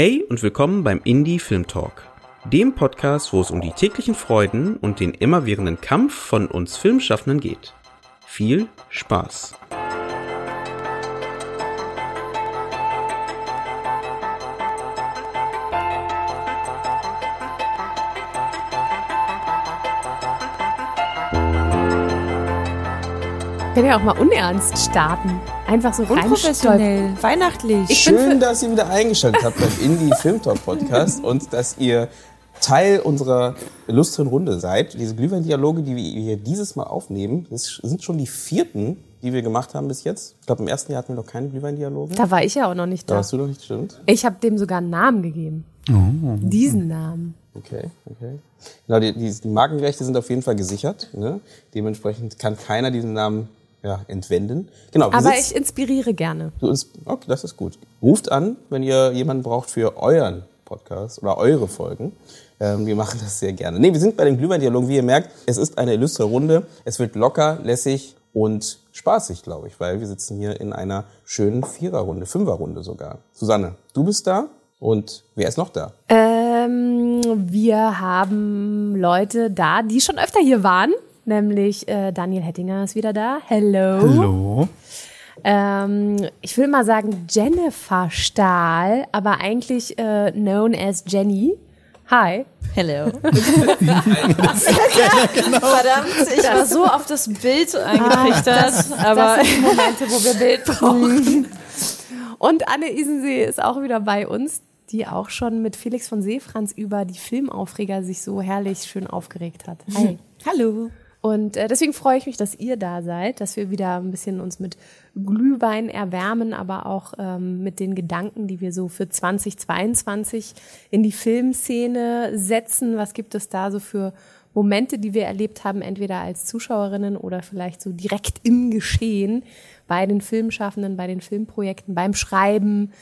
Hey und willkommen beim Indie Film Talk, dem Podcast, wo es um die täglichen Freuden und den immerwährenden Kampf von uns Filmschaffenden geht. Viel Spaß! kann ja auch mal unernst starten. Einfach so Unprofessionell, weihnachtlich. Ich Schön, dass ihr wieder eingeschaltet habt beim Indie Film Talk Podcast und dass ihr Teil unserer illustren Runde seid. Diese Glühwein-Dialoge, die wir hier dieses Mal aufnehmen, das sind schon die vierten, die wir gemacht haben bis jetzt. Ich glaube, im ersten Jahr hatten wir noch keine Glühwein-Dialoge. Da war ich ja auch noch nicht da. Da warst du noch nicht, stimmt. Ich habe dem sogar einen Namen gegeben. Oh. Diesen Namen. Okay, okay. Genau, die, die, die Markenrechte sind auf jeden Fall gesichert. Ne? Dementsprechend kann keiner diesen Namen ja, entwenden. Genau. Aber ich inspiriere gerne. Du okay, das ist gut. Ruft an, wenn ihr jemanden braucht für euren Podcast oder eure Folgen. Ähm, wir machen das sehr gerne. Nee, wir sind bei den Glühwein-Dialogen. Wie ihr merkt, es ist eine illustre Runde. Es wird locker, lässig und spaßig, glaube ich, weil wir sitzen hier in einer schönen Viererrunde, Fünferrunde sogar. Susanne, du bist da und wer ist noch da? Ähm, wir haben Leute da, die schon öfter hier waren nämlich äh, Daniel Hettinger ist wieder da. Hello. Hallo. Ähm, ich will mal sagen Jennifer Stahl, aber eigentlich äh, known as Jenny. Hi. Hello. genau. Verdammt, ich war so auf das Bild eingetrichtert. Ah, das, aber das sind Momente, wo wir Bild brauchen. Und Anne Isensee ist auch wieder bei uns, die auch schon mit Felix von Seefranz über die Filmaufreger sich so herrlich schön aufgeregt hat. Hi. Hallo. Und äh, deswegen freue ich mich, dass ihr da seid, dass wir wieder ein bisschen uns mit Glühwein erwärmen, aber auch ähm, mit den Gedanken, die wir so für 2022 in die Filmszene setzen. Was gibt es da so für Momente, die wir erlebt haben, entweder als Zuschauerinnen oder vielleicht so direkt im Geschehen bei den Filmschaffenden, bei den Filmprojekten, beim Schreiben,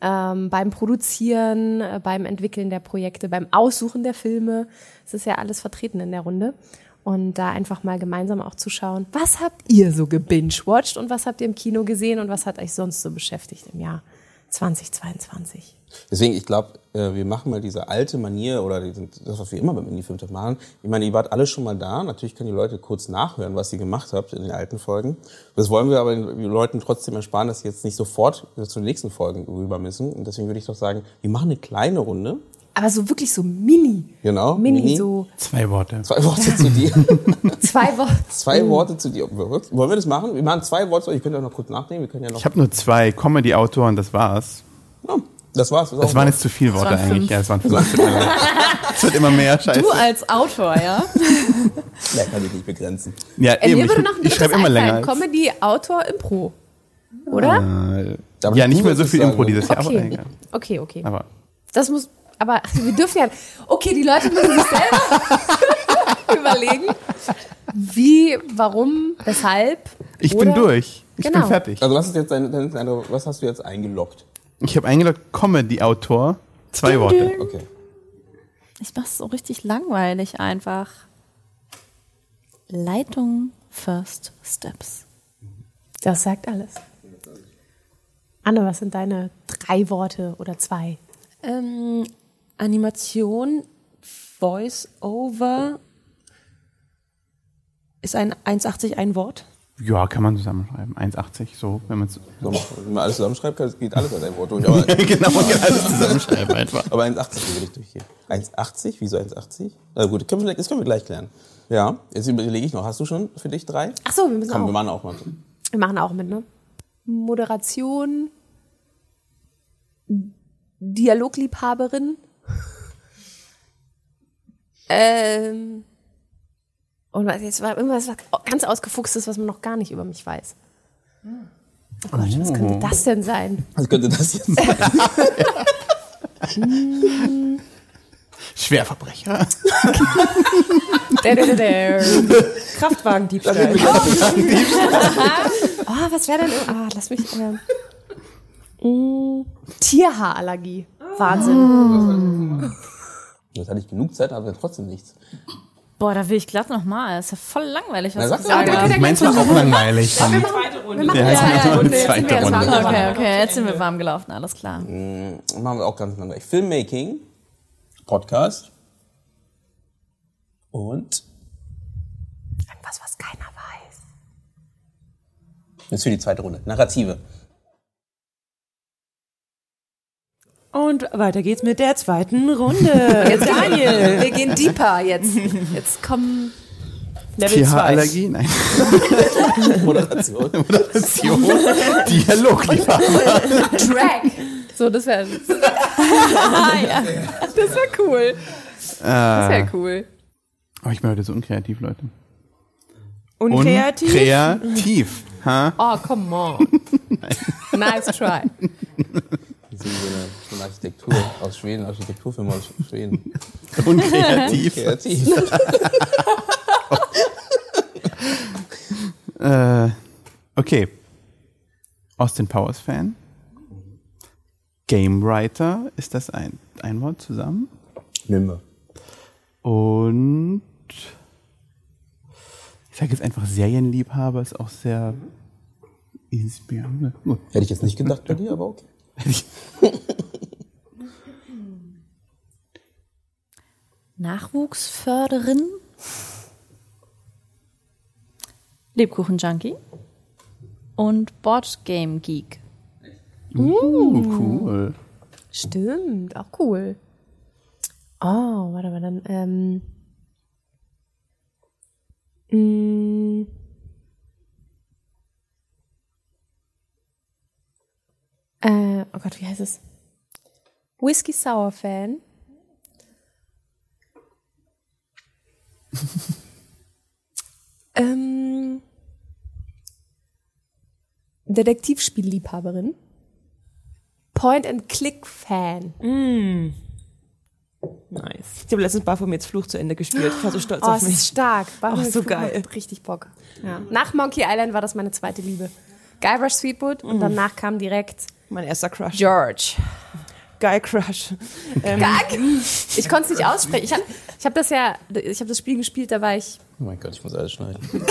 ähm, beim Produzieren, äh, beim Entwickeln der Projekte, beim Aussuchen der Filme. Es ist ja alles vertreten in der Runde und da einfach mal gemeinsam auch zu schauen, was habt ihr so gebingewatcht und was habt ihr im Kino gesehen und was hat euch sonst so beschäftigt im Jahr 2022? Deswegen, ich glaube, äh, wir machen mal diese alte Manier oder das, was wir immer beim Indie-Filmtag machen. Ich meine, ihr wart alle schon mal da. Natürlich können die Leute kurz nachhören, was ihr gemacht habt in den alten Folgen. Das wollen wir aber den Leuten trotzdem ersparen, dass sie jetzt nicht sofort zu den nächsten Folgen rüber müssen. Und deswegen würde ich doch sagen, wir machen eine kleine Runde aber so wirklich so mini. Genau. Mini, mini. so. Zwei Worte. Zwei Worte ja. zu dir. zwei Worte. Zwei Worte zu dir. Wollen wir das machen? Wir machen zwei Worte. Ich könnte auch noch kurz nachdenken. Wir können ja noch. Ich habe nur zwei Comedy-Autoren, das war's. Ja, das war's. Das, das waren jetzt zu viele Worte eigentlich. Ja, es waren fünf. es wird immer mehr Scheiße. Du als Autor, ja? Mehr kann ich nicht begrenzen. Ja, äh, eben. Ich, ich schreibe immer länger. Comedy, Autor, Impro. Oder? Äh, ja, nicht mehr so viel Impro dieses Jahr. Okay, aber, okay. okay. Aber das muss aber wir dürfen ja. Okay, die Leute müssen sich selber überlegen, wie, warum, weshalb. Ich bin durch. Ich genau. bin fertig. Also was ist jetzt dein, dein, was hast du jetzt eingeloggt? Ich habe eingeloggt Comedy-Autor. Zwei ding, Worte. Ding. Okay. Ich mach's so richtig langweilig einfach. Leitung First Steps. Das sagt alles. Anne, was sind deine drei Worte oder zwei? Ähm, Animation, Voice-Over ist ein 1,80 ein Wort? Ja, kann man zusammenschreiben. 1,80 so, wenn man so, Wenn man alles zusammenschreibt, geht alles als ein Wort durch. Aber genau, man kann alles zusammenschreiben einfach. Aber 1,80 will ich durch hier. 1,80? Wieso 1,80? Na gut, können wir, das können wir gleich klären. Ja, jetzt überlege ich noch. Hast du schon für dich drei? Ach so, wir müssen Komm, auch. wir machen auch mal. Wir machen auch mit, ne? Moderation, Dialogliebhaberin, ähm, und was jetzt war irgendwas ganz ausgefuchstes, was man noch gar nicht über mich weiß. Oh Gott, was könnte das denn sein? Was könnte das jetzt sein? Schwerverbrecher. Kraftwagendiebstahl. oh, was wäre denn? Ah, lass mich. Äh, Tierhaarallergie. Wahnsinn. Jetzt hatte ich genug Zeit, aber trotzdem nichts. Boah, da will ich glatt nochmal. Das ist ja voll langweilig, was Na, du sagst. Ja, ich mein's auch langweilig. Zweite Wir machen Ja, jetzt jetzt eine machen wir Runde. eine zweite Jetzt wir Runde. warm Okay, okay, jetzt sind wir warm gelaufen, alles klar. Machen wir auch ganz langweilig. Filmmaking, Podcast und Irgendwas, was keiner weiß. jetzt für die zweite Runde. Narrative. Und weiter geht's mit der zweiten Runde. Jetzt Daniel. Wir gehen deeper jetzt. Jetzt kommen Level 2. Tierhaarallergie? Nein. Moderation. Moderation. Dialog, lieber. Drag. So, das wäre Das wäre cool. das wär cool. Oh, ich bin heute so unkreativ, Leute. Unkreativ. Unkreativ. Ha? Oh, come on. nice try. Sind so eine, so eine Architektur aus Schweden, Architekturfirma aus Schweden. Unkreativ. Kreativ. Äh, okay. Austin Powers Fan. Game Writer, ist das ein, ein Wort zusammen? Nimm wir. Und ich sage jetzt einfach Serienliebhaber, ist auch sehr inspirierend. Hätte ich jetzt nicht gedacht bei dir, aber okay. Nachwuchsförderin. Lebkuchen-Junkie. Und Boardgame-Geek. Uh, cool. Stimmt, auch cool. Oh, warte mal, dann, ähm. mm. Äh, oh Gott, wie heißt es? Whisky Sour Fan. ähm, Detektivspielliebhaberin. Point-and-Click-Fan. Nice. Ich habe letztens Baphomets Fluch zu Ende gespielt. Ich war so stolz Oh, auf es ist mich. stark. Warum Oh, so macht geil. Richtig Bock. Ja. Nach Monkey Island war das meine zweite Liebe. Guy Rush Sweetwood Mm. und danach kam direkt Mein erster Crush. George. Guy Crush. Ähm. Ich konnte es nicht aussprechen. Ich habe ich hab das ja, ich habe das Spiel gespielt, da war ich, Oh mein Gott, ich muss alles schneiden.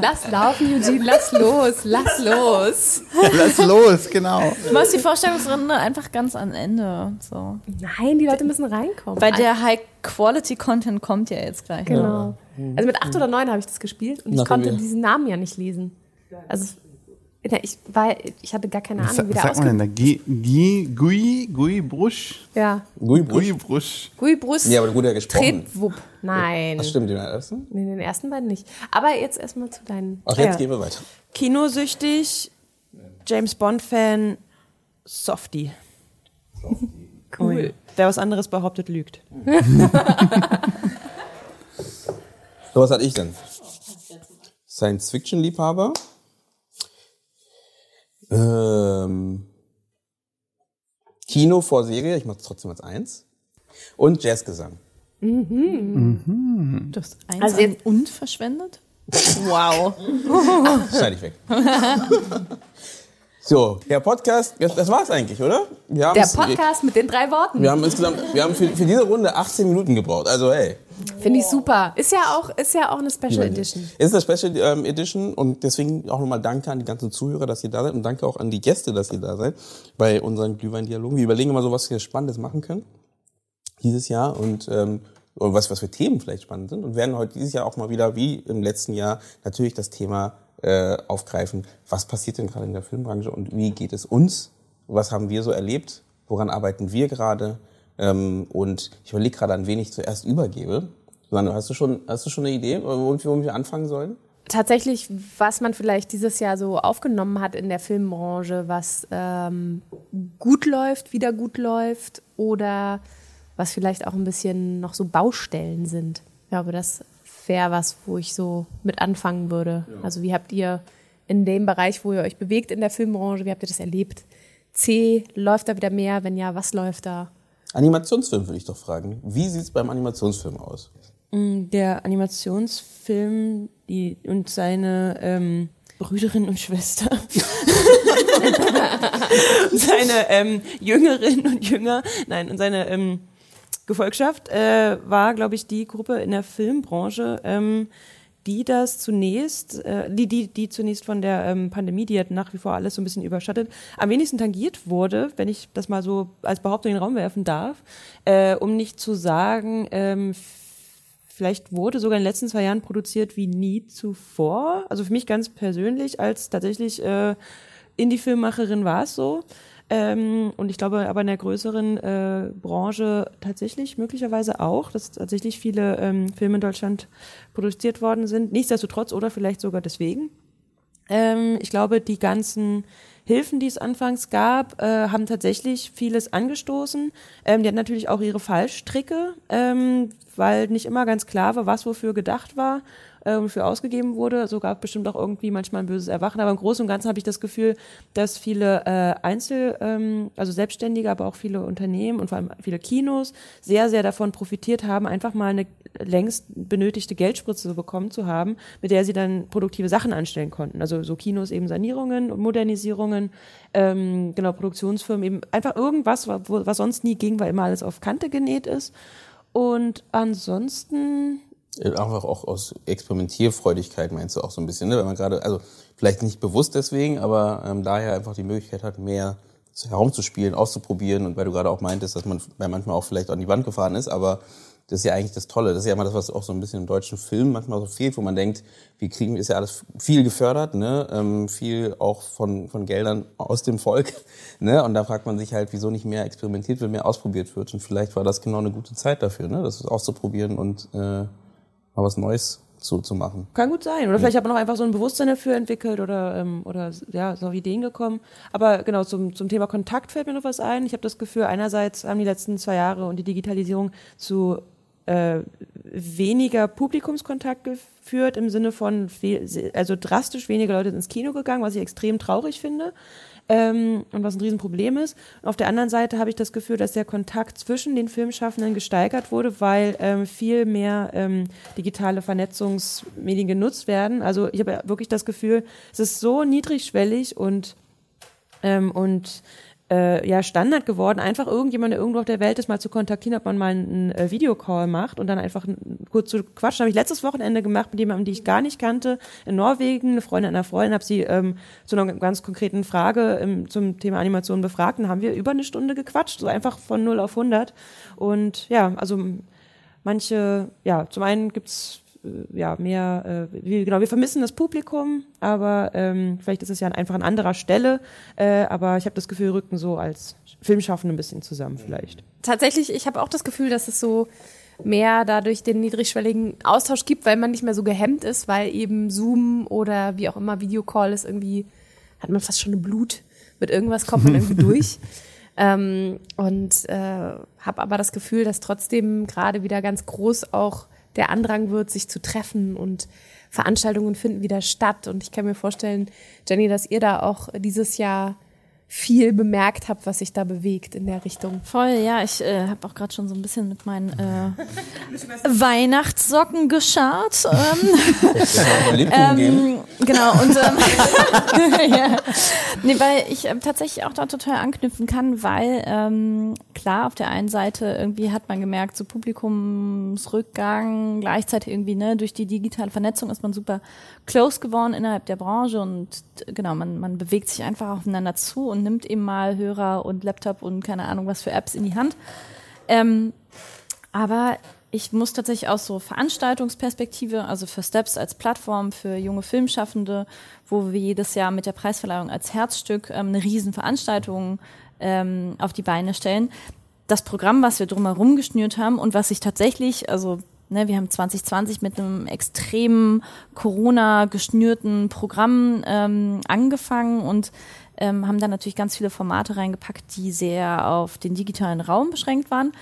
lass laufen, Eugene, lass los, lass los. Lass los, genau. Du machst die Vorstellungsrunde einfach ganz am Ende. So. Nein, die Leute müssen reinkommen. Weil der High-Quality-Content kommt ja jetzt gleich. Genau. Also mit acht oder neun habe ich das gespielt und ich Nachdem konnte wir- diesen Namen ja nicht lesen. Also ja, ich war, ich hatte gar keine Was, Ahnung, wie was der sagt man denn ausgeht. da? Gi, Gi, Gui, Gui Brusch? Ja. Gui Brusch. Gui Brusch. Gui Brust. Ja, aber gut ja gesprochen. Tretwupp. Nein. Das stimmt, den ersten. Nee, den ersten beiden nicht. Aber jetzt erstmal zu deinen. Ach, jetzt Ja. gehen wir weiter. Kinosüchtig, James Bond-Fan, Softie. Cool. Wer was anderes behauptet, lügt. So, was hatte ich denn? Science-Fiction-Liebhaber. Ähm, Kino vor Serie, ich mache es trotzdem als eins. Und Jazzgesang. Du hast eins Also jetzt- und verschwendet? Wow. Schneide ich weg. so, der Podcast, das, das war's eigentlich, oder? Der Podcast mit den drei Worten. Wir haben insgesamt, wir haben für, für diese Runde 18 Minuten gebraucht. Also, hey. Finde ich super. Ist ja auch, ist ja auch eine Special Edition. Ist eine Special ähm, Edition und deswegen auch nochmal danke an die ganzen Zuhörer, dass ihr da seid und danke auch an die Gäste, dass ihr da seid bei unseren Glühwein-Dialogen. Wir überlegen immer so, was wir Spannendes machen können dieses Jahr und ähm, was, was für Themen vielleicht spannend sind und werden heute dieses Jahr auch mal wieder, wie im letzten Jahr, natürlich das Thema äh, aufgreifen, was passiert denn gerade in der Filmbranche und wie geht es uns, was haben wir so erlebt, woran arbeiten wir gerade ähm, und ich überlege gerade, an wen ich zuerst übergebe. Susanne, hast du schon, hast du schon eine Idee, wir, womit wir anfangen sollen? Tatsächlich, was man vielleicht dieses Jahr so aufgenommen hat in der Filmbranche, was ähm, gut läuft, wieder gut läuft oder was vielleicht auch ein bisschen noch so Baustellen sind. Ich glaube, das wäre was, wo ich so mit anfangen würde. Also wie habt ihr in dem Bereich, wo ihr euch bewegt in der Filmbranche, wie habt ihr das erlebt? C, läuft da wieder mehr? Wenn ja, was läuft da? Animationsfilm würde ich doch fragen. Wie sieht's beim Animationsfilm aus? Der Animationsfilm die, und seine ähm, Brüderin und Schwester. seine ähm, Jüngerinnen und Jünger, nein, und seine ähm, Gefolgschaft äh, war, glaube ich, die Gruppe in der Filmbranche, ähm, die das zunächst, äh, die, die, die zunächst von der ähm, Pandemie, die hat nach wie vor alles so ein bisschen überschattet, am wenigsten tangiert wurde, wenn ich das mal so als Behauptung in den Raum werfen darf, äh, um nicht zu sagen, ähm, vielleicht wurde sogar in den letzten zwei Jahren produziert wie nie zuvor. Also für mich ganz persönlich als tatsächlich äh, Indie-Filmmacherin war es so. Ähm, und ich glaube aber in der größeren äh, Branche tatsächlich möglicherweise auch, dass tatsächlich viele ähm, Filme in Deutschland produziert worden sind. Nichtsdestotrotz oder vielleicht sogar deswegen. Ähm, ich glaube, die ganzen Hilfen, die es anfangs gab, äh, haben tatsächlich vieles angestoßen. Ähm, die hatten natürlich auch ihre Fallstricke, ähm, weil nicht immer ganz klar war, was wofür gedacht war äh, für ausgegeben wurde. So gab bestimmt auch irgendwie manchmal ein böses Erwachen. Aber im Großen und Ganzen habe ich das Gefühl, dass viele äh, Einzel, ähm, also Selbstständige, aber auch viele Unternehmen und vor allem viele Kinos sehr, sehr davon profitiert haben, einfach mal eine längst benötigte Geldspritze bekommen zu haben, mit der sie dann produktive Sachen anstellen konnten. Also so Kinos eben Sanierungen und Modernisierungen, ähm, genau, Produktionsfirmen eben einfach irgendwas, was, sonst nie ging, weil immer alles auf Kante genäht ist. Und ansonsten einfach auch aus Experimentierfreudigkeit meinst du auch so ein bisschen, ne? wenn man gerade, also vielleicht nicht bewusst deswegen, aber ähm, daher einfach die Möglichkeit hat, mehr herumzuspielen, auszuprobieren und weil du gerade auch meintest, dass man manchmal auch vielleicht an die Wand gefahren ist, aber das ist ja eigentlich das Tolle. Das ist ja immer das, was auch so ein bisschen im deutschen Film manchmal so fehlt, wo man denkt, wir kriegen, ist ja alles viel gefördert, ne? ähm, viel auch von, von Geldern aus dem Volk. Ne? Und da fragt man sich halt, wieso nicht mehr experimentiert wird, mehr ausprobiert wird. Und vielleicht war das genau eine gute Zeit dafür, ne? das auszuprobieren und äh, mal was Neues zu, zu machen. Kann gut sein. Oder ja. vielleicht hat man auch einfach so ein Bewusstsein dafür entwickelt oder, ähm, oder ja, so auf Ideen gekommen. Aber genau, zum, zum Thema Kontakt fällt mir noch was ein. Ich habe das Gefühl, einerseits haben die letzten zwei Jahre und die Digitalisierung zu äh, weniger Publikumskontakt geführt, im Sinne von, also drastisch weniger Leute ins Kino gegangen, was ich extrem traurig finde ähm, und was ein Riesenproblem ist. auf der anderen Seite habe ich das Gefühl, dass der Kontakt zwischen den Filmschaffenden gesteigert wurde, weil ähm, viel mehr ähm, digitale Vernetzungsmedien genutzt werden. Also ich habe wirklich das Gefühl, es ist so niedrigschwellig und ähm, und äh, ja Standard geworden, einfach irgendjemand, der irgendwo auf der Welt ist, mal zu kontaktieren, ob man mal einen äh, Videocall macht und dann einfach kurz zu quatschen. Habe ich letztes Wochenende gemacht mit jemandem, die ich gar nicht kannte, in Norwegen, eine Freundin einer Freundin, habe sie ähm, zu einer ganz konkreten Frage ähm, zum Thema Animation befragt und haben wir über eine Stunde gequatscht, so einfach von 0 auf 100. Und ja, also manche, ja, zum einen gibt's ja, mehr, äh, wir, genau, wir vermissen das Publikum, aber ähm, vielleicht ist es ja einfach an anderer Stelle, äh, aber ich habe das Gefühl, rücken so als Filmschaffende ein bisschen zusammen vielleicht. Tatsächlich, ich habe auch das Gefühl, dass es so mehr dadurch den niedrigschwelligen Austausch gibt, weil man nicht mehr so gehemmt ist, weil eben Zoom oder wie auch immer Videocall ist irgendwie, hat man fast schon eine Blut, mit irgendwas kommt man irgendwie durch. Ähm, und äh, habe aber das Gefühl, dass trotzdem gerade wieder ganz groß auch der Andrang wird, sich zu treffen und Veranstaltungen finden wieder statt. Und ich kann mir vorstellen, Jenny, dass ihr da auch dieses Jahr viel bemerkt habe, was sich da bewegt in der Richtung. Voll, ja, ich äh, habe auch gerade schon so ein bisschen mit meinen äh, Weihnachtssocken geschart. Ähm, ähm, genau, und ähm, ja. nee, weil ich ähm, tatsächlich auch da total anknüpfen kann, weil ähm, klar, auf der einen Seite irgendwie hat man gemerkt, so Publikumsrückgang, gleichzeitig irgendwie, ne, durch die digitale Vernetzung ist man super close geworden innerhalb der Branche und genau, man, man bewegt sich einfach aufeinander zu und nimmt eben mal Hörer und Laptop und keine Ahnung was für Apps in die Hand. Ähm, aber ich muss tatsächlich aus so Veranstaltungsperspektive, also für Steps als Plattform für junge Filmschaffende, wo wir jedes Jahr mit der Preisverleihung als Herzstück ähm, eine Riesenveranstaltung ähm, auf die Beine stellen. Das Programm, was wir drumherum geschnürt haben und was sich tatsächlich, also Ne, wir haben 2020 mit einem extremen Corona-geschnürten Programm ähm, angefangen und ähm, haben dann natürlich ganz viele Formate reingepackt, die sehr auf den digitalen Raum beschränkt waren,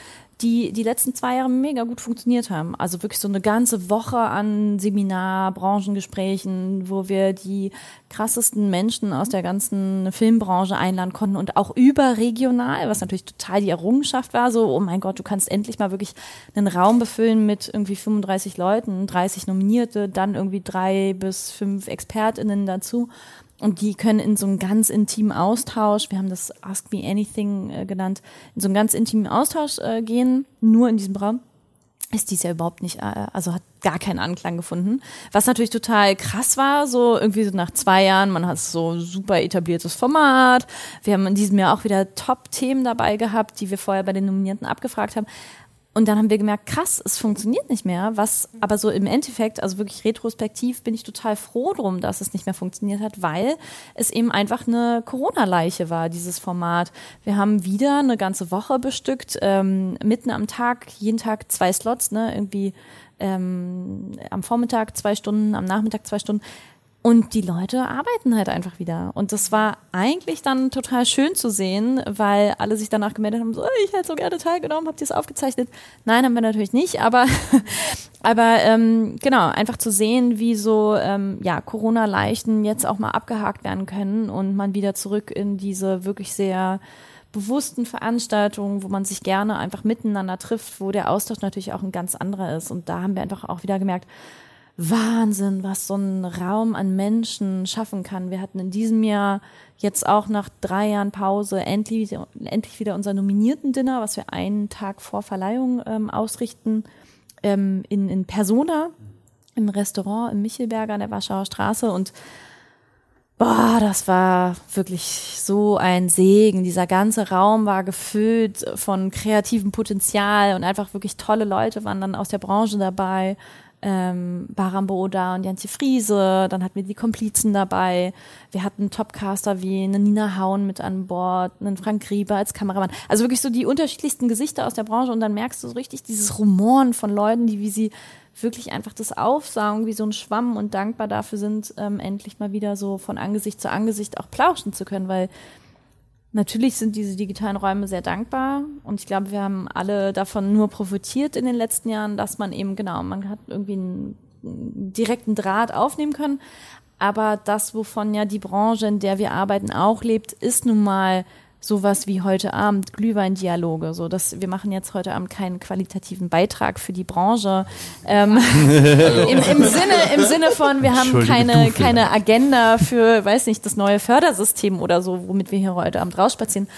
die die letzten zwei Jahre mega gut funktioniert haben. Also wirklich so eine ganze Woche an Seminar, Branchengesprächen, wo wir die krassesten Menschen aus der ganzen Filmbranche einladen konnten und auch überregional, was natürlich total die Errungenschaft war. So, oh mein Gott, du kannst endlich mal wirklich einen Raum befüllen mit irgendwie 35 Leuten, 30 Nominierte, dann irgendwie drei bis fünf ExpertInnen dazu. Und die können in so einen ganz intimen Austausch, wir haben das Ask Me Anything äh, genannt, in so einen ganz intimen Austausch äh, gehen, nur in diesem Raum. ist dies ja überhaupt nicht, äh, also hat gar keinen Anklang gefunden. Was natürlich total krass war, so irgendwie so nach zwei Jahren, man hat so super etabliertes Format. Wir haben in diesem Jahr auch wieder Top-Themen dabei gehabt, die wir vorher bei den Nominierten abgefragt haben. Und dann haben wir gemerkt, krass, es funktioniert nicht mehr. Was aber so im Endeffekt, also wirklich retrospektiv, bin ich total froh drum, dass es nicht mehr funktioniert hat, weil es eben einfach eine Corona-Leiche war, dieses Format. Wir haben wieder eine ganze Woche bestückt, ähm, mitten am Tag, jeden Tag zwei Slots, ne, irgendwie ähm, am Vormittag zwei Stunden, am Nachmittag zwei Stunden. Und die Leute arbeiten halt einfach wieder. Und das war eigentlich dann total schön zu sehen, weil alle sich danach gemeldet haben, so, ich hätte so gerne teilgenommen, habt ihr es aufgezeichnet? Nein, haben wir natürlich nicht, aber, aber ähm, genau, einfach zu sehen, wie so ähm, ja, Corona-Leichten jetzt auch mal abgehakt werden können und man wieder zurück in diese wirklich sehr bewussten Veranstaltungen, wo man sich gerne einfach miteinander trifft, wo der Austausch natürlich auch ein ganz anderer ist. Und da haben wir einfach auch wieder gemerkt, Wahnsinn, was so ein Raum an Menschen schaffen kann. Wir hatten in diesem Jahr jetzt auch nach drei Jahren Pause endlich, endlich wieder unser Nominierten-Dinner, was wir einen Tag vor Verleihung ähm, ausrichten, ähm, in, in Persona, im Restaurant im Michelberger an der Warschauer Straße und Boah, das war wirklich so ein Segen. Dieser ganze Raum war gefüllt von kreativem Potenzial und einfach wirklich tolle Leute waren dann aus der Branche dabei ähm, Baram Boda und Janzi Friese, dann hatten wir die Komplizen dabei, wir hatten Topcaster wie eine Nina Hauen mit an Bord, einen Frank Grieber als Kameramann, also wirklich so die unterschiedlichsten Gesichter aus der Branche und dann merkst du so richtig dieses Rumoren von Leuten, die wie sie wirklich einfach das aufsaugen wie so ein Schwamm und dankbar dafür sind, ähm, endlich mal wieder so von Angesicht zu Angesicht auch plauschen zu können, weil Natürlich sind diese digitalen Räume sehr dankbar und ich glaube, wir haben alle davon nur profitiert in den letzten Jahren, dass man eben genau, man hat irgendwie einen direkten Draht aufnehmen können. Aber das, wovon ja die Branche, in der wir arbeiten, auch lebt, ist nun mal sowas wie heute Abend Glühweindialoge. So, dass wir machen jetzt heute Abend keinen qualitativen Beitrag für die Branche. Ähm, im, im, Sinne, Im Sinne von, wir haben keine, keine Agenda für, weiß nicht, das neue Fördersystem oder so, womit wir hier heute Abend rausspazieren.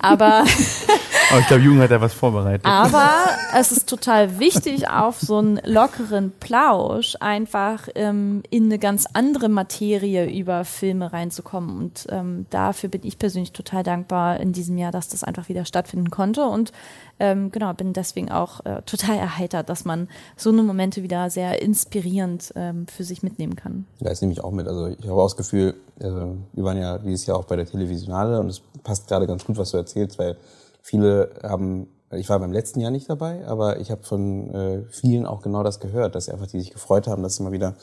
Aber, aber ich glaube, Jugend hat da was vorbereitet. Aber es ist total wichtig, auf so einen lockeren Plausch einfach ähm, in eine ganz andere Materie über Filme reinzukommen. Und ähm, dafür bin ich persönlich total dankbar in diesem Jahr, dass das einfach wieder stattfinden konnte. Und ähm, genau, bin deswegen auch äh, total erheitert, dass man so eine Momente wieder sehr inspirierend ähm, für sich mitnehmen kann. Ja, das nehme ich auch mit. Also ich habe auch das Gefühl, äh, wir waren ja dieses Jahr auch bei der Televisionale und es passt gerade ganz gut, was du erzählst, weil viele haben ich war beim letzten Jahr nicht dabei, aber ich habe von äh, vielen auch genau das gehört, dass sie einfach die sich gefreut haben, dass immer wieder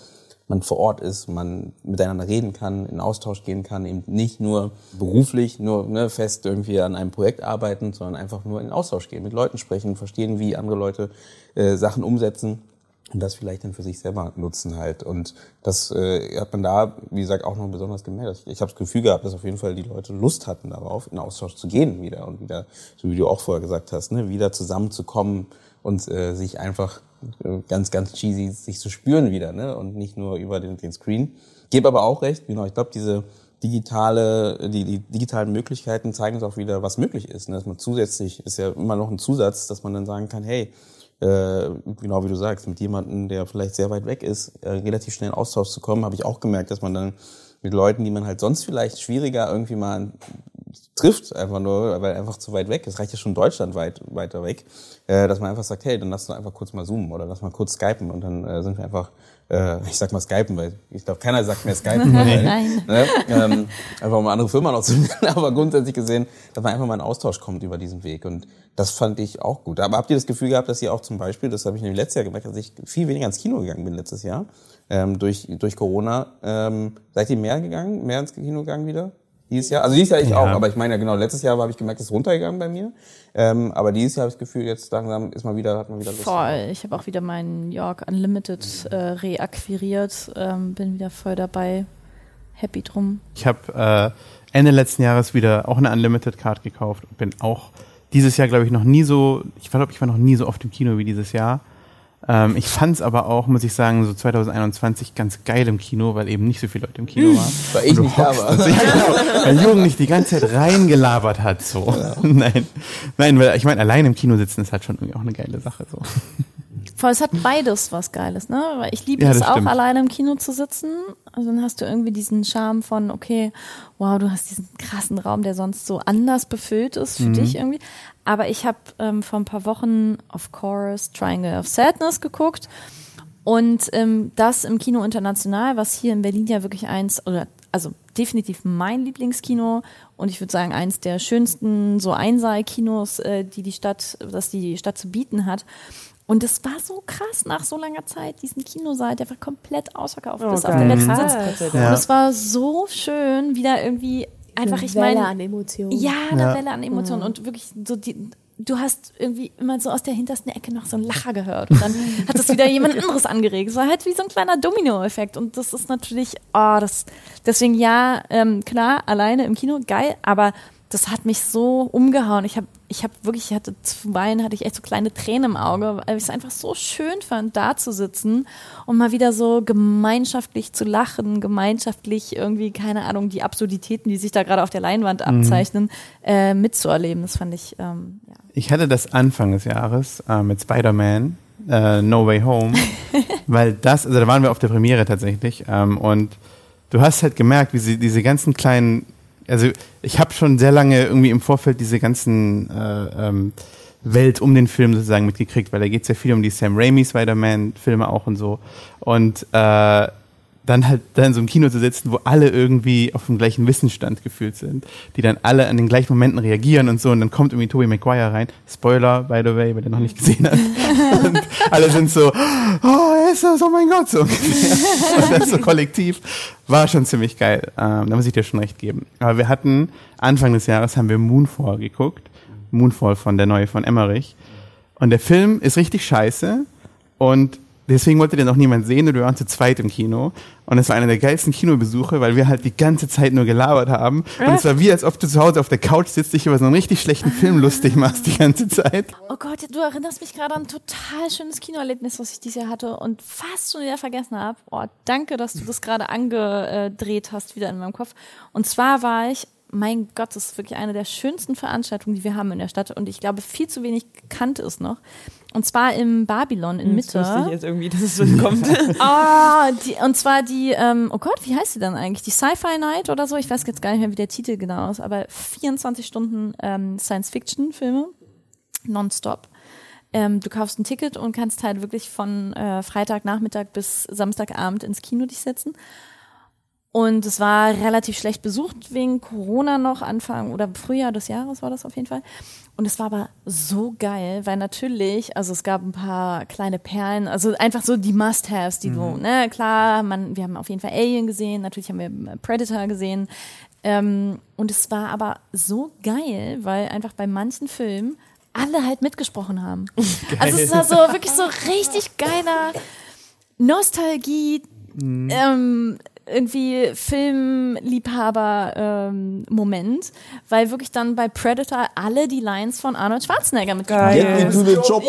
man vor Ort ist, man miteinander reden kann, in Austausch gehen kann, eben nicht nur beruflich, nur ne, fest irgendwie an einem Projekt arbeiten, sondern einfach nur in Austausch gehen, mit Leuten sprechen, verstehen, wie andere Leute äh, Sachen umsetzen und das vielleicht dann für sich selber nutzen halt. Und das äh, hat man da, wie gesagt, auch noch besonders gemerkt. Ich, ich habe das Gefühl gehabt, dass auf jeden Fall die Leute Lust hatten darauf, in Austausch zu gehen wieder und wieder, so wie du auch vorher gesagt hast, ne, wieder zusammenzukommen und äh, sich einfach ganz, ganz cheesy sich zu spüren wieder, ne? Und nicht nur über den, den Screen. Gebe aber auch recht, genau, ich glaube, diese digitale, die, die digitalen Möglichkeiten zeigen uns auch wieder, was möglich ist. Ne? Dass man zusätzlich, ist ja immer noch ein Zusatz, dass man dann sagen kann, hey, äh, genau wie du sagst, mit jemandem, der vielleicht sehr weit weg ist, äh, relativ schnell in Austausch zu kommen, habe ich auch gemerkt, dass man dann mit Leuten, die man halt sonst vielleicht schwieriger irgendwie mal trifft, einfach nur, weil einfach zu weit weg ist. Reicht ja schon deutschlandweit weiter weg, äh, dass man einfach sagt, hey, dann lass uns einfach kurz mal zoomen oder lass mal kurz skypen und dann äh, sind wir einfach, äh, ich sag mal skypen, weil ich glaube, keiner sagt mehr skypen. Nein. Ne? Ähm, einfach um eine andere Firma noch zu nennen, aber grundsätzlich gesehen, dass man einfach mal in Austausch kommt über diesen Weg und das fand ich auch gut. Aber habt ihr das Gefühl gehabt, dass ihr auch zum Beispiel, das habe ich nämlich letztes Jahr gemerkt, dass ich viel weniger ins Kino gegangen bin letztes Jahr, ähm, durch, durch Corona. Ähm, seid ihr mehr gegangen, mehr ins Kino gegangen wieder? Dieses Jahr, also dieses Jahr ich ja. auch, aber ich meine ja genau, letztes Jahr habe ich gemerkt, es ist runtergegangen bei mir. Ähm, aber dieses Jahr habe ich das Gefühl, jetzt langsam ist mal wieder, hat man wieder Lust. Voll. Ich habe auch wieder meinen York Unlimited äh, reakquiriert, ähm, bin wieder voll dabei. Happy drum. Ich habe äh, Ende letzten Jahres wieder auch eine Unlimited Card gekauft und bin auch dieses Jahr, glaube ich, noch nie so, ich glaube, ich war noch nie so oft im Kino wie dieses Jahr. Ähm, ich fand es aber auch, muss ich sagen, so 2021 ganz geil im Kino, weil eben nicht so viele Leute im Kino waren. Weil ich nicht da war. Sich, genau, weil Jürgen nicht die ganze Zeit reingelabert hat. So. Ja. Nein. Nein, weil ich meine, allein im Kino sitzen ist halt schon irgendwie auch eine geile Sache. So. Vor allem, es hat beides was Geiles, ne? Weil ich liebe Ja, es auch, stimmt. alleine im Kino zu sitzen. Also dann hast du irgendwie diesen Charme von, okay, wow, du hast diesen krassen Raum, der sonst so anders befüllt ist Mhm. für dich irgendwie. Aber ich habe ähm, vor ein paar Wochen, of course, Triangle of Sadness geguckt. Und ähm, das im Kino international, was hier in Berlin ja wirklich eins, oder also definitiv mein Lieblingskino und ich würde sagen eins der schönsten so Einsaal-Kinos, äh, die die Stadt, das die Stadt zu bieten hat. Und es war so krass nach so langer Zeit, diesen Kinosaal, der war komplett ausverkauft, Oh, bis auf geil. den letzten. Sitz. Ja. Und es war so schön, wieder irgendwie einfach, ich Welle meine, an Emotionen. ja, eine Ja. Welle an Emotionen und wirklich so die. Du hast irgendwie immer so aus der hintersten Ecke noch so einen Lacher gehört und dann hat es wieder jemand anderes angeregt. Es war halt wie so ein kleiner Domino-Effekt und das ist natürlich, oh, das, deswegen ja, ähm, klar, alleine im Kino, geil, aber das hat mich so umgehauen. Ich habe ich hab wirklich, ich hatte zuweilen hatte ich echt so kleine Tränen im Auge, weil ich es einfach so schön fand, da zu sitzen und mal wieder so gemeinschaftlich zu lachen, gemeinschaftlich irgendwie, keine Ahnung, die Absurditäten, die sich da gerade auf der Leinwand abzeichnen, äh, mitzuerleben. Das fand ich, ähm, ja. Ich hatte das Anfang des Jahres äh, mit Spider-Man, äh, No Way Home, weil das, also da waren wir auf der Premiere tatsächlich ähm, und du hast halt gemerkt, wie sie diese ganzen kleinen, also ich habe schon sehr lange irgendwie im Vorfeld diese ganzen äh, ähm, Welt um den Film sozusagen mitgekriegt, weil da geht es ja viel um die Sam Raimi Spider-Man-Filme auch und so und äh, dann halt da in so einem Kino zu sitzen, wo alle irgendwie auf dem gleichen Wissensstand gefühlt sind, die dann alle an den gleichen Momenten reagieren und so und dann kommt irgendwie Tobey Maguire rein. Spoiler, by the way, wer den noch nicht gesehen hat. und alle sind so, oh, ist das, oh mein Gott, so ungefähr. und das so kollektiv war schon ziemlich geil. Ähm, da muss ich dir schon recht geben. Aber wir hatten, Anfang des Jahres haben wir Moonfall geguckt. Moonfall von der neue von Emmerich. Und der Film ist richtig scheiße und deswegen wollte den auch niemand sehen und wir waren zu zweit im Kino. Und es war einer der geilsten Kinobesuche, weil wir halt die ganze Zeit nur gelabert haben. Und es war wie, als ob du zu Hause auf der Couch sitzt, dich über so einen richtig schlechten Film lustig machst die ganze Zeit. Oh Gott, du erinnerst mich gerade an ein total schönes Kinoerlebnis, was ich dieses Jahr hatte und fast schon wieder vergessen habe. Oh, danke, dass du das gerade angedreht hast, wieder in meinem Kopf. Und zwar war ich, mein Gott, das ist wirklich eine der schönsten Veranstaltungen, die wir haben in der Stadt und ich glaube, viel zu wenig bekannt ist noch. Und zwar im Babylon in Das wusste ich Mitte. jetzt irgendwie, dass es so kommt. Ah, die, und zwar die, ähm, oh Gott, wie heißt die dann eigentlich? Die Sci-Fi Night oder so? Ich weiß jetzt gar nicht mehr, wie der Titel genau ist, aber 24 Stunden ähm, Science-Fiction-Filme, nonstop. Ähm, du kaufst ein Ticket und kannst halt wirklich von äh, Freitagnachmittag bis Samstagabend ins Kino dich setzen. Und es war relativ schlecht besucht wegen Corona noch, Anfang oder Frühjahr des Jahres war das auf jeden Fall. Und es war aber so geil, weil natürlich, also es gab ein paar kleine Perlen, also einfach so die Must-Haves, die du, ne, klar, man, wir haben auf jeden Fall Alien gesehen, natürlich haben wir Predator gesehen. Ähm, und es war aber so geil, weil einfach bei manchen Filmen alle halt mitgesprochen haben. Also es war so wirklich so richtig geiler Nostalgie, ähm, irgendwie Filmliebhaber-Moment, weil wirklich dann bei Predator alle die Lines von Arnold Schwarzenegger Geil. haben. Get me to the chopper.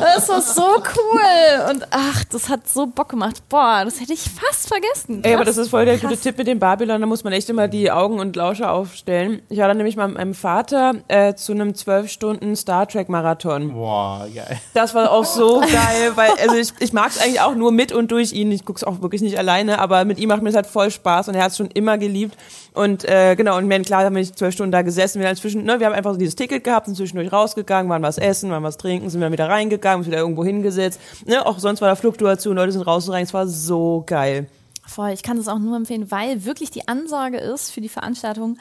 Das war so cool und ach, das hat so Bock gemacht. Boah, das hätte ich fast vergessen. Ey, aber Krass. das ist voll der gute Krass. Tipp mit dem Babylon, da muss man echt immer die Augen und Lauscher aufstellen. Ich war dann nämlich mal mit meinem Vater äh, zu einem zwölf Stunden Star Trek Marathon. Boah, geil. Das war auch so geil, weil also ich, ich mag es eigentlich auch nur mit und durch ihn. Ich gucke es auch wirklich nicht alleine, aber mit ihm macht mir das halt voll Spaß und er hat es schon immer geliebt. Und äh, genau, und wir, klar haben wir nicht zwölf Stunden da gesessen. Wir, haben inzwischen, ne, wir haben einfach so dieses Ticket gehabt, sind zwischendurch rausgegangen, waren was essen, waren was trinken, sind dann wieder reingegangen, uns wieder irgendwo hingesetzt. Ne, auch sonst war da Fluktuation, Leute sind raus und rein. Es war so geil. Voll, ich kann das auch nur empfehlen, weil wirklich die Ansage ist für die Veranstaltung,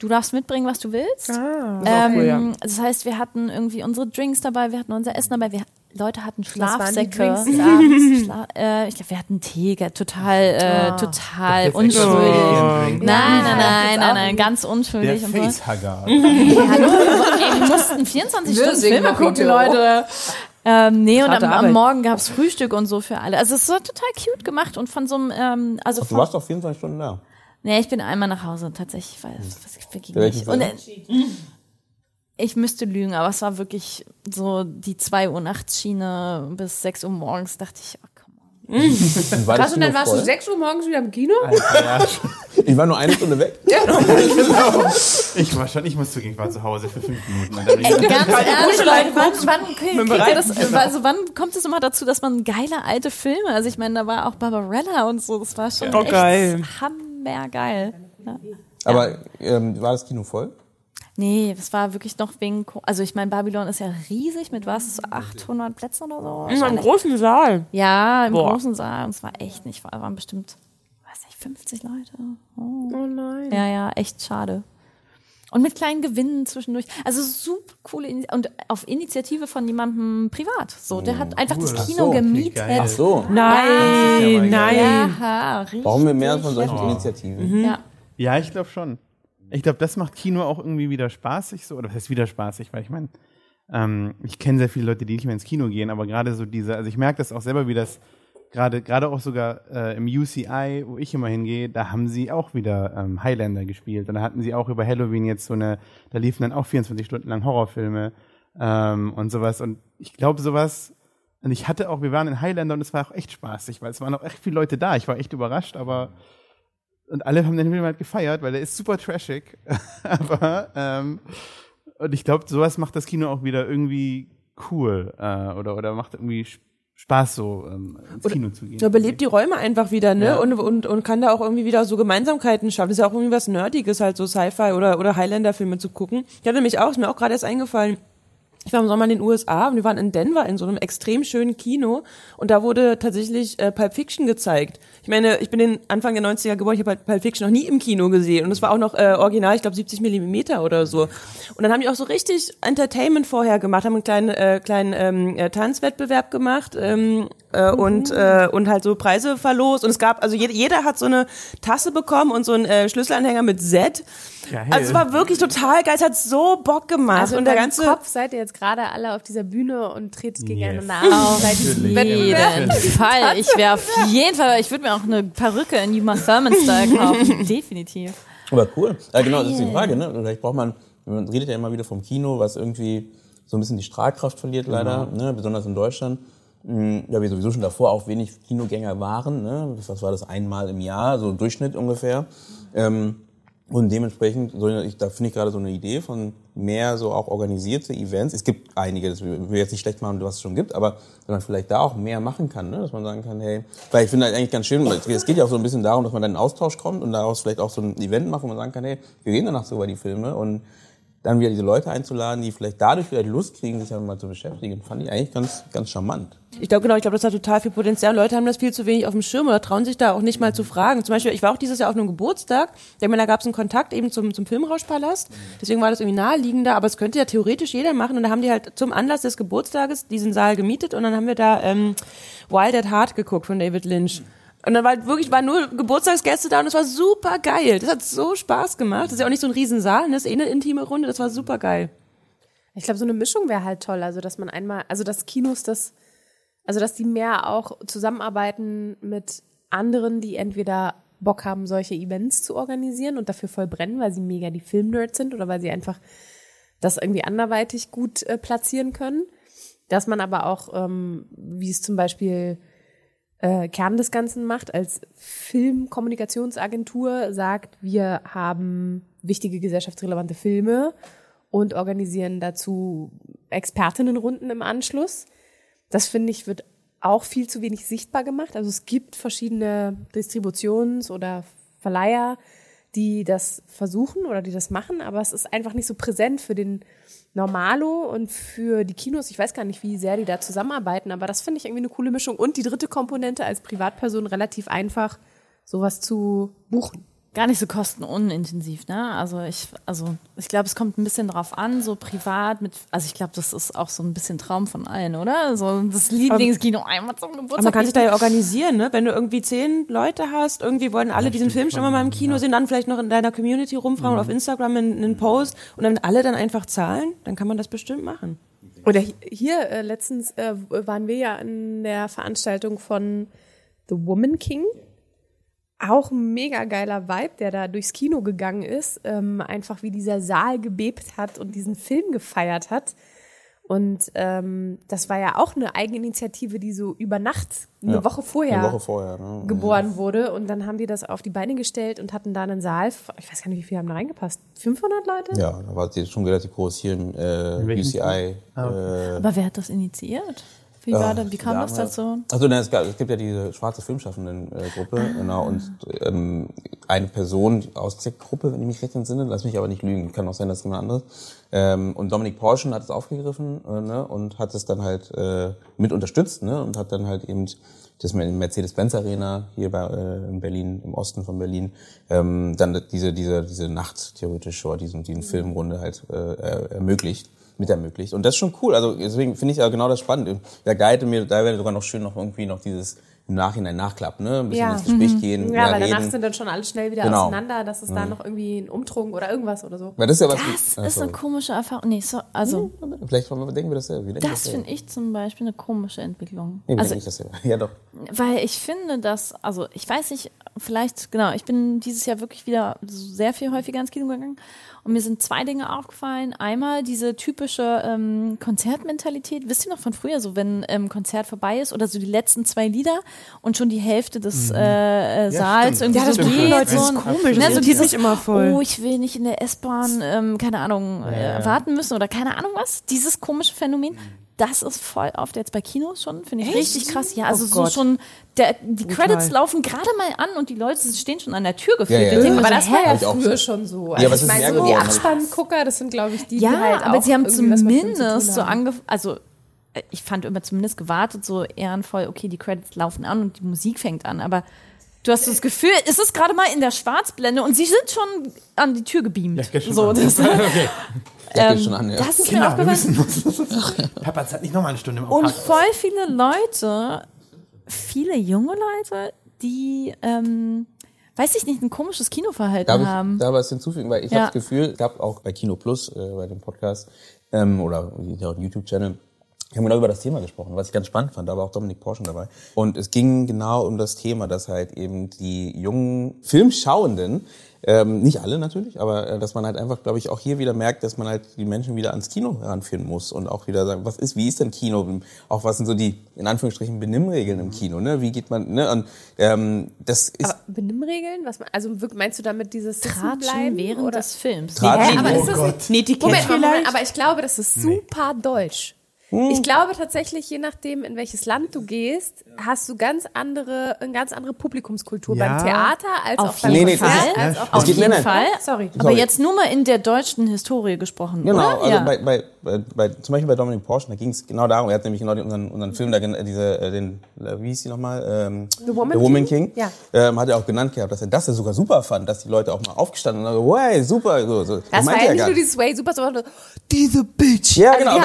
du darfst mitbringen, was du willst. Das ist auch ähm, cool, ja. Das heißt, wir hatten irgendwie unsere Drinks dabei, wir hatten unser Essen dabei, wir, Leute hatten waren die Schlafsäcke. Schla äh, ich glaube, wir hatten Tee, total, äh, total Das unschuldig. Nein, nein, Ja, nein, nein, nein, ganz unschuldig Der und so. Facehugger. Hey, hallo, ey, wir mussten 24 Stunden Filme gucken. Leute. Ähm, nee, und Harte am, am Arbeit. Morgen gab's Frühstück und so für alle. Also es war total cute gemacht und von so einem, ähm, also Du von, warst doch 24 Stunden da. Nee, ich bin einmal nach Hause tatsächlich, weil es welchen nicht. Und, äh, ich müsste lügen, aber es war wirklich so die 2 Uhr nachts Schiene bis 6 Uhr morgens, dachte ich, oh, komm on. Und war Krass, und dann warst du voll? 6 Uhr morgens wieder im Kino? Ich war nur eine Stunde weg. Ich war schon, ich muss zugeben, ich war zu Hause für fünf Minuten. Und dann Ey, ganz ehrlich, Leute, wann, das, also wann kommt es immer dazu, dass man geile alte Filme, also ich meine, da war auch Barbarella und so, das war schon Oh, echt geil. hammergeil. Ja. Aber ähm, war das Kino voll? Nee, das war wirklich noch wegen, Co- also ich meine, Babylon ist ja riesig mit was, so 800 Plätzen oder so. In einem großen Saal. Ja, im Boah. großen Saal und es war echt nicht, war- waren bestimmt, weiß nicht, 50 Leute. Oh. Oh nein. Ja, ja, echt schade. Und mit kleinen Gewinnen zwischendurch. Also super coole Ini und auf Initiative von jemandem privat. So, der hat einfach cool. das Ach Kino so, okay, gemietet. Ach so. Nein, Ja. nein. Ja, richtig. Brauchen wir mehr von solchen heftig. Initiativen? Ja. Ja, ich glaube schon. Ich glaube, das macht Kino auch irgendwie wieder spaßig so. Oder das heißt wieder spaßig, weil ich meine, ähm, ich kenne sehr viele Leute, die nicht mehr ins Kino gehen, aber gerade so diese, also ich merke das auch selber, wie das gerade gerade auch sogar äh, im UCI, wo ich immer hingehe, da haben sie auch wieder ähm, Highlander gespielt. Und da hatten sie auch über Halloween jetzt so eine, da liefen dann auch 24 Stunden lang Horrorfilme ähm, und sowas. Und ich glaube sowas, und ich hatte auch, wir waren in Highlander und es war auch echt spaßig, weil es waren auch echt viele Leute da. Ich war echt überrascht, aber und alle haben den Film halt gefeiert, weil der ist super trashig. aber ähm, und ich glaube, sowas macht das Kino auch wieder irgendwie cool äh, oder oder macht irgendwie Sp- Spaß so ähm, ins Kino zu gehen. Er belebt die Räume einfach wieder, ne? Ja. Und, und, und kann da auch irgendwie wieder so Gemeinsamkeiten schaffen. Das ist ja auch irgendwie was Nerdiges, halt so Sci-Fi oder, oder Highlander-Filme zu gucken. Ich hatte mich auch, ist mir auch gerade erst eingefallen, ich war im Sommer in den USA und wir waren in Denver in so einem extrem schönen Kino und da wurde tatsächlich äh, Pulp Fiction gezeigt. Ich meine, ich bin in Anfang der 90er geboren, ich habe halt Pulp Fiction noch nie im Kino gesehen und es war auch noch äh, original, ich glaube 70 Millimeter oder so. Und dann haben die auch so richtig Entertainment vorher gemacht, haben einen kleinen, äh, kleinen ähm, äh, Tanzwettbewerb gemacht ähm, äh, und, äh, und halt so Preise verlost und es gab, also jeder, jeder hat so eine Tasse bekommen und so einen äh, Schlüsselanhänger mit Z. Geil. Also es war wirklich total geil, es hat so Bock gemacht Also und der ganze Kopf seid ihr jetzt gerade alle auf dieser Bühne und tretet gegeneinander. Seid Natürlich. Wettbewerb. jeden Fall. Ich wäre auf jeden Fall, ich würde mir auch eine Perücke in Uma Thurman-Style kaufen. Definitiv. Aber cool. Ja, genau, das ist die Frage, ne? Vielleicht braucht man, man redet ja immer wieder vom Kino, was irgendwie so ein bisschen die Strahlkraft verliert leider, ne? besonders in Deutschland. Ja, wir sowieso schon davor auch wenig Kinogänger waren, ne? Was war das einmal im Jahr, so im Durchschnitt ungefähr. Ähm, und dementsprechend, so, ich, da finde ich gerade so eine Idee von mehr so auch organisierte Events. Es gibt einige, das will will jetzt nicht schlecht machen, was es schon gibt, aber wenn man vielleicht da auch mehr machen kann, ne? dass man sagen kann, hey, weil ich finde halt eigentlich ganz schön, es geht ja auch so ein bisschen darum, dass man dann in Austausch kommt und daraus vielleicht auch so ein Event macht, wo man sagen kann, hey, wir gehen danach sogar die Filme und dann wieder diese Leute einzuladen, die vielleicht dadurch die Lust kriegen, sich damit mal zu beschäftigen, fand ich eigentlich ganz, ganz charmant. Ich glaube, genau, ich glaube, das hat total viel Potenzial. Leute haben das viel zu wenig auf dem Schirm oder trauen sich da auch nicht mal zu fragen. Zum Beispiel, ich war auch dieses Jahr auf einem Geburtstag, ich meine, da gab es einen Kontakt eben zum, zum Filmrauschpalast. Deswegen war das irgendwie naheliegender, aber es könnte ja theoretisch jeder machen. Und da haben die halt zum Anlass des Geburtstages diesen Saal gemietet und dann haben wir da ähm, Wild at Heart geguckt von David Lynch. Und dann war halt wirklich, waren nur Geburtstagsgäste da und es war super geil. Das hat so Spaß gemacht. Das ist ja auch nicht so ein Riesensaal, ne? das ist eh eine intime Runde, das war super geil. Ich glaube, so eine Mischung wäre halt toll. Also, dass man einmal, also dass Kinos das, also dass die mehr auch zusammenarbeiten mit anderen, die entweder Bock haben, solche Events zu organisieren und dafür voll brennen, weil sie mega die Filmnerds sind oder weil sie einfach das irgendwie anderweitig gut äh, platzieren können. Dass man aber auch, ähm, wie es zum Beispiel äh, Kern des Ganzen macht, als Filmkommunikationsagentur sagt, wir haben wichtige gesellschaftsrelevante Filme und organisieren dazu Expertinnenrunden im Anschluss. Das finde ich wird auch viel zu wenig sichtbar gemacht. Also es gibt verschiedene Distributions- oder Verleiher, die das versuchen oder die das machen, aber es ist einfach nicht so präsent für den Normalo und für die Kinos. Ich weiß gar nicht, wie sehr die da zusammenarbeiten, aber das finde ich irgendwie eine coole Mischung. Und die dritte Komponente als Privatperson relativ einfach, sowas zu buchen. Gar nicht so kostenunintensiv, ne? Also ich, also ich glaube, es kommt ein bisschen drauf an, so privat mit, also ich glaube, das ist auch so ein bisschen Traum von allen, oder? So das Lieblingskino einmal zum Geburtstag. Aber man kann sich da ja organisieren, ne? Wenn du irgendwie zehn Leute hast, irgendwie wollen alle diesen Film schon mal im Kino sehen, dann vielleicht noch in deiner Community rumfragen oder auf Instagram einen, einen Post und dann alle dann einfach zahlen, dann kann man das bestimmt machen. Oder hi- hier äh, letztens äh, waren wir ja in der Veranstaltung von The Woman King. Auch ein mega geiler Vibe, der da durchs Kino gegangen ist. Ähm, einfach wie dieser Saal gebebt hat und diesen Film gefeiert hat. Und ähm, das war ja auch eine Eigeninitiative, die so über Nacht, eine Ja. Woche vorher, Eine Woche vorher. Ne? geboren wurde. Und dann haben die das auf die Beine gestellt und hatten da einen Saal, ich weiß gar nicht, wie viele haben da reingepasst? 500 Leute? Ja, da war die schon relativ groß hier im äh, UCI. Ah, äh, Aber wer hat das initiiert? Wie, war das, wie kam das dazu? Also ne, es, gab, es gibt ja diese schwarze Filmschaffenden-Gruppe, Ah. genau, und ähm, eine Person aus der Gruppe, wenn ich mich recht entsinne, lass mich aber nicht lügen, kann auch sein, dass jemand anderes. Ähm, und Dominik Porschen hat es aufgegriffen äh, ne, und hat es dann halt äh, mit unterstützt ne, und hat dann halt eben das Mercedes-Benz Arena hier bei, äh, in Berlin, im Osten von Berlin, ähm, dann diese diese diese Nacht theoretisch oder diesen diesen Filmrunde halt äh, er- ermöglicht mit ermöglicht. Und das ist schon cool. Also deswegen finde ich ja genau das spannend. Der Guide mir, da wäre sogar noch schön noch irgendwie noch dieses im Nachhinein nachklappen, ne? Ein bisschen Ja. ins Gespräch gehen, Ja, weil danach reden. sind dann schon alle schnell wieder Genau. auseinander, dass es da noch irgendwie einen Umtrunk oder irgendwas oder so. Weil das ist ja was. Das Ah, ist eine komische Erfahrung. Nee, so, also, Vielleicht denken wir das ja. das finde ich zum Beispiel eine komische Entwicklung. Nee, also, also, ich das ja. Ja, doch. weil ich finde, dass, also ich weiß nicht, vielleicht, genau, ich bin dieses Jahr wirklich wieder sehr viel häufiger ins Kino gegangen und mir sind zwei Dinge aufgefallen. Einmal diese typische ähm, Konzertmentalität. Wisst ihr noch von früher, so wenn ähm, Konzert vorbei ist oder so die letzten zwei Lieder und schon die Hälfte des äh, äh, Saals stimmt. irgendwie Ja, das so geht. Leute, so, das komisch, Ne, so dieses, immer voll. oh, ich will nicht in der S-Bahn, ähm, keine Ahnung, äh, warten müssen oder keine Ahnung was. Dieses komische Phänomen. Das ist voll oft jetzt bei Kinos schon, finde ich richtig krass. Ja, also Oh so Gott. schon, der, die Brutal. Credits laufen gerade mal an und die Leute stehen schon an der Tür gefühlt. Ja, ja. Mir Aber das war ja früher schon so. Ja, Also aber es ich ist meine, mehr so die. Abspanngucker, das sind, glaube ich, die, die Ja, halt aber auch sie haben zumindest so angefangen, also äh, ich fand immer zumindest gewartet, so ehrenvoll, okay, die Credits laufen an und die Musik fängt an, aber du hast das Gefühl, es ist gerade mal in der Schwarzblende und sie sind schon an die Tür gebeamt. Ja, geht schon so, an. das, okay. Ja, geht schon an, ja. das ist mir Kinder, wir aufgefallen. Papa, es hat nicht nochmal eine Stunde im Und Park. voll viele Leute, viele junge Leute, die, ähm, weiß ich nicht, ein komisches Kinoverhalten Darf ich haben. da was hinzufügen? Weil ich Ja. habe das Gefühl, es gab auch bei Kino Plus, äh, bei dem Podcast, ähm, oder YouTube-Channel, wir haben genau über das Thema gesprochen, was ich ganz spannend fand. Da war auch Dominik Porschen dabei. Und es ging genau um das Thema, dass halt eben die jungen Filmschauenden, ähm, nicht alle natürlich, aber äh, dass man halt einfach, glaube ich, auch hier wieder merkt, dass man halt die Menschen wieder ans Kino heranführen muss und auch wieder sagen, was ist, wie ist denn Kino? Auch was sind so die, in Anführungsstrichen, Benimmregeln im Kino, ne? Wie geht man, ne? Und ähm, das ist Aber Benimmregeln? Was, also wirk- meinst du damit dieses Tratschen während oder? des Films. Tratschen. Hä, aber Oh ist das Gott. nicht, Netiquette Moment, Moment, aber ich glaube, das ist super deutsch. Ich glaube tatsächlich, je nachdem, in welches Land du gehst, hast du ganz andere, eine ganz andere Publikumskultur Ja. beim Theater als Auf auch beim jeden Nee, nee, das ist- als Ja. Auf Es geht- jeden. Fall. Sorry. Aber Sorry. jetzt nur mal in der deutschen Historie gesprochen, Genau, oder? also ja. bei, bei, bei, bei, zum Beispiel bei Dominik Porschen, da ging es genau darum, er hat nämlich genau unseren, unseren Film, da, äh, diese, äh, den, äh, wie hieß die nochmal? Ähm, The Woman King? Ja. Ähm, hat er auch genannt gehabt, dass er das ja sogar super fand, dass die Leute auch mal aufgestanden und so, hey, super, so, so. Das war meinte ja nicht nur dieses Way super, sondern diese Bitch. Ja, genau.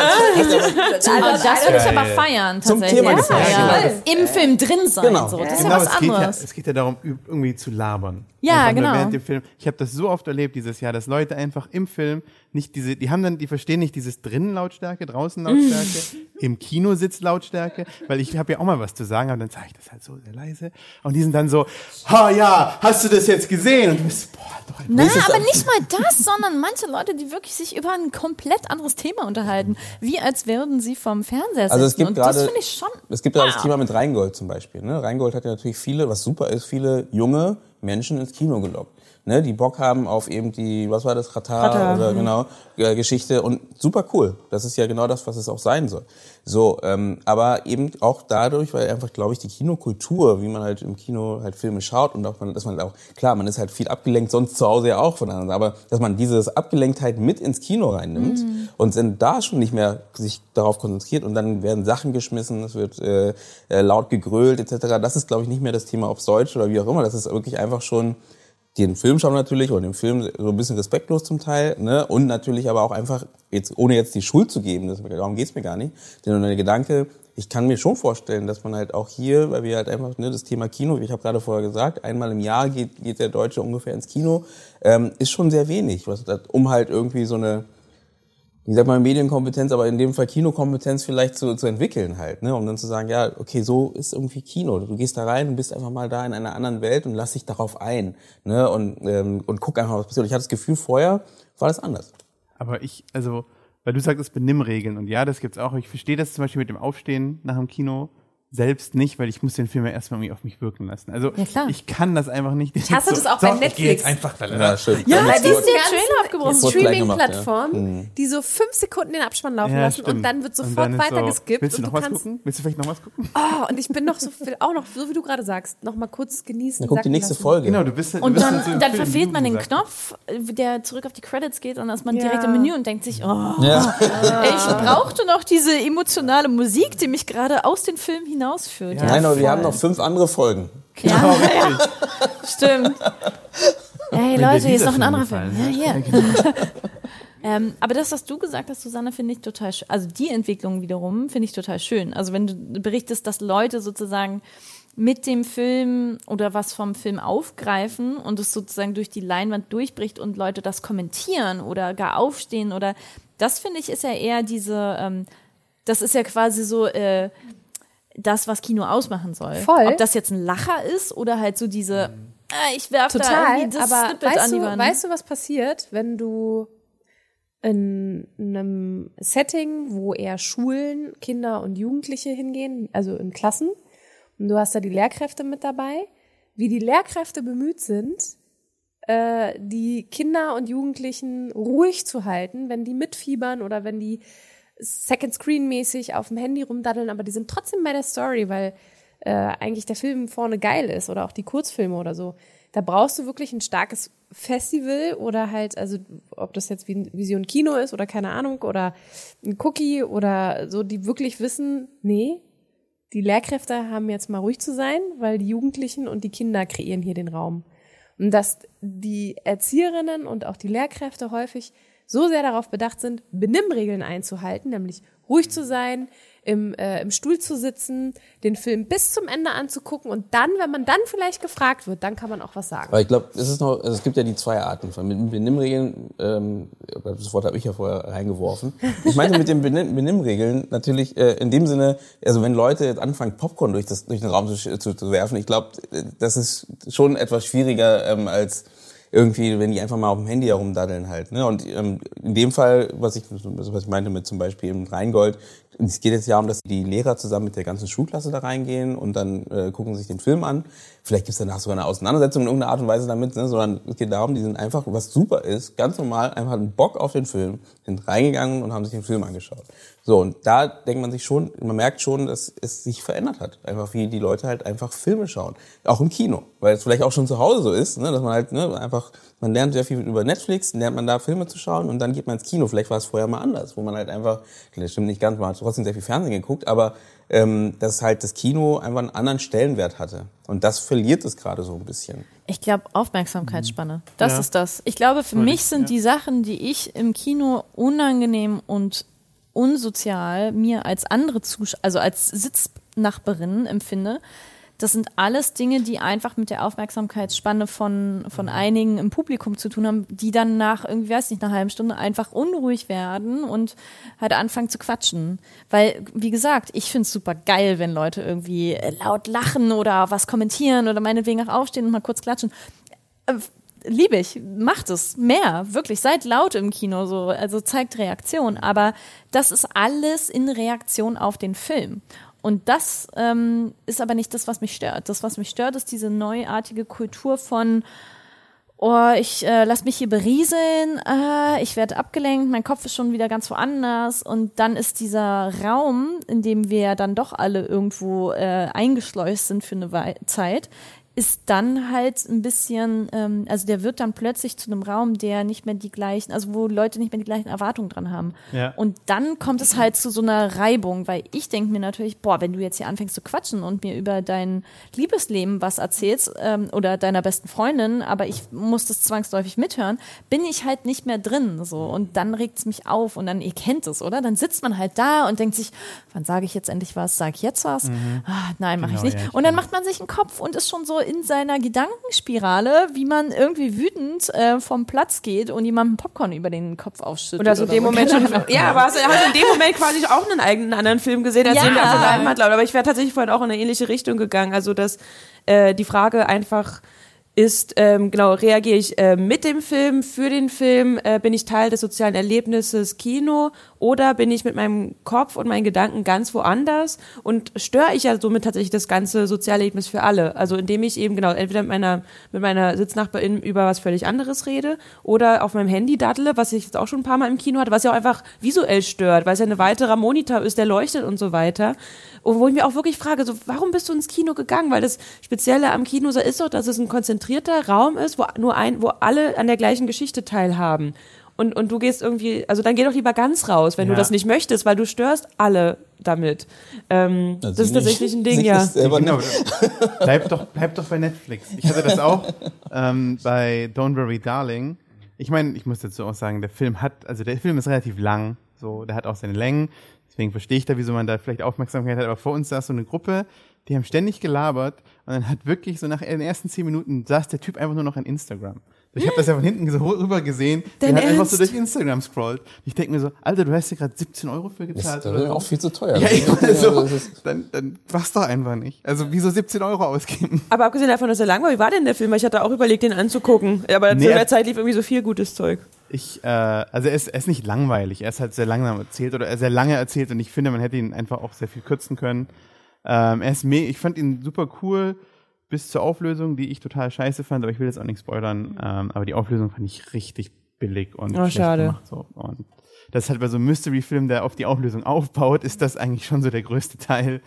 Aber Also, das würde ich aber feiern, Zum tatsächlich. Thema ja, genau. Im Film drin sein. Genau. So. Das ist Genau, ja was es geht ja, anderes. es geht ja darum, irgendwie zu labern. Ja, genau. Während dem Film. Ich habe das so oft erlebt dieses Jahr, dass Leute einfach im Film nicht diese, die haben dann, die verstehen nicht dieses drinnen Lautstärke, draußen Lautstärke, im Kinositz Lautstärke, weil ich habe ja auch mal was zu sagen, aber dann sage ich das halt so sehr leise. Und die sind dann so, ha ja, hast du das jetzt gesehen? Und du bist, boah, doch ein Na, aber nicht mal das, sondern manche Leute, die wirklich sich über ein komplett anderes Thema unterhalten, wie als würden sie vom Fernseher sitzen. Also es gibt Und gerade, das finde ich schon. es gibt gerade das wow. Thema mit Rheingold zum Beispiel. Ne? Rheingold hat ja natürlich viele, was super ist, viele junge Menschen ins Kino gelockt. Ne, die Bock haben auf eben die, was war das, Katar Katar, oder mhm. genau, äh, Geschichte und super cool. Das ist ja genau das, was es auch sein soll. So, ähm, aber eben auch dadurch, weil einfach, glaube ich, die Kinokultur, wie man halt im Kino halt Filme schaut und auch, man, dass man auch, klar, man ist halt viel abgelenkt, sonst zu Hause ja auch von anderen, aber dass man dieses Abgelenktheit mit ins Kino reinnimmt und dann da schon nicht mehr sich darauf konzentriert und dann werden Sachen geschmissen, es wird äh, äh, laut gegrölt etc. Das ist, glaube ich, nicht mehr das Thema, ob es Deutsch oder wie auch immer. Das ist wirklich einfach schon den Film schauen natürlich oder den Film so ein bisschen respektlos zum Teil ne? und natürlich aber auch einfach jetzt ohne jetzt die Schuld zu geben, das, darum geht's mir gar nicht, denn der Gedanke, ich kann mir schon vorstellen, dass man halt auch hier, weil wir halt einfach ne, das Thema Kino, wie ich habe gerade vorher gesagt, einmal im Jahr geht, geht der Deutsche ungefähr ins Kino, ähm, ist schon sehr wenig, was, um halt irgendwie so eine ich sag mal Medienkompetenz, aber in dem Fall Kinokompetenz vielleicht zu, zu entwickeln halt, ne, um dann zu sagen, ja, okay, so ist irgendwie Kino. Du gehst da rein und bist einfach mal da in einer anderen Welt und lass dich darauf ein, ne, und ähm, und guck einfach, was passiert. Ich hatte das Gefühl, vorher war das anders. Aber ich, also weil du sagtest Benimmregeln und ja, das gibt's auch. Ich verstehe das zum Beispiel mit dem Aufstehen nach dem Kino selbst nicht, weil ich muss den Film ja erstmal irgendwie auf mich wirken lassen. Also Ja, klar. ich kann das einfach nicht. Ich hasse das auch bei Netflix. einfach da. Ja, stimmt. Ja, Dann weil ist die ist Trailer abgebrochen. Jetzt gemacht, ja. Streaming-Plattformen, die so fünf Sekunden den Abspann laufen Ja, lassen stimmt. und dann wird sofort dann weiter so, geskippt. Willst du und noch du was kannst, gucken? Willst du vielleicht noch was gucken? Oh, und ich bin noch so, will auch noch, so wie du gerade sagst, noch mal kurz genießen. Dann guck die nächste lassen. Folge. Genau, du bist du Und bist dann, so im dann verfehlt man den Knopf, der zurück auf die Credits geht und dann ist man Ja. direkt im Menü und denkt sich, oh, Ja. ich brauchte noch diese emotionale Musik, die mich gerade aus den Film hinausführt. Ja. Nein, aber wir voll. haben noch fünf andere Folgen. Ja, stimmt. Hey Leute, hier ist noch ein anderer Film. Ja, hier. ähm, aber das, was du gesagt hast, Susanne, finde ich total schön. Also die Entwicklung wiederum finde ich total schön. Also wenn du berichtest, dass Leute sozusagen mit dem Film oder was vom Film aufgreifen und es sozusagen durch die Leinwand durchbricht und Leute das kommentieren oder gar aufstehen oder das finde ich ist ja eher diese, ähm, das ist ja quasi so äh, das, was Kino ausmachen soll. Voll. Ob das jetzt ein Lacher ist oder halt so diese, äh, ich werfe da irgendwie das aber Snippet weißt an die du, Wand. weißt du, was passiert, wenn du in einem Setting, wo eher Schulen, Kinder und Jugendliche hingehen, also in Klassen, und du hast da die Lehrkräfte mit dabei, wie die Lehrkräfte bemüht sind, äh, die Kinder und Jugendlichen ruhig zu halten, wenn die mitfiebern oder wenn die Second Screen mäßig auf dem Handy rumdaddeln, aber die sind trotzdem bei der Story, weil äh, eigentlich der Film vorne geil ist oder auch die Kurzfilme oder so. Da brauchst du wirklich ein starkes Festival oder halt, also ob das jetzt wie ein Vision Kino ist oder keine Ahnung oder ein Cookie oder so, die wirklich wissen, nee, die Lehrkräfte haben jetzt mal ruhig zu sein, weil die Jugendlichen und die Kinder kreieren hier den Raum. Und dass die Erzieherinnen und auch die Lehrkräfte häufig so sehr darauf bedacht sind, Benimmregeln einzuhalten, nämlich ruhig zu sein, im, äh, im Stuhl zu sitzen, den Film bis zum Ende anzugucken und dann, wenn man dann vielleicht gefragt wird, dann kann man auch was sagen. Aber ich glaube, es ist noch, also es gibt ja die zwei Arten von Benimmregeln. Ähm, das Wort habe ich ja vorher reingeworfen. Ich meinte mit den Benimm Benimmregeln natürlich äh, in dem Sinne, also wenn Leute jetzt anfangen Popcorn durch das durch den Raum zu, zu, zu werfen, ich glaube, das ist schon etwas schwieriger ähm, als irgendwie, wenn die einfach mal auf dem Handy herumdaddeln halt. Ne? Und ähm, in dem Fall, was ich, was ich meinte mit zum Beispiel im Rheingold, es geht jetzt ja um, dass die Lehrer zusammen mit der ganzen Schulklasse da reingehen und dann äh, gucken sich den Film an. Vielleicht gibt's danach sogar eine Auseinandersetzung in irgendeiner Art und Weise damit, ne? sondern es geht darum, die sind einfach, was super ist, ganz normal, einfach einen Bock auf den Film, sind reingegangen und haben sich den Film angeschaut. So, und da denkt man sich schon, man merkt schon, dass es sich verändert hat. Einfach wie die Leute halt einfach Filme schauen. Auch im Kino. Weil es vielleicht auch schon zu Hause so ist, ne? dass man halt ne, einfach, man lernt sehr viel über Netflix, lernt man da Filme zu schauen und dann geht man ins Kino. Vielleicht war es vorher mal anders, wo man halt einfach, das stimmt nicht ganz, man hat trotzdem sehr viel Fernsehen geguckt, aber ähm, dass halt das Kino einfach einen anderen Stellenwert hatte. Und das verliert es gerade so ein bisschen. Ich glaube, Aufmerksamkeitsspanne. Das Ja. ist das. Ich glaube, für mich sind ja. die Sachen, die ich im Kino unangenehm und unsozial mir als andere Zusch also als Sitznachbarin empfinde, das sind alles Dinge, die einfach mit der Aufmerksamkeitsspanne von, von einigen im Publikum zu tun haben, die dann nach irgendwie, weiß nicht, einer halben Stunde einfach unruhig werden und halt anfangen zu quatschen. Weil, wie gesagt, ich find's super geil, wenn Leute irgendwie äh, laut lachen oder was kommentieren oder meinetwegen auch aufstehen und mal kurz klatschen. Äh, Liebe ich, macht es mehr, wirklich, seid laut im Kino, so, also zeigt Reaktion, aber das ist alles in Reaktion auf den Film. Und das ähm, ist aber nicht das, was mich stört. Das, was mich stört, ist diese neuartige Kultur von, oh, ich äh, lass mich hier berieseln, äh, ich werde abgelenkt, mein Kopf ist schon wieder ganz woanders und dann ist dieser Raum, in dem wir dann doch alle irgendwo äh, eingeschleust sind für eine Zeit, ist dann halt ein bisschen, ähm, also der wird dann plötzlich zu einem Raum, der nicht mehr die gleichen, also wo Leute nicht mehr die gleichen Erwartungen dran haben. Ja. Und dann kommt es halt zu so einer Reibung, weil ich denke mir natürlich, boah, wenn du jetzt hier anfängst zu quatschen und mir über dein Liebesleben was erzählst ähm, oder deiner besten Freundin, aber ich muss das zwangsläufig mithören, bin ich halt nicht mehr drin. So und dann regt es mich auf und dann ihr kennt es, oder? Dann sitzt man halt da und denkt sich, wann sage ich jetzt endlich was? Sag ich jetzt was? Ah, nein, mache Genau, ich nicht. ja, ich und dann macht man sich einen Kopf und ist schon so in seiner Gedankenspirale, wie man irgendwie wütend äh, vom Platz geht und jemandem Popcorn über den Kopf aufschüttet. Und also in dem so. Moment schon, ja, aber hast, du- hast in dem Moment quasi auch einen eigenen anderen Film gesehen, als Ja. den wir von Leinwand laut. Aber ich wäre tatsächlich vorhin auch in eine ähnliche Richtung gegangen. Also, dass äh, die Frage einfach, ist, ähm, genau, reagiere ich äh, mit dem Film, für den Film, äh, bin ich Teil des sozialen Erlebnisses Kino oder bin ich mit meinem Kopf und meinen Gedanken ganz woanders und störe ich ja somit tatsächlich das ganze soziale Erlebnis für alle. Also indem ich eben genau entweder mit meiner, mit meiner Sitznachbarin über was völlig anderes rede oder auf meinem Handy daddle, was ich jetzt auch schon ein paar Mal im Kino hatte, was ja auch einfach visuell stört, weil es ja ein weiterer Monitor ist, der leuchtet und so weiter. Und wo ich mir auch wirklich frage, so, warum bist du ins Kino gegangen? Weil das Spezielle am Kino ist doch, dass es ein konzentrierter Raum ist, wo nur ein, wo alle an der gleichen Geschichte teilhaben. Und, und du gehst irgendwie, also dann geh doch lieber ganz raus, wenn Ja. du das nicht möchtest, weil du störst alle damit. Ähm, Also das ist tatsächlich ein Ding, ja. ist selber genau. nicht- bleib, doch, bleib doch bei Netflix. Ich hatte das auch ähm, bei Don't Worry Darling. Ich meine, ich muss dazu auch sagen, der Film hat, also der Film ist relativ lang, so, der hat auch seine Längen. Deswegen verstehe ich da, wieso man da vielleicht Aufmerksamkeit hat. Aber vor uns saß so eine Gruppe, die haben ständig gelabert und dann hat wirklich so nach den ersten zehn Minuten saß der Typ einfach nur noch an Instagram. Ich habe das ja von hinten so rüber gesehen, der hat einfach so durch Instagram scrollt. Ich denke mir so, Alter, du hast dir gerade 17 Euro für Das gezahlt. ist oder auch viel zu teuer. Ja, ich meine so, Das dann, dann mach's doch einfach nicht. Also wieso 17 Euro ausgeben? Aber abgesehen davon, dass er lang war, wie war denn der Film? Ich hatte auch überlegt, den anzugucken. Aber Nee, zu er- der Zeit lief irgendwie so viel gutes Zeug. Ich, äh, also er ist, er ist nicht langweilig, er ist halt sehr langsam erzählt oder er sehr lange erzählt und ich finde, man hätte ihn einfach auch sehr viel kürzen können. Ähm, er ist me ich fand ihn super cool bis zur Auflösung, die ich total scheiße fand, aber ich will jetzt auch nicht spoilern, ähm, aber die Auflösung fand ich richtig billig und Oh, schlecht schade. gemacht. So. Und das ist halt bei so einem Mystery-Film, der auf die Auflösung aufbaut, ist das eigentlich schon so der größte Teil.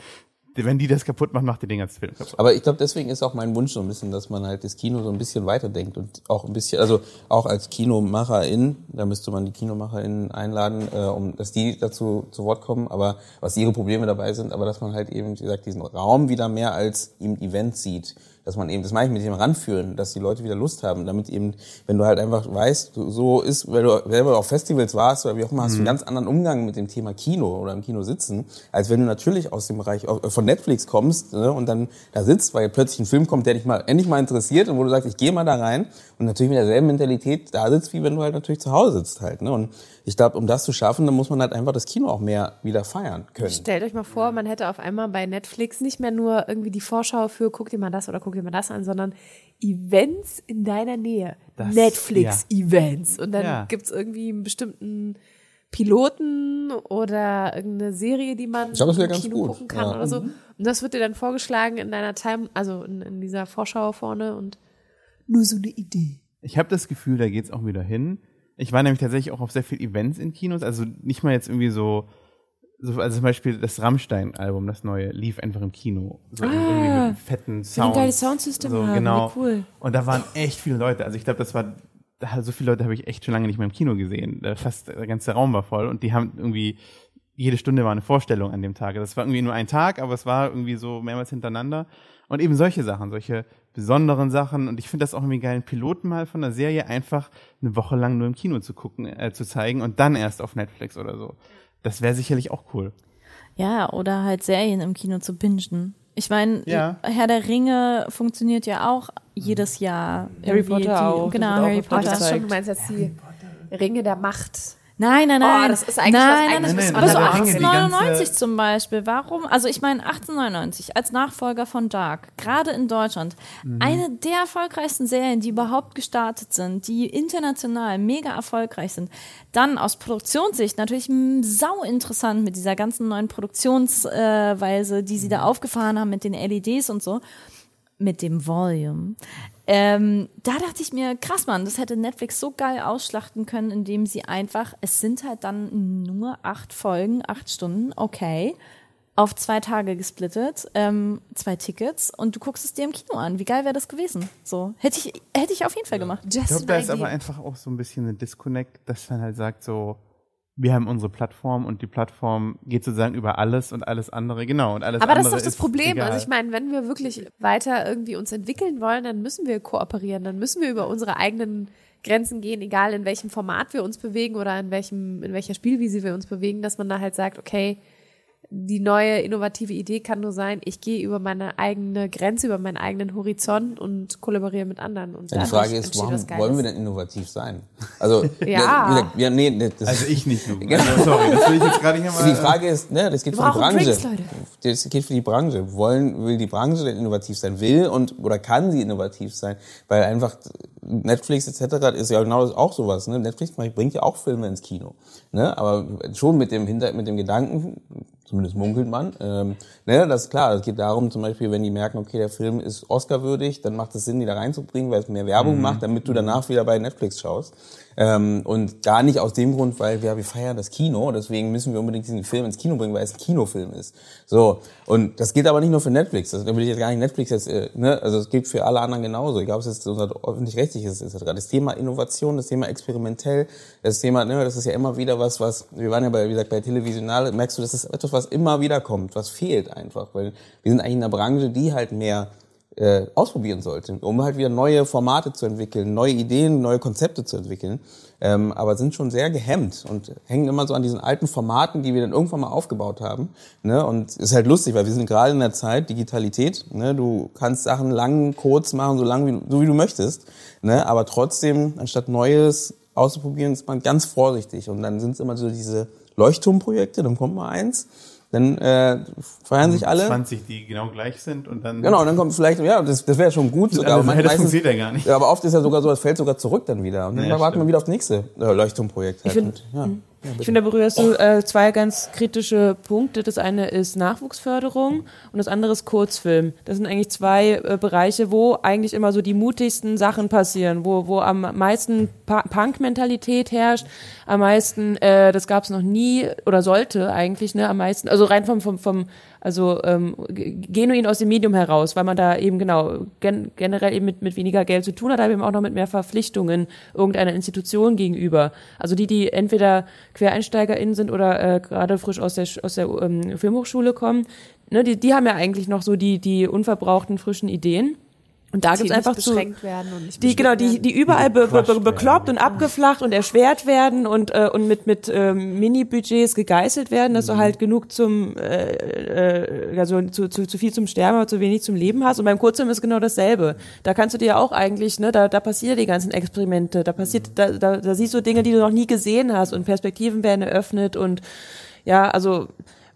Wenn die das kaputt macht, macht die Ding als Film kaputt. Aber ich glaube, deswegen ist auch mein Wunsch so ein bisschen, dass man halt das Kino so ein bisschen weiterdenkt und auch ein bisschen, also auch als Kinomacherin, da müsste man die KinomacherInnen einladen, äh, um dass die dazu zu Wort kommen, aber was ihre Probleme dabei sind, aber dass man halt eben, wie gesagt, diesen Raum wieder mehr als im Event sieht. Dass man eben, das meine ich mit dem ranführen, dass die Leute wieder Lust haben, damit eben, wenn du halt einfach weißt, so ist, wenn du selber auf Festivals warst oder wie auch immer, hast du einen ganz anderen Umgang mit dem Thema Kino oder im Kino sitzen, als wenn du natürlich aus dem Bereich äh, von Netflix kommst ne, und dann da sitzt, weil plötzlich ein Film kommt, der dich mal endlich mal interessiert und wo du sagst, ich gehe mal da rein und natürlich mit derselben Mentalität da sitzt, wie wenn du halt natürlich zu Hause sitzt halt. Ne? Und ich glaube, um das zu schaffen, dann muss man halt einfach das Kino auch mehr wieder feiern können. Stellt euch mal vor, man hätte auf einmal bei Netflix nicht mehr nur irgendwie die Vorschau für guck dir mal das oder guck dir mal das an, sondern Events in deiner Nähe. Netflix-Events. Und dann Ja. gibt's irgendwie einen bestimmten Piloten oder irgendeine Serie, die man wäre im ganz Kino gut, gucken kann ja. oder so. Und das wird dir dann vorgeschlagen in deiner Time, also in, in dieser Vorschau vorne und nur so eine Idee. Ich habe das Gefühl, da geht's auch wieder hin. Ich war nämlich tatsächlich auch auf sehr viel Events in Kinos, also nicht mal jetzt irgendwie so, so also zum Beispiel das Rammstein-Album, das neue, lief einfach im Kino. So irgendwie mit einem fetten ein Sound. geiles Soundsystem so, haben, Genau. wie cool. Und da waren echt viele Leute. Also ich glaube, das war, so viele Leute habe ich echt schon lange nicht mehr im Kino gesehen. Fast der ganze Raum war voll und die haben irgendwie, jede Stunde war eine Vorstellung an dem Tag. Das war irgendwie nur ein Tag, aber es war irgendwie so mehrmals hintereinander. Und eben solche Sachen, solche besonderen Sachen. Und ich finde das auch irgendwie geil, einen Piloten mal von der Serie einfach eine Woche lang nur im Kino zu gucken, äh, zu zeigen und dann erst auf Netflix oder so. Das wäre sicherlich auch cool. Ja, oder halt Serien im Kino zu bingen. Ich meine, Ja. Herr der Ringe funktioniert ja auch jedes Jahr. Harry Potter auch, das Genau, auch Harry öfter Oh, ich Potter. dachte schon, du meinst jetzt die Ringe der Macht. Nein, nein, nein. Oh, das ist eigentlich nein, was- nein, nein, nein. Aber so da Ringe, die 1899 ganze- zum Beispiel. Warum? Also ich meine 1899 als Nachfolger von Dark, gerade in Deutschland, eine der erfolgreichsten Serien, die überhaupt gestartet sind, die international mega erfolgreich sind. Dann aus Produktionssicht natürlich sau interessant mit dieser ganzen neuen Produktionsweise, die sie da aufgefahren haben mit den LEDs und so mit dem Volume. Ähm, da dachte ich mir, krass, Mann, das hätte Netflix so geil ausschlachten können, indem sie einfach, es sind halt dann nur acht Folgen, acht Stunden, okay, auf zwei Tage gesplittet, ähm, zwei Tickets und du guckst es dir im Kino an. Wie geil wäre das gewesen? So, hätte ich, hätte ich auf jeden Fall gemacht. Ich Just glaube, da ist aber einfach auch so ein bisschen ein Disconnect, dass man halt sagt so, wir haben unsere Plattform und die Plattform geht sozusagen über alles und alles andere, genau, und alles Aber das ist doch das Problem. Egal. Also ich meine, wenn wir wirklich weiter irgendwie uns entwickeln wollen, dann müssen wir kooperieren, dann müssen wir über unsere eigenen Grenzen gehen, egal in welchem Format wir uns bewegen oder in welchem, in welcher Spielwiese wir uns bewegen, dass man da halt sagt, okay, die neue innovative Idee kann nur sein, ich gehe über meine eigene Grenze, über meinen eigenen Horizont und kollaboriere mit anderen. Und Ja, die Frage ist, warum wollen wir denn innovativ sein? Also, Ja. ja, nee, nee, das, Also ich nicht, du. Also, sorry, das will ich jetzt gerade nicht Die mal. Frage ist, ne, das geht für die Branche. Drinks, Leute. Das geht für die Branche. Wollen, will die Branche denn innovativ sein? Will und oder kann sie innovativ sein? Weil einfach Netflix etc. ist ja genau das auch sowas. Ne? Netflix bringt ja auch Filme ins Kino. Ne? Aber schon mit dem Hinter, mit dem Gedanken, zumindest munkelt man, ähm, ne, das ist klar. Es geht darum, zum Beispiel, wenn die merken, okay, der Film ist Oscar-würdig, dann macht es Sinn, die da reinzubringen, weil es mehr Werbung macht, damit du danach wieder bei Netflix schaust. Ähm, und gar nicht aus dem Grund, weil wir, wir feiern das Kino, deswegen müssen wir unbedingt diesen Film ins Kino bringen, weil es ein Kinofilm ist. So, und das gilt aber nicht nur für Netflix. Das, da will ich jetzt gar nicht Netflix jetzt, äh, ne, also es gilt für alle anderen genauso. Egal, ob es jetzt unser öffentlich-rechtliches ist, etc. Das Thema Innovation, das Thema experimentell, das Thema, ne, das ist ja immer wieder was, was, wir waren ja bei, wie gesagt, bei Televisional, merkst du, das ist etwas, was immer wieder kommt, was fehlt einfach, weil wir sind eigentlich in einer Branche, die halt mehr äh, ausprobieren sollte, um halt wieder neue Formate zu entwickeln, neue Ideen, neue Konzepte zu entwickeln, ähm, aber sind schon sehr gehemmt und hängen immer so an diesen alten Formaten, die wir dann irgendwann mal aufgebaut haben. Ne? Und ist halt lustig, weil wir sind gerade in der Zeit Digitalität. Ne? Du kannst Sachen lang, kurz machen, so lang wie so wie du möchtest, ne? aber trotzdem anstatt Neues auszuprobieren, ist man ganz vorsichtig und dann sind es immer so diese Leuchtturmprojekte, dann kommt mal eins. Dann äh, feiern sich alle. 20, die genau gleich sind und dann. Genau, und dann kommt vielleicht, ja, das, das wäre schon gut sogar. Also, aber man- das meistens- funktioniert ja gar nicht. Ja, aber oft ist ja sogar so, es fällt sogar zurück dann wieder. Und dann Ja, warten wir wieder aufs nächste äh, Leuchtturmprojekt. Halt. Ich find- Und, ja. Ich finde, da berührst du äh, zwei ganz kritische Punkte. Das eine ist Nachwuchsförderung und das andere ist Kurzfilm. Das sind eigentlich zwei äh, Bereiche, wo eigentlich immer so die mutigsten Sachen passieren, wo, wo am meisten Punk-Mentalität herrscht, am meisten, äh, das gab es noch nie oder sollte eigentlich, ne, am meisten, also rein vom, vom, vom also ähm, genuin aus dem Medium heraus, weil man da eben genau gen generell eben mit, mit weniger Geld zu tun hat, aber eben auch noch mit mehr Verpflichtungen irgendeiner Institution gegenüber. Also die, die entweder QuereinsteigerInnen sind oder äh, gerade frisch aus der, aus der ähm, Filmhochschule kommen, ne, die, die haben ja eigentlich noch so die, die unverbrauchten frischen Ideen. Und da die gibt's nicht einfach zu, beschränkt werden und nicht die genau die die überall be, be, be, bekloppt und abgeflacht und erschwert werden und äh, und mit mit ähm, Mini-Budgets gegeißelt werden, dass du Mhm. halt genug zum äh, äh, also zu, zu, zu viel zum Sterben, aber zu wenig zum Leben hast. Und beim Kurzfilm ist genau dasselbe. Da kannst du dir auch eigentlich ne da da passieren die ganzen Experimente, da passiert da, da da siehst du Dinge, die du noch nie gesehen hast und Perspektiven werden eröffnet und ja also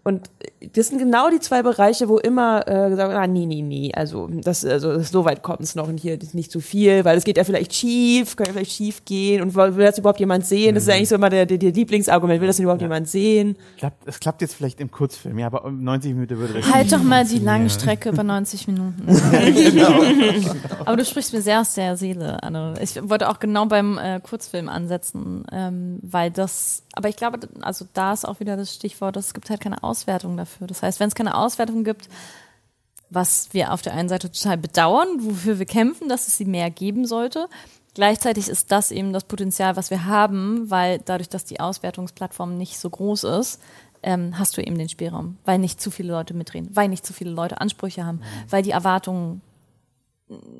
und das sind genau die zwei Bereiche, wo immer äh, gesagt wird, ah, nee, nee, nee, also das, also so weit kommt es noch und hier ist nicht zu viel, weil es geht ja vielleicht schief, kann ja vielleicht schief gehen und will das überhaupt jemand sehen? Das ist eigentlich so immer der, der, der Lieblingsargument, will das denn überhaupt jemand sehen? Klappt, es klappt jetzt vielleicht im Kurzfilm, ja, aber um 90 Minuten würde das Halt doch mal die lange Strecke über 90 Minuten. Aber du sprichst mir sehr aus der Seele, Anne. Ich wollte auch genau beim äh, Kurzfilm ansetzen, ähm, weil das, aber ich glaube, also da ist auch wieder das Stichwort, es gibt halt keine Auswertung dafür. Das heißt, wenn es keine Auswertung gibt, was wir auf der einen Seite total bedauern, wofür wir kämpfen, dass es sie mehr geben sollte. Gleichzeitig ist das eben das Potenzial, was wir haben, weil dadurch, dass die Auswertungsplattform nicht so groß ist, ähm, hast du eben den Spielraum, weil nicht zu viele Leute mitreden, weil nicht zu viele Leute Ansprüche haben, weil die Erwartungen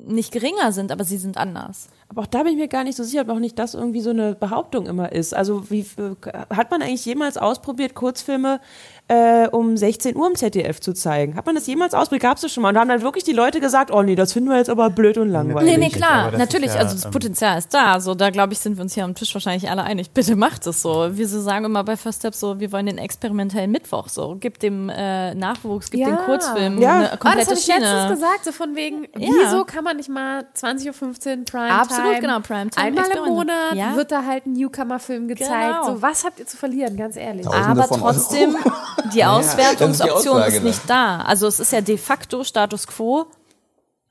nicht geringer sind, aber sie sind anders. Aber auch da bin ich mir gar nicht so sicher, ob auch nicht das irgendwie so eine Behauptung immer ist. Also wie äh, hat man eigentlich jemals ausprobiert, Kurzfilme äh, um 16 Uhr im ZDF zu zeigen? Hat man das jemals ausprobiert? Gab es das schon mal? Und haben dann wirklich die Leute gesagt, oh nee, das finden wir jetzt aber blöd und langweilig. Nee, nee, klar, natürlich, ja, also das ähm, Potenzial ist da. So, da glaube ich, sind wir uns hier am Tisch wahrscheinlich alle einig. Bitte macht es so. Wir so sagen immer bei First Step so, wir wollen den experimentellen Mittwoch so. Gib dem äh, Nachwuchs, gib Ja. dem Kurzfilm Ja. eine Oh, das komplette habe ich letztens Schiene. gesagt, so von wegen, Ja. wieso kann man nicht mal 20.15 Uhr Prime Absolut, genau, Primetime, Einmal im. Monat Ja. wird da halt ein Newcomer-Film gezeigt. Genau. So, was habt ihr zu verlieren, ganz ehrlich? Tausende Aber trotzdem, Euro. die Auswertungsoption Aussage, ist ne? nicht da. Also es ist ja de facto Status quo,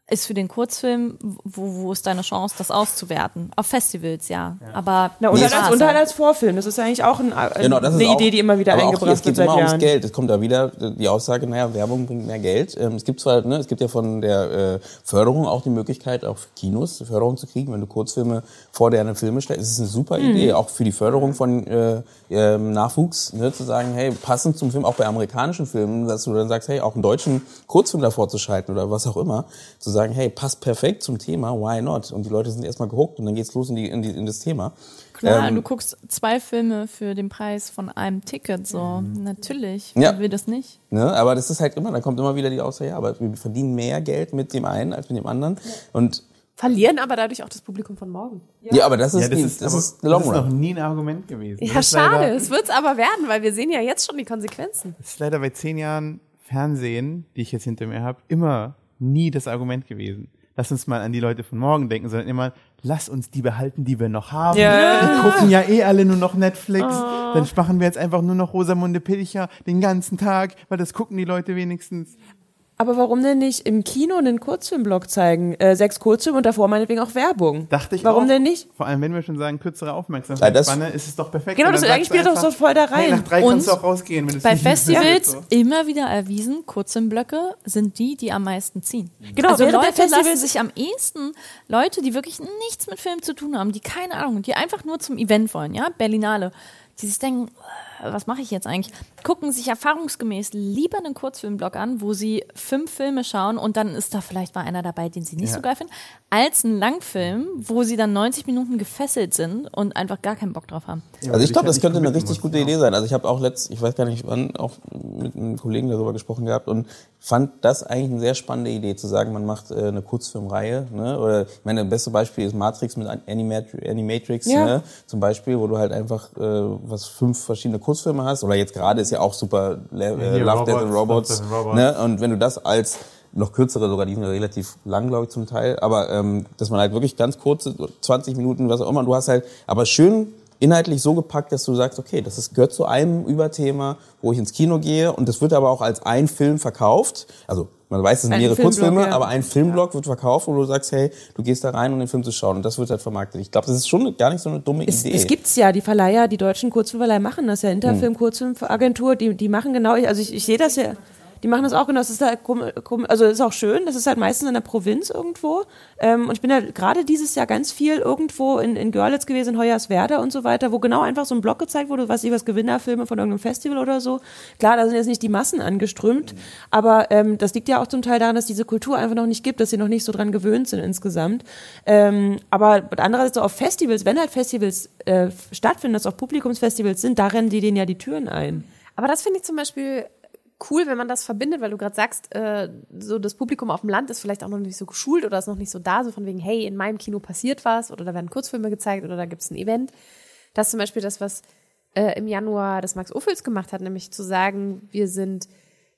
ist für den Kurzfilm, wo, wo ist deine Chance, das auszuwerten? Auf Festivals, ja. Aber Na, und, das halt als, und dann. als Vorfilm. Das ist eigentlich auch ein, äh, Genau, eine auch, Idee, die immer wieder eingebracht es geht wird seit immer ums Jahren. Geld. Es kommt da wieder die Aussage, naja, Werbung bringt mehr Geld. Ähm, es gibt zwar, ne, es gibt ja von der äh, Förderung auch die Möglichkeit, auch für Kinos Förderung zu kriegen, wenn du Kurzfilme vor deine Filme stellst. Es ist eine super Mhm. Idee, auch für die Förderung von äh, ähm, Nachwuchs, ne, zu sagen, hey, passend zum Film, auch bei amerikanischen Filmen, dass du dann sagst, hey, auch einen deutschen Kurzfilm davor zu schalten oder was auch immer, zu sagen, hey, passt perfekt zum Thema, why not? Und die Leute sind erstmal gehuckt und dann geht's los in, die, in, die, in das Thema. Klar, Ähm, du guckst zwei Filme für den Preis von einem Ticket, so. Natürlich. Ja. Wer will das nicht? Ne? Aber das ist halt immer, da kommt immer wieder die Aussage, ja, aber wir verdienen mehr Geld mit dem einen als mit dem anderen. Und Verlieren aber dadurch auch das Publikum von morgen. ja, aber das ist, Ja, das ist, das aber, ist Long das ist noch nie ein Argument gewesen. Ja, schade. Leider, Es wird's aber werden, weil wir sehen ja jetzt schon die Konsequenzen. das ist leider bei zehn Jahren Fernsehen, die ich jetzt hinter mir habe, immer nie das Argument gewesen. Lass uns mal an die Leute von morgen denken, sondern immer, lass uns die behalten, die wir noch haben. Ja. Wir gucken ja eh alle nur noch Netflix. Dann machen wir jetzt einfach nur noch Rosamunde Pilcher den ganzen Tag, weil das gucken die Leute wenigstens. Aber warum denn nicht im Kino einen Kurzfilmblock zeigen? Äh, sechs Kurzfilme und davor meinetwegen auch Werbung. Dachte ich Warum auch. denn nicht? Vor allem, wenn wir schon sagen, kürzere Aufmerksamkeitsspanne, ist es doch perfekt. Genau, das eigentlich spielt doch so voll da Hey, rein. nach drei Und kannst du auch rausgehen, wenn es Bei Festivals so. immer wieder erwiesen, Kurzfilmblöcke sind die, die am meisten ziehen. Genau, also Leute Festivals- lassen sich am ehesten, Leute, die wirklich nichts mit Film zu tun haben, die keine Ahnung, die einfach nur zum Event wollen, ja, Berlinale, die sich denken, äh, was mache ich jetzt eigentlich? Gucken sich erfahrungsgemäß lieber einen Kurzfilmblock an, wo sie fünf Filme schauen und dann ist da vielleicht mal einer dabei, den sie nicht Ja. so geil finden, als einen Langfilm, wo sie dann 90 Minuten gefesselt sind und einfach gar keinen Bock drauf haben. Also ich glaube, das könnte eine richtig gute Idee sein. Also ich habe auch letzt, ich weiß gar nicht wann, auch mit einem Kollegen darüber gesprochen gehabt und fand das eigentlich eine sehr spannende Idee, zu sagen, man macht äh, eine Kurzfilmreihe. Ne? Oder ich meine, das beste Beispiel ist Matrix mit Animat Animatrix, Ja. ne? zum Beispiel, wo du halt einfach äh, was fünf verschiedene Kurzfilme hast. Oder jetzt gerade ist ja auch super Le äh, Love, Death and Robots, Robots. Love, Death and Robots. Ne? Und wenn du das als noch kürzere sogar, die sind ja relativ lang, glaube ich, zum Teil, aber ähm, dass man halt wirklich ganz kurze, 20 Minuten, was auch immer, du hast halt, aber schön inhaltlich so gepackt, dass du sagst, okay, das ist, gehört zu einem Überthema, wo ich ins Kino gehe und das wird aber auch als ein Film verkauft. Also man weiß, es sind mehrere Kurzfilme, ja. aber ein Filmblock wird verkauft, wo du sagst, hey, du gehst da rein, um den Film zu schauen und das wird halt vermarktet. Ich glaube, das ist schon gar nicht so eine dumme Es, Idee. es gibt's ja, die Verleiher, die deutschen Kurzfilmverleiher machen das ja, Interfilm, Kurzfilmagentur, die, die machen genau, also ich, ich sehe das ja, die machen das auch genau, das ist halt, also ist auch schön, das ist halt meistens in der Provinz irgendwo ähm, und ich bin ja gerade dieses Jahr ganz viel irgendwo in, in Görlitz gewesen, in Hoyerswerda und so weiter, wo genau einfach so ein Block gezeigt wurde, was ich was Gewinnerfilme von irgendeinem Festival oder so. Klar, da sind jetzt nicht die Massen angeströmt, aber ähm, das liegt ja auch zum Teil daran, dass diese Kultur einfach noch nicht gibt, dass sie noch nicht so dran gewöhnt sind insgesamt. Ähm, aber andererseits so auf Festivals, wenn halt Festivals äh, stattfinden, dass auch Publikumsfestivals sind, da rennen die denen ja die Türen ein. Aber das finde ich zum Beispiel cool, wenn man das verbindet, weil du gerade sagst, äh, so das Publikum auf dem Land ist vielleicht auch noch nicht so geschult oder ist noch nicht so da, so von wegen, hey, in meinem Kino passiert was oder da werden Kurzfilme gezeigt oder da gibt es ein Event. Das ist zum Beispiel das, was äh, im Januar das Max Ophüls gemacht hat, nämlich zu sagen, wir sind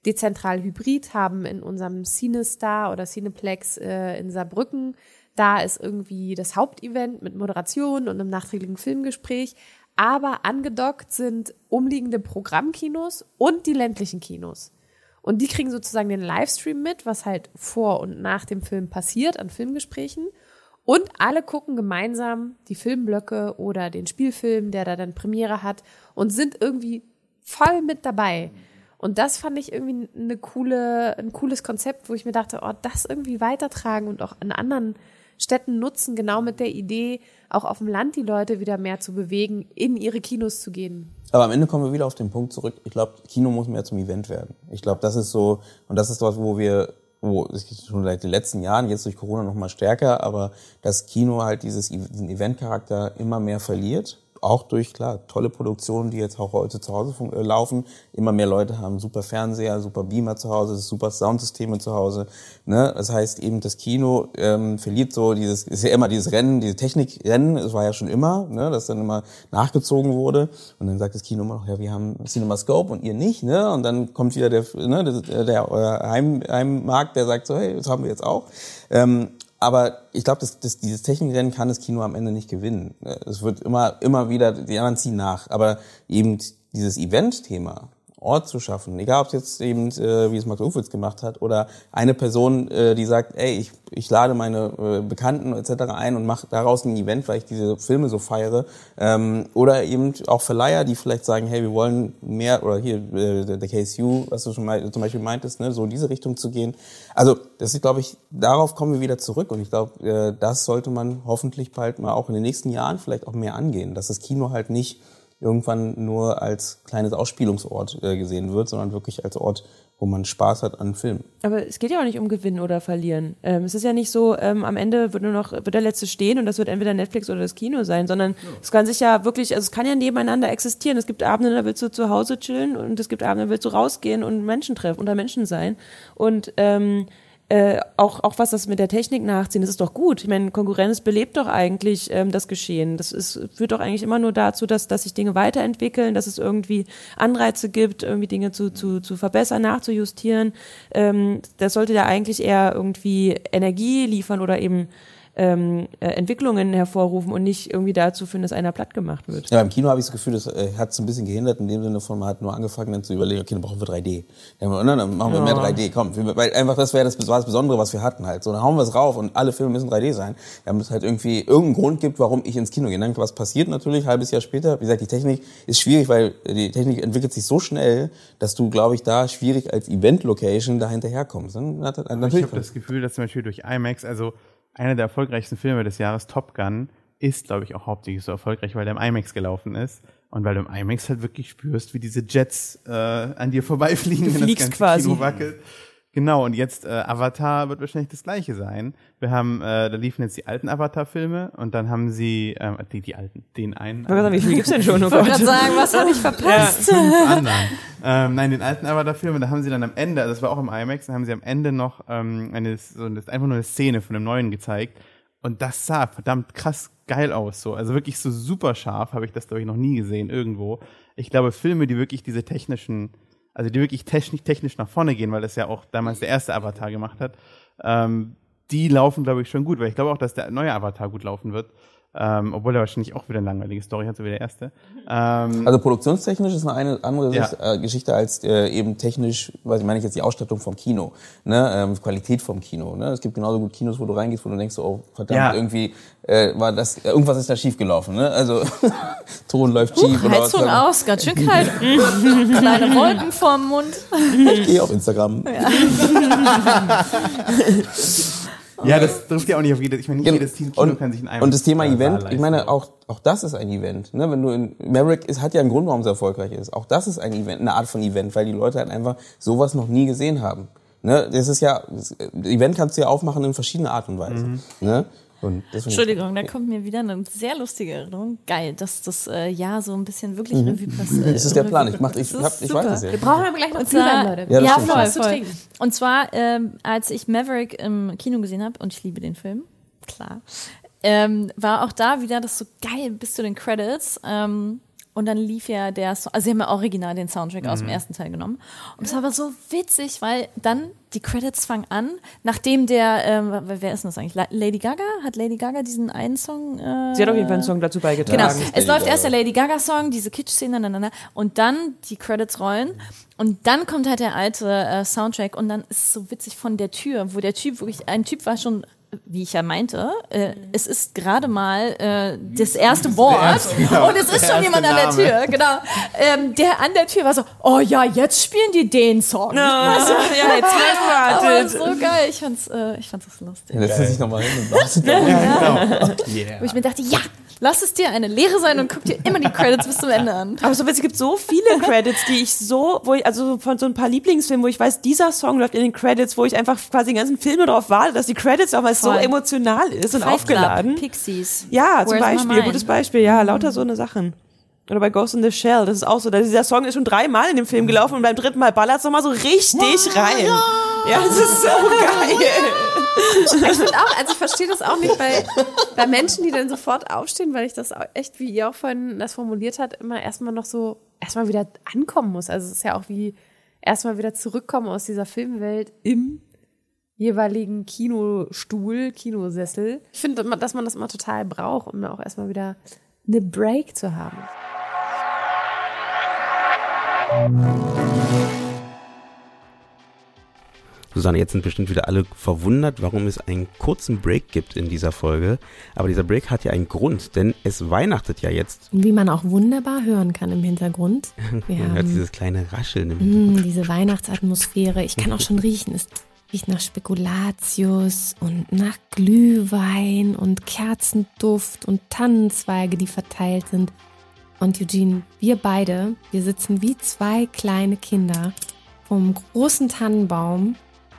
dezentral hybrid, haben in unserem CineStar oder Cineplex äh, in Saarbrücken, da ist irgendwie das Hauptevent mit Moderation und einem nachträglichen Filmgespräch, aber angedockt sind umliegende Programmkinos und die ländlichen Kinos. Und die kriegen sozusagen den Livestream mit, was halt vor und nach dem Film passiert an Filmgesprächen. Und alle gucken gemeinsam die Filmblöcke oder den Spielfilm, der da dann Premiere hat und sind irgendwie voll mit dabei. Und das fand ich irgendwie eine coole, ein cooles Konzept, wo ich mir dachte, oh, das irgendwie weitertragen und auch in anderen Städten nutzen, genau mit der Idee, auch auf dem Land die Leute wieder mehr zu bewegen, in ihre Kinos zu gehen. Aber am Ende kommen wir wieder auf den Punkt zurück. Ich glaube, Kino muss mehr zum Event werden. Ich glaube, das ist so, und das ist was, wo wir, wo es schon seit den letzten Jahren, jetzt durch Corona noch mal stärker, aber das Kino halt dieses, diesen Eventcharakter immer mehr verliert. Auch durch, klar, tolle Produktionen, die jetzt auch heute zu Hause äh, laufen. Immer mehr Leute haben super Fernseher, super Beamer zu Hause, super Soundsysteme zu Hause. Ne? Das heißt eben, das Kino ähm, verliert so dieses, ist ja immer dieses Rennen, diese Technikrennen, das war ja schon immer, ne? das dann immer nachgezogen wurde. Und dann sagt das Kino immer noch, ja, wir haben CinemaScope und ihr nicht. Ne? Und dann kommt wieder der, ne, der, der äh, Heim, Heimmarkt, der sagt so, hey, das haben wir jetzt auch. Ähm, aber ich glaube, das, das, dieses Technikrennen kann das Kino am Ende nicht gewinnen. Es wird immer, immer wieder, die anderen ziehen nach. Aber eben dieses Event-Thema, Ort zu schaffen, egal ob es jetzt eben, äh, wie es Max Ufwitz gemacht hat, oder eine Person, äh, die sagt, ey, ich, ich lade meine äh, Bekannten etc. ein und mache daraus ein Event, weil ich diese Filme so feiere. Ähm, oder eben auch Verleiher, die vielleicht sagen, hey, wir wollen mehr, oder hier äh, der KSU, was du schon mal zum Beispiel meintest, ne, so in diese Richtung zu gehen. Also das ist, glaube ich, darauf kommen wir wieder zurück und ich glaube, äh, das sollte man hoffentlich bald mal auch in den nächsten Jahren vielleicht auch mehr angehen, dass das Kino halt nicht irgendwann nur als kleines Ausspielungsort äh, gesehen wird, sondern wirklich als Ort, wo man Spaß hat an Filmen. Aber es geht ja auch nicht um Gewinnen oder Verlieren. Ähm, es ist ja nicht so, ähm, am Ende wird nur noch wird der letzte stehen und das wird entweder Netflix oder das Kino sein, sondern es kann sich ja wirklich, also es kann ja nebeneinander existieren. Es gibt Abende, da willst du zu Hause chillen und es gibt Abende, da willst du rausgehen und Menschen treffen, unter Menschen sein. Und ähm, äh, auch, auch was das mit der Technik nachziehen, das ist doch gut. Ich meine, Konkurrenz belebt doch eigentlich ähm, das Geschehen. Das ist, führt doch eigentlich immer nur dazu, dass, dass sich Dinge weiterentwickeln, dass es irgendwie Anreize gibt, irgendwie Dinge zu, zu, zu verbessern, nachzujustieren. Ähm, das sollte ja eigentlich eher irgendwie Energie liefern oder eben ähm, äh, Entwicklungen hervorrufen und nicht irgendwie dazu führen, dass einer platt gemacht wird. Ja, beim Kino habe ich das Gefühl, das äh, hat es ein bisschen gehindert, in dem Sinne von, man hat nur angefangen dann zu überlegen, okay, dann brauchen wir 3D. Dann, wir, dann machen wir mehr 3D, komm. Weil einfach das wäre das, war das Besondere, was wir hatten halt. So, dann hauen wir es rauf und alle Filme müssen 3D sein. Damit es halt irgendwie irgendeinen Grund gibt, warum ich ins Kino gehe. Dann was passiert natürlich, halbes Jahr später. Wie gesagt, die Technik ist schwierig, weil die Technik entwickelt sich so schnell, dass du, glaube ich, da schwierig als Event-Location da hinterherkommst. Dann hat, hat, Ich habe das Gefühl, dass zum Beispiel durch IMAX, also einer der erfolgreichsten Filme des Jahres, Top Gun, ist, glaube ich, auch hauptsächlich so erfolgreich, weil der im IMAX gelaufen ist. Und weil du im IMAX halt wirklich spürst, wie diese Jets äh, an dir vorbeifliegen, wenn das ganze quasi. Kino wackelt. Genau, und jetzt äh, Avatar wird wahrscheinlich das gleiche sein. Wir haben, äh, da liefen jetzt die alten Avatar-Filme und dann haben sie, ähm, die, die alten, den einen. Aber wie viel gibt's denn schon? Oh Ich wollte gerade sagen, was habe ich verpasst? fünf anderen. ähm, nein, den alten Avatar-Film, und da haben sie dann am Ende, also das war auch im IMAX, da haben sie am Ende noch ähm, eine, so das, einfach nur eine Szene von dem neuen gezeigt. Und das sah verdammt krass geil aus. So. Also wirklich so super scharf habe ich das, glaube ich, noch nie gesehen irgendwo. Ich glaube, Filme, die wirklich diese technischen, also die wirklich technisch, technisch nach vorne gehen, weil das ja auch damals der erste Avatar gemacht hat, ähm, die laufen, glaube ich, schon gut, weil ich glaube auch, dass der neue Avatar gut laufen wird. Ähm, obwohl er wahrscheinlich auch wieder eine langweilige Story hat, so wie der erste. Ähm, Also produktionstechnisch ist eine, eine andere Ja. Sicht, äh, Geschichte als äh, eben technisch, was ich meine ich jetzt die Ausstattung vom Kino, ne, ähm, Qualität vom Kino. Ne? Es gibt genauso gut Kinos, wo du reingehst, wo du denkst, oh verdammt, Ja. irgendwie äh, war das äh, irgendwas ist da schief gelaufen. Ne? Also Ton läuft schief oder was. Heizung aus, ganz schön kalt. Kleine Wolken vorm Mund. Ich gehe auf Instagram. ja, das trifft ja auch nicht auf jedes, ich meine, nicht jedes Team Kino und, kann sich in einem und das Thema Event, ich leisten. meine, auch, auch das ist ein Event. Ne? Wenn du in Maverick ist, hat ja einen Grund, warum es erfolgreich ist. Auch das ist ein Event, eine Art von Event, weil die Leute halt einfach sowas noch nie gesehen haben. Ne? Das ist ja, das Event kannst du ja aufmachen in verschiedene Art und Weise. Mhm. Ne? Und Entschuldigung, da kommt mir wieder eine sehr lustige Erinnerung. Geil, dass das äh, Jahr so ein bisschen wirklich Mhm. Revue passiert. Das ist der Plan. Ich, mach, ich, Das hab, ich weiß es ja. Wir brauchen aber gleich noch Glühwein, Leute. Ja, das ja, voll, voll. Und zwar, ähm, als ich Maverick im Kino gesehen habe, und ich liebe den Film, klar, ähm, war auch da wieder das so geil bis zu den Credits. Ähm, und dann lief ja der, so also sie haben ja original den Soundtrack aus dem ersten Teil genommen. Und es war aber so witzig, weil dann die Credits fangen an, nachdem der, ähm, wer ist denn das eigentlich? La- Lady Gaga? Hat Lady Gaga diesen einen Song? Äh, Sie hat auf jeden Fall einen Song dazu beigetragen. Genau. Es Lady läuft erst der Gaga. Lady Gaga Song, diese Kitsch-Szene, na, na, na, und dann die Credits rollen und dann kommt halt der alte äh, Soundtrack und dann ist es so witzig von der Tür, wo der Typ wirklich, ein Typ war schon wie ich ja meinte, äh, es ist gerade mal äh, das erste Wort genau. und es ist schon erste jemand an der Name. Tür, genau. Ähm, der an der Tür war so, oh ja, jetzt spielen die den Song. Ah, ja, jetzt Aber gewartet. so geil, ich fand's, äh, ich fand's das lustig. Setzt er sich nochmal hin und wartet. Yeah. Wo ich mir dachte, ja, lass es dir eine Lehre sein und guck dir immer die Credits bis zum Ende an. Aber so, es gibt so viele Credits, die ich so, wo ich, also von so ein paar Lieblingsfilmen, wo ich weiß, dieser Song läuft in den Credits, wo ich einfach quasi den ganzen Film nur darauf warte, dass die Credits auch mal so emotional ist und Fight aufgeladen. Club, Pixies. Ja, zum Where's Beispiel, gutes Beispiel, ja, lauter so eine Sachen. Oder bei Ghost in the Shell, das ist auch so, dieser Song ist schon dreimal in dem Film gelaufen und beim dritten Mal ballert es nochmal so richtig rein. Ja, das ist so geil. Ich finde auch, also ich verstehe das auch nicht bei, bei Menschen, die dann sofort aufstehen, weil ich das auch echt, wie ihr auch vorhin das formuliert hat, immer erstmal noch so, erstmal wieder ankommen muss. Also es ist ja auch wie erstmal wieder zurückkommen aus dieser Filmwelt im jeweiligen Kinostuhl, Kinosessel. Ich finde, dass man das immer total braucht, um da auch erstmal wieder eine Break zu haben. Susanne, jetzt sind bestimmt wieder alle verwundert, warum es einen kurzen Break gibt in dieser Folge. Aber dieser Break hat ja einen Grund, denn es weihnachtet ja jetzt. Wie man auch wunderbar hören kann im Hintergrund. Wir Man hört dieses kleine Rascheln im Hintergrund. Mm, diese Weihnachtsatmosphäre. Ich kann auch schon riechen. Es riecht nach Spekulatius und nach Glühwein und Kerzenduft und Tannenzweige, die verteilt sind. Und Eugene, wir beide, wir sitzen wie zwei kleine Kinder vom großen Tannenbaum,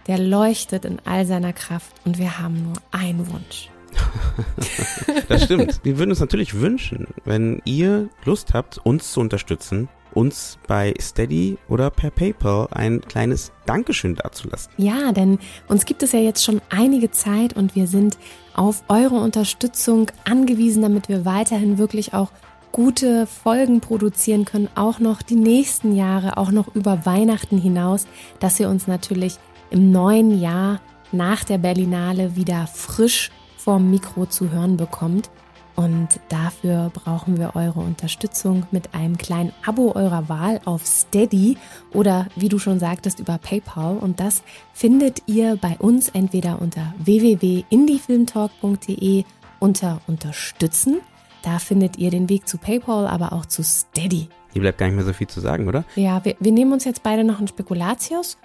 der leuchtet in all seiner Kraft und wir haben nur einen Wunsch. Das stimmt. Wir würden uns natürlich wünschen, wenn ihr Lust habt, uns zu unterstützen, uns bei Steady oder per PayPal ein kleines Dankeschön dazulassen. Ja, denn uns gibt es ja jetzt schon einige Zeit und wir sind auf eure Unterstützung angewiesen, damit wir weiterhin wirklich auch gute Folgen produzieren können, auch noch die nächsten Jahre, auch noch über Weihnachten hinaus, dass ihr uns natürlich im neuen Jahr nach der Berlinale wieder frisch vorm Mikro zu hören bekommt. Und dafür brauchen wir eure Unterstützung mit einem kleinen Abo eurer Wahl auf Steady oder wie du schon sagtest über PayPal. Und das findet ihr bei uns entweder unter www.indiefilmtalk.de unter Unterstützen. Da findet ihr den Weg zu PayPal, aber auch zu Steady. Hier bleibt gar nicht mehr so viel zu sagen, oder? Ja, wir, wir nehmen uns jetzt beide noch ein Spekulatius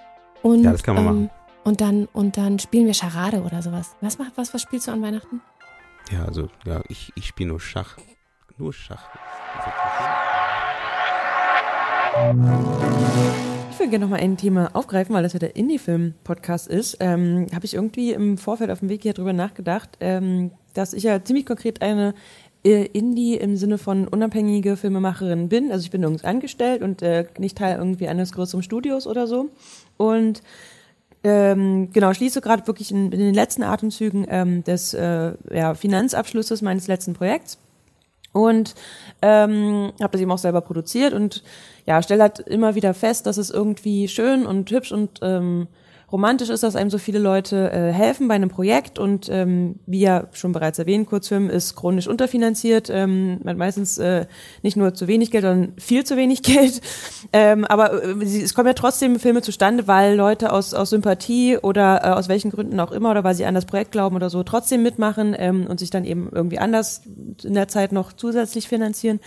und, Ja, das kann man machen. und dann und dann spielen wir Charade oder sowas. Was macht was was spielst du an Weihnachten? Ja, also, ja, ich, ich spiele nur Schach. Nur Schach. Ich will gerne noch mal ein Thema aufgreifen, weil das ja der Indie-Film-Podcast ist. Ähm, Habe ich irgendwie im Vorfeld auf dem Weg hier drüber nachgedacht, ähm, dass ich ja ziemlich konkret eine äh, Indie im Sinne von unabhängige Filmemacherin bin. Also ich bin nirgends angestellt und äh, nicht Teil irgendwie eines größeren Studios oder so. Und ähm, genau, schließe gerade wirklich in, in den letzten Atemzügen ähm, des äh, ja, Finanzabschlusses meines letzten Projekts und ähm, habe das eben auch selber produziert und ja, stelle halt immer wieder fest, dass es irgendwie schön und hübsch und ähm, romantisch ist, dass einem so viele Leute äh, helfen bei einem Projekt und ähm, wie ja schon bereits erwähnt, Kurzfilm ist chronisch unterfinanziert, ähm, man hat meistens äh, nicht nur zu wenig Geld, sondern viel zu wenig Geld, ähm, aber äh, es kommen ja trotzdem Filme zustande, weil Leute aus, aus Sympathie oder äh, aus welchen Gründen auch immer oder weil sie an das Projekt glauben oder so trotzdem mitmachen ähm, und sich dann eben irgendwie anders in der Zeit noch zusätzlich finanzieren.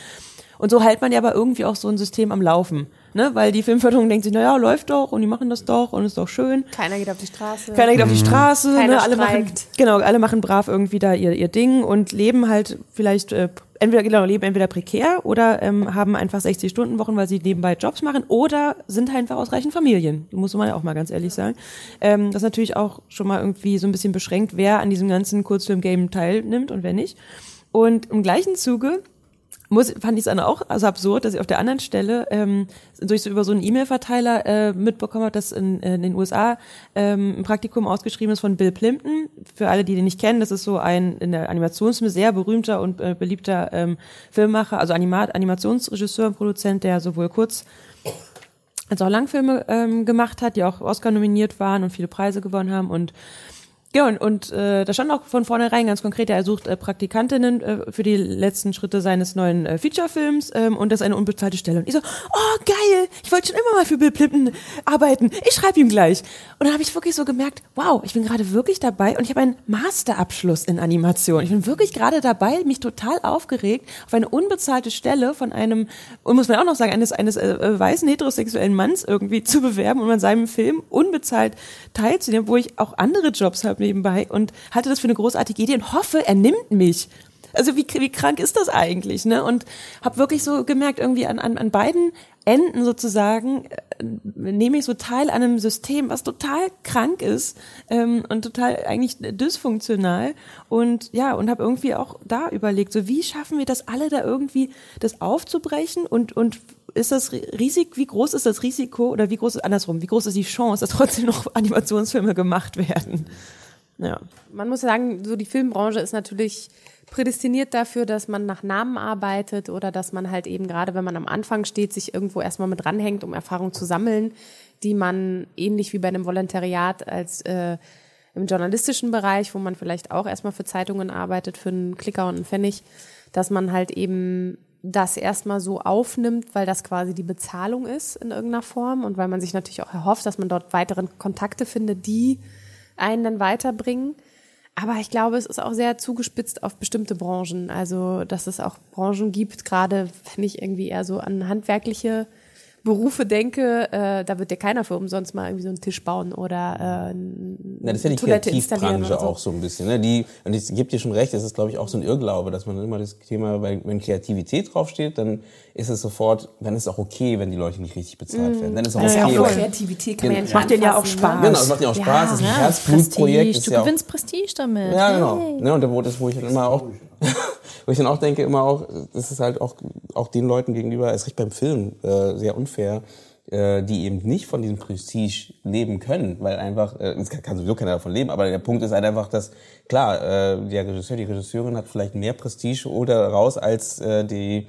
Und so hält man ja aber irgendwie auch so ein System am Laufen. Ne? Weil die Filmförderung denkt sich, naja, läuft doch und die machen das doch und ist doch schön. Keiner geht auf die Straße. Keiner geht auf die Straße, Keiner ne? alle machen, genau, alle machen brav irgendwie da ihr, ihr Ding und leben halt vielleicht äh, entweder genau, leben entweder prekär oder ähm, haben einfach 60 Stunden Wochen, weil sie nebenbei Jobs machen oder sind halt einfach aus reichen Familien. Muss man ja auch mal ganz ehrlich sagen. Ähm, das ist natürlich auch schon mal irgendwie so ein bisschen beschränkt, wer an diesem ganzen Kurzfilm-Game teilnimmt und wer nicht. Und im gleichen Zuge muss, fand ich es dann auch also absurd, dass ich auf der anderen Stelle ähm, durch so über so einen E-Mail-Verteiler äh, mitbekommen habe, dass in, in den USA ähm, ein Praktikum ausgeschrieben ist von Bill Plimpton. Für alle, die den nicht kennen, das ist so ein in der Animationsfilm sehr berühmter und äh, beliebter ähm, Filmmacher, also Anima Animationsregisseur und Produzent, der sowohl kurz als auch Langfilme ähm, gemacht hat, die auch Oscar nominiert waren und viele Preise gewonnen haben und ja, und, und äh, da stand auch von vornherein ganz konkret, er sucht äh, Praktikantinnen äh, für die letzten Schritte seines neuen äh, Feature-Films ähm, und das ist eine unbezahlte Stelle. Und ich so, oh geil, ich wollte schon immer mal für Bill Plimpton arbeiten, ich schreibe ihm gleich. Und dann habe ich wirklich so gemerkt, wow, ich bin gerade wirklich dabei und ich habe einen Masterabschluss in Animation. Ich bin wirklich gerade dabei, mich total aufgeregt, auf eine unbezahlte Stelle von einem, und muss man auch noch sagen, eines, eines äh, äh, weißen heterosexuellen Manns irgendwie zu bewerben und an seinem Film unbezahlt teilzunehmen, wo ich auch andere Jobs habe nebenbei und halte das für eine großartige Idee und hoffe, er nimmt mich. Also wie, wie krank ist das eigentlich, ne? Und habe wirklich so gemerkt, irgendwie an, an, an beiden Enden sozusagen äh, nehme ich so teil an einem System, was total krank ist ähm, und total eigentlich dysfunktional. Und ja, und habe irgendwie auch da überlegt, so wie schaffen wir das alle da irgendwie, das aufzubrechen und und ist das Risiko, wie groß ist das Risiko oder wie groß ist andersrum, wie groß ist die Chance, dass trotzdem noch Animationsfilme gemacht werden? Ja. Man muss sagen, so die Filmbranche ist natürlich prädestiniert dafür, dass man nach Namen arbeitet oder dass man halt eben gerade, wenn man am Anfang steht, sich irgendwo erstmal mit ranhängt, um Erfahrung zu sammeln, die man ähnlich wie bei einem Volontariat als äh, im journalistischen Bereich, wo man vielleicht auch erstmal für Zeitungen arbeitet, für einen Klicker und einen Pfennig, dass man halt eben das erstmal so aufnimmt, weil das quasi die Bezahlung ist in irgendeiner Form und weil man sich natürlich auch erhofft, dass man dort weiteren Kontakte findet, die einen dann weiterbringen. Aber ich glaube, es ist auch sehr zugespitzt auf bestimmte Branchen. Also, dass es auch Branchen gibt, gerade wenn ich irgendwie eher so an handwerkliche Berufe denke, äh, da wird dir keiner für umsonst mal irgendwie so einen Tisch bauen oder äh, Na, das ist ja die Toilette installieren Kreativbranche so. auch so ein bisschen. Ne? Die, und ich gebe dir schon recht, es ist, glaube ich, auch so ein Irrglaube, dass man immer das Thema, weil, wenn Kreativität draufsteht, dann ist es sofort, dann ist es auch okay, wenn die Leute nicht richtig bezahlt werden. Dann ist es auch Das ist ja auch okay. nur weil- Kreativität, kann man ja Macht denen ja auch anfassen, Spaß. Ne? Genau, es macht ja auch Spaß, es ist ein Ja, Herzblutprojekt. Prestige, ist du ja auch, gewinnst Prestige damit. Ja, genau. Hey. Ne, und da wo, das, wo ich dann immer auch, wo ich dann auch denke, immer auch, das ist halt auch, auch den Leuten gegenüber, erst recht beim Film, äh, sehr unfair, äh, die eben nicht von diesem Prestige leben können, weil einfach, äh, es kann, kann sowieso keiner davon leben, aber der Punkt ist halt einfach, dass, klar, äh, der Regisseur, die Regisseurin hat vielleicht mehr Prestige oder raus als äh, die,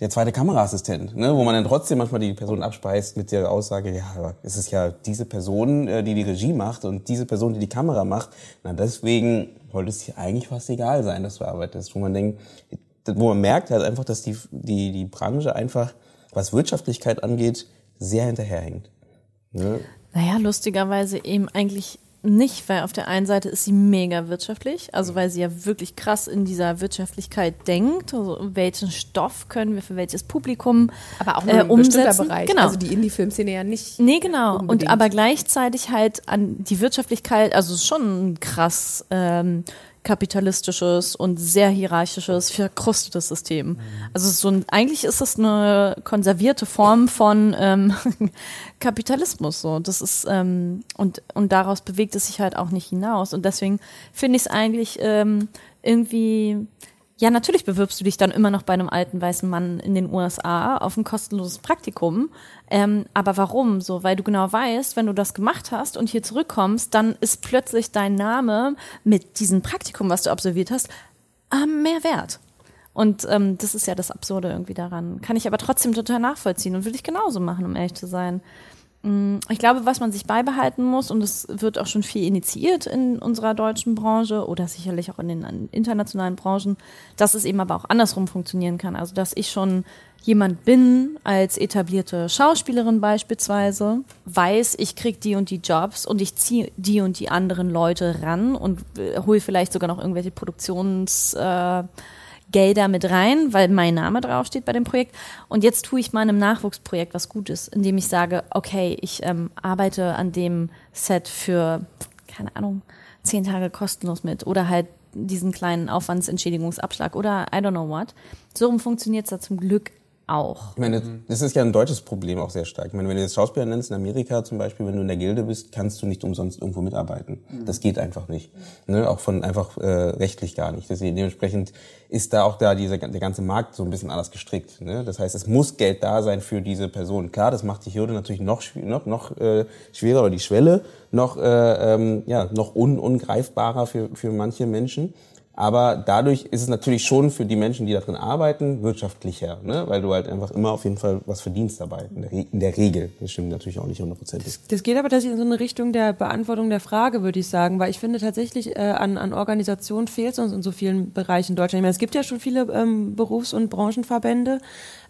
der zweite Kameraassistent, ne, wo man dann trotzdem manchmal die Person abspeist mit der Aussage, ja, aber es ist ja diese Person, äh, die die Regie macht und diese Person, die die Kamera macht. Na, deswegen sollte es dir eigentlich fast egal sein, dass du arbeitest. Wo man denkt, wo man merkt halt einfach, dass die, die, die Branche einfach, was Wirtschaftlichkeit angeht, sehr hinterherhängt. Ne? Naja, lustigerweise eben eigentlich nicht, weil auf der einen Seite ist sie mega wirtschaftlich, also weil sie ja wirklich krass in dieser Wirtschaftlichkeit denkt, also welchen Stoff können wir für welches Publikum Aber auch nur äh, ein umsetzen. Bereich. Genau. Also die Indie-Filmszene ja nicht. Nee, genau. Unbedingt. Und aber gleichzeitig halt an die Wirtschaftlichkeit, also schon krass ähm, kapitalistisches und sehr hierarchisches, verkrustetes System. Also so ein, eigentlich ist es eine konservierte Form von ähm, Kapitalismus. So, das ist ähm, und und daraus bewegt es sich halt auch nicht hinaus. Und deswegen finde ich es eigentlich ähm, irgendwie ja, natürlich bewirbst du dich dann immer noch bei einem alten weißen Mann in den USA auf ein kostenloses Praktikum. Ähm, aber warum? So, weil du genau weißt, wenn du das gemacht hast und hier zurückkommst, dann ist plötzlich dein Name mit diesem Praktikum, was du absolviert hast, ähm, mehr wert. Und ähm, das ist ja das Absurde irgendwie daran. Kann ich aber trotzdem total nachvollziehen und würde ich genauso machen, um ehrlich zu sein. Mm, Ich glaube, was man sich beibehalten muss, und es wird auch schon viel initiiert in unserer deutschen Branche oder sicherlich auch in den internationalen Branchen, dass es eben aber auch andersrum funktionieren kann. Also, dass ich schon jemand bin, als etablierte Schauspielerin beispielsweise, weiß, ich krieg die und die Jobs und ich ziehe die und die anderen Leute ran und äh, hole vielleicht sogar noch irgendwelche Produktions... Äh, Gelder mit rein, weil mein Name draufsteht bei dem Projekt. Und jetzt tue ich meinem Nachwuchsprojekt was Gutes, indem ich sage, okay, ich ähm, arbeite an dem Set für, keine Ahnung, zehn Tage kostenlos mit oder halt diesen kleinen Aufwandsentschädigungsabschlag oder I don't know what. So rum funktioniert es da zum Glück auch. Ich meine, das ist ja ein deutsches Problem auch sehr stark. Ich meine, wenn du jetzt Schauspieler nennst in Amerika zum Beispiel, wenn du in der Gilde bist, kannst du nicht umsonst irgendwo mitarbeiten. Das geht einfach nicht. Ne? Auch von einfach äh, rechtlich gar nicht. Deswegen, dementsprechend ist da auch da dieser, der ganze Markt so ein bisschen anders gestrickt. Ne? Das heißt, es muss Geld da sein für diese Person. Klar, das macht die Hürde natürlich noch, noch, noch äh, schwerer oder die Schwelle noch, äh, ähm, ja, noch un, ungreifbarer für, für manche Menschen. Aber dadurch ist es natürlich schon für die Menschen, die da drin arbeiten, wirtschaftlicher, ne? weil du halt einfach immer auf jeden Fall was verdienst dabei, in der, Re in der Regel. Das stimmt natürlich auch nicht hundertprozentig. Das geht aber tatsächlich in so eine Richtung der Beantwortung der Frage, würde ich sagen, weil ich finde tatsächlich äh, an, an Organisation fehlt es uns in so vielen Bereichen in Deutschland. Ich meine, es gibt ja schon viele ähm, Berufs- und Branchenverbände,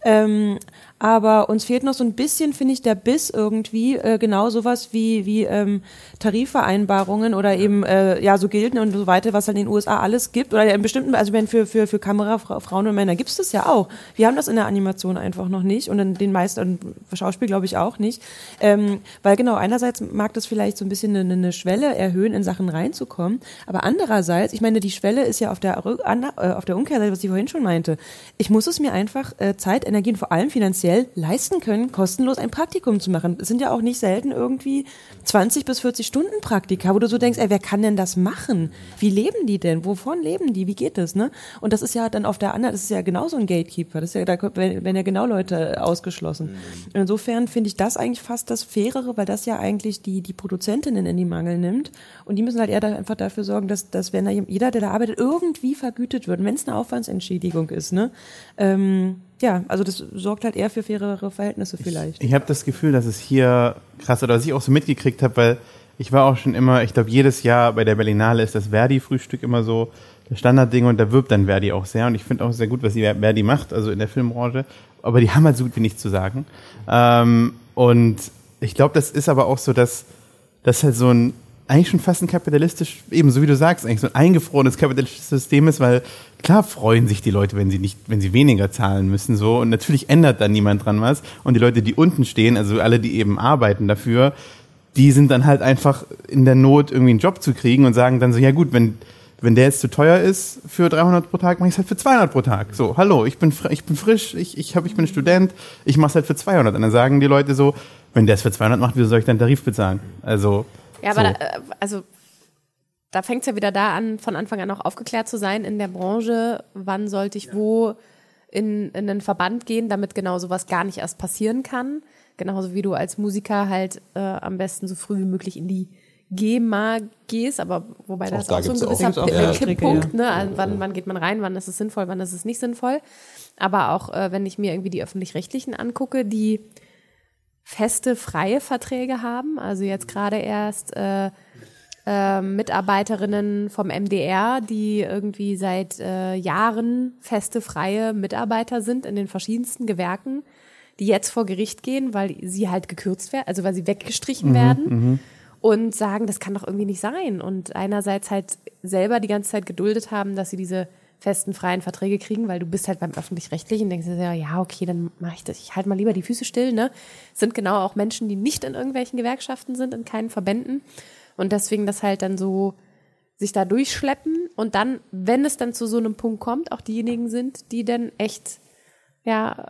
ähm, aber uns fehlt noch so ein bisschen, finde ich, der Biss irgendwie, äh, genau sowas wie, wie ähm, Tarifvereinbarungen oder eben äh, ja so Gilden und so weiter, was halt in den USA alles gibt. Oder in bestimmten, also meine, für, für, für Kamerafrauen und Männer gibt es das ja auch. Wir haben das in der Animation einfach noch nicht und in den meisten, Schauspiel glaube ich auch nicht. Ähm, weil genau, einerseits mag das vielleicht so ein bisschen eine, eine Schwelle erhöhen, in Sachen reinzukommen, aber andererseits, ich meine, die Schwelle ist ja auf der, äh, auf der Umkehrseite, was ich vorhin schon meinte. Ich muss es mir einfach äh, Zeit, Energie und vor allem finanziell leisten können, kostenlos ein Praktikum zu machen. Es sind ja auch nicht selten irgendwie 20 bis 40 Stunden Praktika, wo du so denkst, ey, wer kann denn das machen? Wie leben die denn? Wovon leben die? Wie geht das, ne? Und das ist ja dann auf der anderen, das ist ja genauso ein Gatekeeper. Das ist ja, da werden ja genau Leute ausgeschlossen. Und insofern finde ich das eigentlich fast das Fairere, weil das ja eigentlich die, die Produzentinnen in die Mangel nimmt. Und die müssen halt eher da einfach dafür sorgen, dass, dass wenn da jeder, der da arbeitet, irgendwie vergütet wird. Wenn es eine Aufwandsentschädigung ist, ne? Ähm, ja, also das sorgt halt eher für fairere Verhältnisse vielleicht. Ich habe das Gefühl, dass es hier krass oder was ich auch so mitgekriegt habe, weil ich war auch schon immer, ich glaube, jedes Jahr bei der Berlinale ist das Verdi-Frühstück immer so das Standardding und da wirbt dann Verdi auch sehr und ich finde auch sehr gut, was die Verdi macht, also in der Filmbranche, aber die haben halt so gut wie nichts zu sagen. Ähm, und ich glaube, das ist aber auch so, dass das halt so ein eigentlich schon fast ein kapitalistisch, ebenso wie du sagst, eigentlich so ein eingefrorenes kapitalistisches System ist, weil klar freuen sich die Leute, wenn sie nicht, wenn sie weniger zahlen müssen, so. Und natürlich ändert da niemand dran was. Und die Leute, die unten stehen, also alle, die eben arbeiten dafür, die sind dann halt einfach in der Not, irgendwie einen Job zu kriegen und sagen dann so, ja gut, wenn, wenn der jetzt zu teuer ist für 300 pro Tag, mache ich es halt für 200 pro Tag. So, hallo, ich bin, ich bin frisch, ich, ich, hab, ich bin Student, ich mache es halt für 200. Und dann sagen die Leute so, wenn der es für 200 macht, wieso soll ich dann Tarif bezahlen? Also, Ja, aber so. da, äh, also da fängt es ja wieder da an, von Anfang an auch aufgeklärt zu sein in der Branche, wann sollte ich wo in, in einen Verband gehen, damit genau sowas gar nicht erst passieren kann. Genauso wie du als Musiker halt äh, am besten so früh wie möglich in die GEMA gehst, aber wobei das da auch so ein auch- gewisser auch ja. Kipppunkt, ne? Also wann, wann geht man rein, wann ist es sinnvoll, wann ist es nicht sinnvoll. Aber auch äh, wenn ich mir irgendwie die öffentlich-rechtlichen angucke, die feste, freie Verträge haben. Also jetzt gerade erst äh, äh, Mitarbeiterinnen vom MDR, die irgendwie seit äh, Jahren feste, freie Mitarbeiter sind in den verschiedensten Gewerken, die jetzt vor Gericht gehen, weil sie halt gekürzt werden, also weil sie weggestrichen werden und sagen, das kann doch irgendwie nicht sein. Und einerseits halt selber die ganze Zeit geduldet haben, dass sie diese festen freien Verträge kriegen, weil du bist halt beim öffentlich-rechtlichen, denkst du ja, ja, okay, dann mache ich das, ich halte mal lieber die Füße still, ne? Sind genau auch Menschen, die nicht in irgendwelchen Gewerkschaften sind, in keinen Verbänden. Und deswegen das halt dann so sich da durchschleppen und dann, wenn es dann zu so einem Punkt kommt, auch diejenigen sind, die dann echt, ja,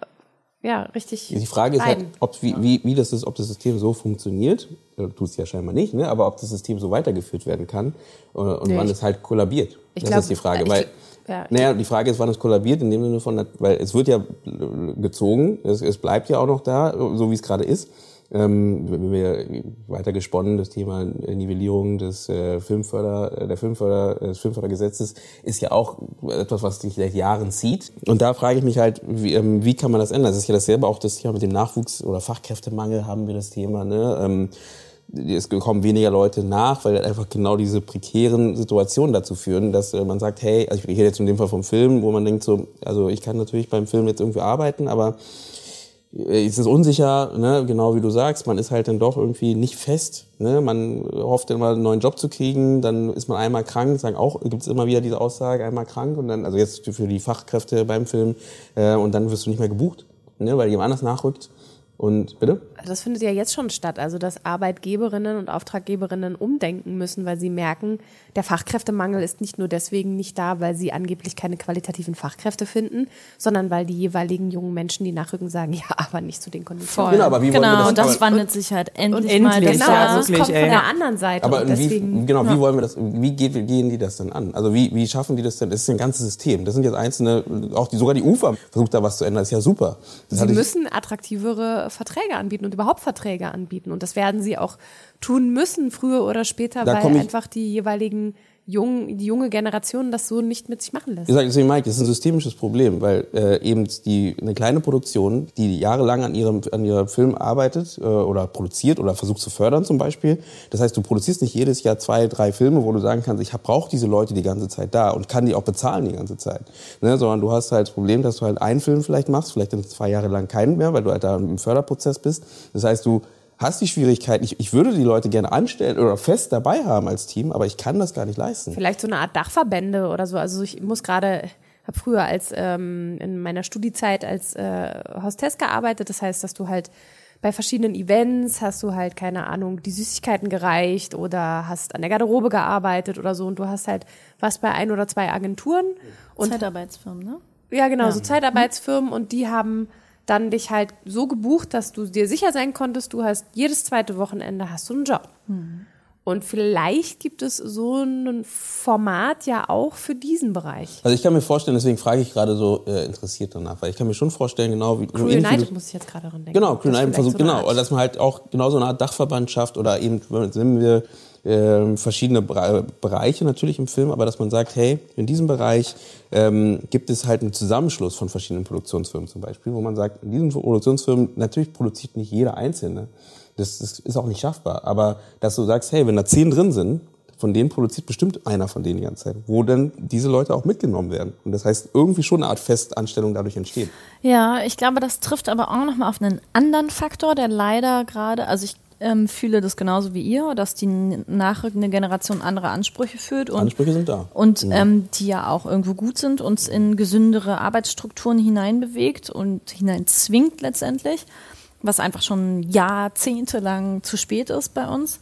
ja, richtig. Die Frage ist halt, ob, wie, wie, wie das ist, ob das System so funktioniert. Äh, Tut es ja scheinbar nicht, ne? aber ob das System so weitergeführt werden kann äh, und Nee, wann ich- es halt kollabiert. Ich das glaub, ist die Frage. ich- weil, ja, naja, die Frage ist, wann es kollabiert, in dem Sinne von, weil es wird ja äh, gezogen, es, es bleibt ja auch noch da, so wie es gerade ist. Ähm, wenn wir weiter gesponnen, das Thema Nivellierung des äh, Filmförder, äh, der Filmförder, des Filmfördergesetzes ist ja auch etwas, was sich seit Jahren zieht. Und da frage ich mich halt, wie, ähm, wie kann man das ändern? Das ist ja dasselbe auch das Thema mit dem Nachwuchs oder Fachkräftemangel haben wir das Thema, ne? Ähm, es kommen weniger Leute nach, weil einfach genau diese prekären Situationen dazu führen, dass äh, man sagt, hey, also ich rede jetzt in dem Fall vom Film, wo man denkt so, also ich kann natürlich beim Film jetzt irgendwie arbeiten, aber äh, es ist unsicher, ne? genau wie du sagst, man ist halt dann doch irgendwie nicht fest. Ne? Man hofft immer einen neuen Job zu kriegen, dann ist man einmal krank, sagen auch, gibt es immer wieder diese Aussage, einmal krank und dann, also jetzt für die Fachkräfte beim Film, äh, und dann wirst du nicht mehr gebucht, ne? weil jemand anders nachrückt. Und bitte? Das findet ja jetzt schon statt, also dass Arbeitgeberinnen und Auftraggeberinnen umdenken müssen, weil sie merken, der Fachkräftemangel ist nicht nur deswegen nicht da, weil sie angeblich keine qualitativen Fachkräfte finden, sondern weil die jeweiligen jungen Menschen, die nachrücken, sagen, ja, aber nicht zu den Konditionen. Genau, aber wie wollen wir genau, das- und das wandelt sich halt endlich, endlich, mal. Genau, Ja, das wirklich, kommt von ey. der anderen Seite. Aber und wie, deswegen, genau, wie wollen wir das, wie gehen die das denn an? Also wie, wie schaffen die das denn? Das ist ein ganzes System. Das sind jetzt einzelne, auch die, sogar die UFA versucht da was zu ändern. Das ist ja super. Das Sie müssen attraktivere Verträge anbieten und überhaupt Verträge anbieten. Und das werden sie auch tun müssen, früher oder später, Da weil einfach die jeweiligen jungen, die junge Generation das so nicht mit sich machen lässt. Ich sage deswegen, Mike, das ist ein systemisches Problem, weil äh, eben die eine kleine Produktion, die jahrelang an ihrem an ihrem Film arbeitet äh, oder produziert oder versucht zu fördern zum Beispiel. Das heißt, du produzierst nicht jedes Jahr zwei, drei Filme, wo du sagen kannst, ich brauche diese Leute die ganze Zeit da und kann die auch bezahlen die ganze Zeit. Ne? Sondern du hast halt das Problem, dass du halt einen Film vielleicht machst, vielleicht dann zwei Jahre lang keinen mehr, weil du halt da im Förderprozess bist. Das heißt, du hast die Schwierigkeit, ich, ich würde die Leute gerne anstellen oder fest dabei haben als Team, aber ich kann das gar nicht leisten. Vielleicht so eine Art Dachverbände oder so. Also ich muss gerade, habe früher als ähm, in meiner Studiezeit als äh, Hostess gearbeitet. Das heißt, dass du halt bei verschiedenen Events hast du halt keine Ahnung die Süßigkeiten gereicht oder hast an der Garderobe gearbeitet oder so und du hast halt was bei ein oder zwei Agenturen und Zeitarbeitsfirmen, ne? ja, genau, so Zeitarbeitsfirmen und die haben dann dich halt so gebucht, dass du dir sicher sein konntest, du hast jedes zweite Wochenende hast du einen Job. Und vielleicht gibt es so ein Format ja auch für diesen Bereich. Also ich kann mir vorstellen, deswegen frage ich gerade so äh, interessiert danach, weil ich kann mir schon vorstellen, genau wie Crew United du- muss ich jetzt gerade dran denken. Genau, Crew United vielleicht versucht, so eine genau, dass man halt auch genau so eine Art Dachverband schafft oder eben, nehmen wir ähm, verschiedene Bere- Bereiche natürlich im Film, aber dass man sagt, hey, in diesem Bereich ähm, gibt es halt einen Zusammenschluss von verschiedenen Produktionsfirmen zum Beispiel, wo man sagt, in diesen Produktionsfirmen, natürlich produziert nicht jeder Einzelne, das, das ist auch nicht schaffbar, aber dass du sagst, hey, wenn da zehn drin sind, von denen produziert bestimmt einer von denen die ganze Zeit, wo dann diese Leute auch mitgenommen werden. Und das heißt, irgendwie schon eine Art Festanstellung dadurch entsteht. Ja, ich glaube, das trifft aber auch nochmal auf einen anderen Faktor, der leider gerade, also ich ähm, fühle das genauso wie ihr, dass die nachrückende Generation andere Ansprüche führt und, Ansprüche sind da. und ähm, die ja auch irgendwo gut sind, uns in gesündere Arbeitsstrukturen hineinbewegt und hineinzwingt letztendlich, was einfach schon jahrzehntelang zu spät ist bei uns.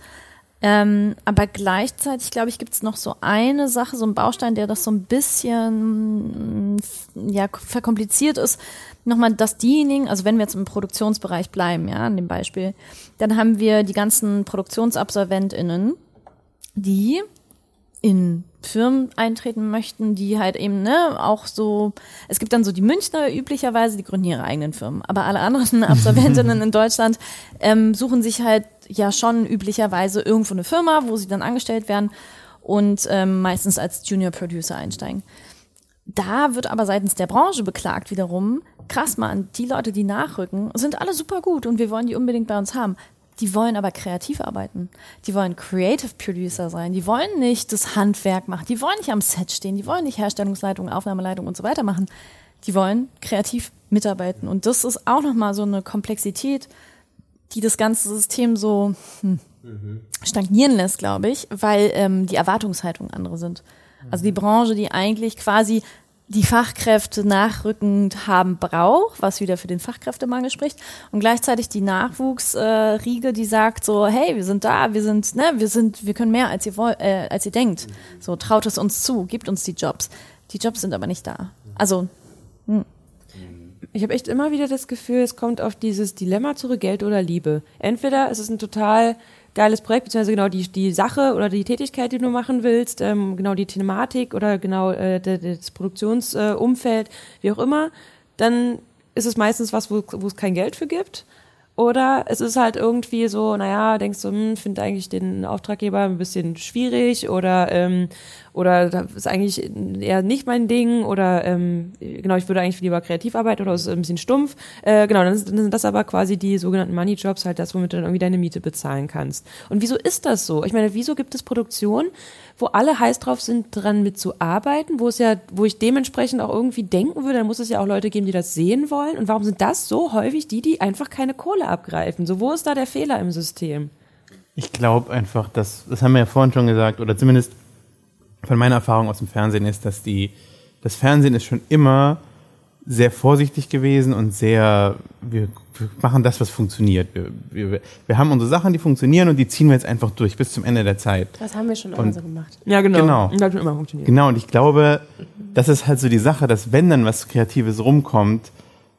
Ähm, aber gleichzeitig, glaube ich, gibt es noch so eine Sache, so ein Baustein, der das so ein bisschen mm, ja, verkompliziert ist. Nochmal, dass diejenigen, also wenn wir jetzt im Produktionsbereich bleiben, ja, an dem Beispiel, dann haben wir die ganzen ProduktionsabsolventInnen, die in Firmen eintreten möchten, die halt eben, ne, auch so, es gibt dann so die Münchner üblicherweise, die gründen ihre eigenen Firmen, aber alle anderen Absolventinnen in Deutschland ähm, suchen sich halt ja schon üblicherweise irgendwo eine Firma, wo sie dann angestellt werden und ähm, meistens als Junior Producer einsteigen. Da wird aber seitens der Branche beklagt wiederum, krass man, die Leute, die nachrücken, sind alle super gut und wir wollen die unbedingt bei uns haben. Die wollen aber kreativ arbeiten. Die wollen Creative Producer sein. Die wollen nicht das Handwerk machen. Die wollen nicht am Set stehen. Die wollen nicht Herstellungsleitung, Aufnahmeleitung und so weiter machen. Die wollen kreativ mitarbeiten. Und das ist auch nochmal so eine Komplexität, die das ganze System so hm, stagnieren lässt, glaube ich, weil ähm, die Erwartungshaltungen andere sind. Also die Branche, die eigentlich quasi die Fachkräfte nachrückend haben braucht, was wieder für den Fachkräftemangel spricht, und gleichzeitig die Nachwuchsriege, äh, die sagt so, hey, wir sind da, wir sind, ne, wir sind, wir können mehr als ihr wollt, äh, als ihr denkt. So traut es uns zu, gibt uns die Jobs. Die Jobs sind aber nicht da. Also Ich habe echt immer wieder das Gefühl, es kommt auf dieses Dilemma zurück, Geld oder Liebe. Entweder es ist ein total geiles Projekt, beziehungsweise genau die, die Sache oder die Tätigkeit, die du machen willst, ähm, genau die Thematik oder genau äh, das Produktionsumfeld, äh, wie auch immer, dann ist es meistens was, wo, wo es kein Geld für gibt. Oder es ist halt irgendwie so, naja, denkst du, hm, finde eigentlich den Auftraggeber ein bisschen schwierig oder ähm, oder das ist eigentlich eher nicht mein Ding oder ähm, genau, ich würde eigentlich lieber kreativ arbeiten oder ist ein bisschen stumpf. Äh, genau, dann, dann sind das aber quasi die sogenannten Money Jobs, halt das, womit du dann irgendwie deine Miete bezahlen kannst. Und wieso ist das so? Ich meine, wieso gibt es Produktionen, wo alle heiß drauf sind, dran mitzuarbeiten, wo es ja, wo ich dementsprechend auch irgendwie denken würde, dann muss es ja auch Leute geben, die das sehen wollen. Und warum sind das so häufig die, die einfach keine Kohle abgreifen? So, wo ist da der Fehler im System? Ich glaube einfach, dass, das haben wir ja vorhin schon gesagt, oder zumindest von meiner Erfahrung aus dem Fernsehen ist, dass die, das Fernsehen ist schon immer sehr vorsichtig gewesen und sehr, wir, wir machen das, was funktioniert. Wir, wir, wir haben unsere Sachen, die funktionieren und die ziehen wir jetzt einfach durch bis zum Ende der Zeit. Das haben wir schon immer Und- so gemacht. Ja, genau. Genau. Und das hat schon immer funktioniert. Genau, und ich glaube, das ist halt so die Sache, dass wenn dann was Kreatives rumkommt,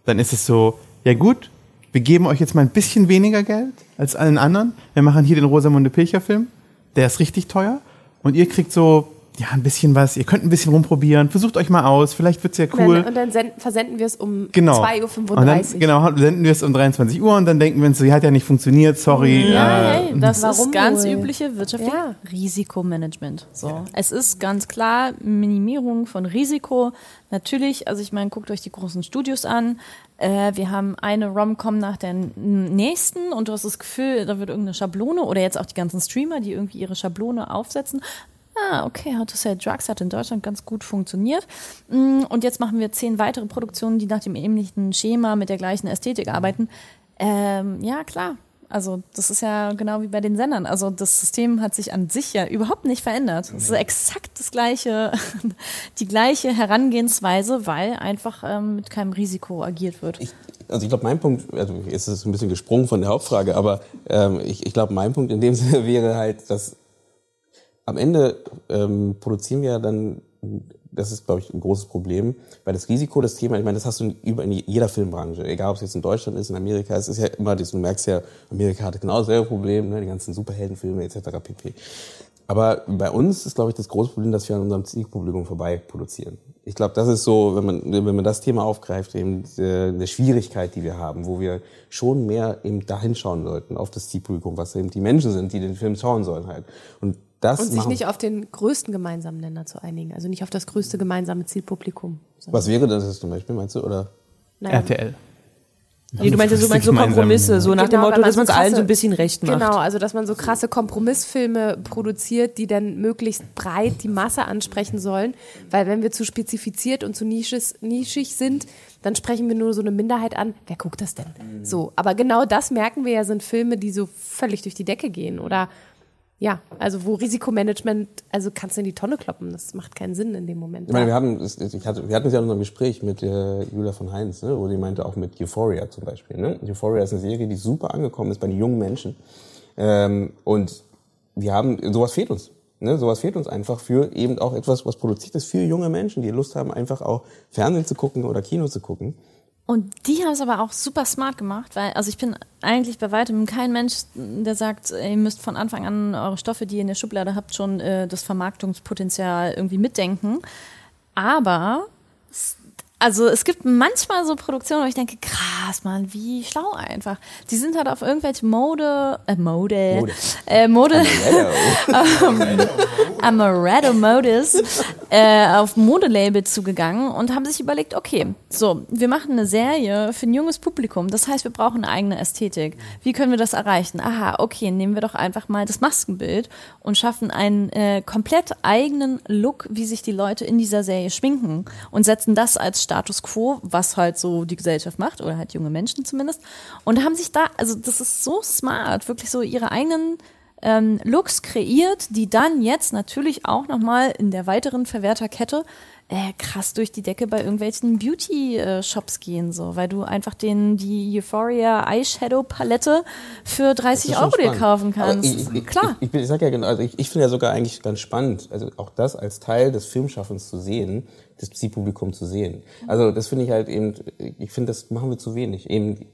dann ist es so, ja gut, wir geben euch jetzt mal ein bisschen weniger Geld als allen anderen. Wir machen hier den Rosamunde Pilcher Film, der ist richtig teuer und ihr kriegt so, ja, ein bisschen was, ihr könnt ein bisschen rumprobieren, versucht euch mal aus, vielleicht wird's ja Und cool. dann, und dann senden, versenden wir es um Genau. 2.35 Und dann, Uhr. genau, senden wir es um 23 Uhr und dann denken wir uns so, ja, hat ja nicht funktioniert, sorry. Ja, äh, hey, das Warum ist ganz wohl? übliche wirtschaftliche Ja. Risikomanagement. So. Es ist ganz klar Minimierung von Risiko. Natürlich, also ich meine, guckt euch die großen Studios an. Äh, wir haben eine Rom-Com nach der nächsten und du hast das Gefühl, da wird irgendeine Schablone oder jetzt auch die ganzen Streamer, die irgendwie ihre Schablone aufsetzen. Ah, okay, How to Sell Drugs hat in Deutschland ganz gut funktioniert. Mm, Und jetzt machen wir zehn weitere Produktionen, die nach dem ähnlichen Schema mit der gleichen Ästhetik arbeiten. Ähm, ja, klar. Also das ist ja genau wie bei den Sendern. Also das System hat sich an sich ja überhaupt nicht verändert. Es ist exakt das gleiche, die gleiche Herangehensweise, weil einfach ähm, mit keinem Risiko agiert wird. Ich, also ich glaube, mein Punkt, also jetzt ist es ein bisschen gesprungen von der Hauptfrage, aber ähm, ich, ich glaube, mein Punkt in dem Sinne wäre halt, dass am Ende ähm, produzieren wir dann, das ist, glaube ich, ein großes Problem, weil das Risiko, das Thema, ich meine, das hast du in, über in jeder Filmbranche, egal ob es jetzt in Deutschland ist, in Amerika, es ist ja immer, du merkst ja, Amerika hat genau dasselbe Problem, ne, die ganzen Superheldenfilme etc. pp. Aber bei uns ist, glaube ich, das große Problem, dass wir an unserem Zielpublikum vorbei produzieren. Ich glaube, das ist so, wenn man, wenn man das Thema aufgreift, eben eine Schwierigkeit, die wir haben, wo wir schon mehr eben da hinschauen sollten, auf das Zielpublikum, was eben die Menschen sind, die den Film schauen sollen halt. Und das Und sich nicht auf den größten gemeinsamen Nenner zu einigen. Also nicht auf das größte gemeinsame Zielpublikum. was wäre das zum Beispiel, meinst du? Oder? Naja, RTL. Nee, du meinst ja so, meinst so. Kompromisse, so nach dem Genau, Motto, wenn man dass man es so allen so krasse- ein bisschen recht macht. Genau, also dass man so krasse Kompromissfilme produziert, die dann möglichst breit die Masse ansprechen sollen. Weil wenn wir zu spezifiziert und zu nisches, nischig sind, dann sprechen wir nur so eine Minderheit an. Wer guckt das denn? So, aber genau das merken wir ja, sind Filme, die so völlig durch die Decke gehen. Oder ja, also wo Risikomanagement, also kannst du in die Tonne kloppen. Das macht keinen Sinn in dem Moment. Ich meine, wir haben, ich hatte, wir hatten es ja in unserem Gespräch mit äh, Julia von Heinz, ne, wo die meinte auch mit Euphoria zum Beispiel. Ne? Euphoria ist eine Serie, die super angekommen ist bei den jungen Menschen. Ähm, und wir haben, sowas fehlt uns. Ne? Sowas fehlt uns einfach für eben auch etwas, was produziert ist für junge Menschen, die Lust haben, einfach auch Fernsehen zu gucken oder Kino zu gucken. Und die haben es aber auch super smart gemacht, weil, also ich bin eigentlich bei weitem kein Mensch, der sagt, ihr müsst von Anfang an eure Stoffe, die ihr in der Schublade habt, schon äh, das Vermarktungspotenzial irgendwie mitdenken. Aber also es gibt manchmal so Produktionen, wo ich denke, krass, Mann, wie schlau einfach. Die sind halt auf irgendwelche Mode, äh, Mode, Mode. Äh, Mode, Amaretto Modus äh, auf Modelabel zugegangen und haben sich überlegt, okay, so, wir machen eine Serie für ein junges Publikum. Das heißt, wir brauchen eine eigene Ästhetik. Wie können wir das erreichen? Aha, okay, nehmen wir doch einfach mal das Maskenbild und schaffen einen äh, komplett eigenen Look, wie sich die Leute in dieser Serie schminken und setzen das als Status quo, was halt so die Gesellschaft macht oder halt junge Menschen zumindest. Und haben sich da, also das ist so smart, wirklich so ihre eigenen ähm, Looks kreiert, die dann jetzt natürlich auch nochmal in der weiteren Verwerterkette äh, krass durch die Decke bei irgendwelchen Beauty-Shops gehen, so, weil du einfach den, die Euphoria Eyeshadow Palette für 30 ist schon Euro dir kaufen kannst. Ich, ich, Klar. Ich, ich, ich sag ja genau, also ich, ich finde ja sogar eigentlich ganz spannend, also auch das als Teil des Filmschaffens zu sehen, das Zielpublikum zu sehen. Also das finde ich halt eben, ich finde, das machen wir zu wenig. Eben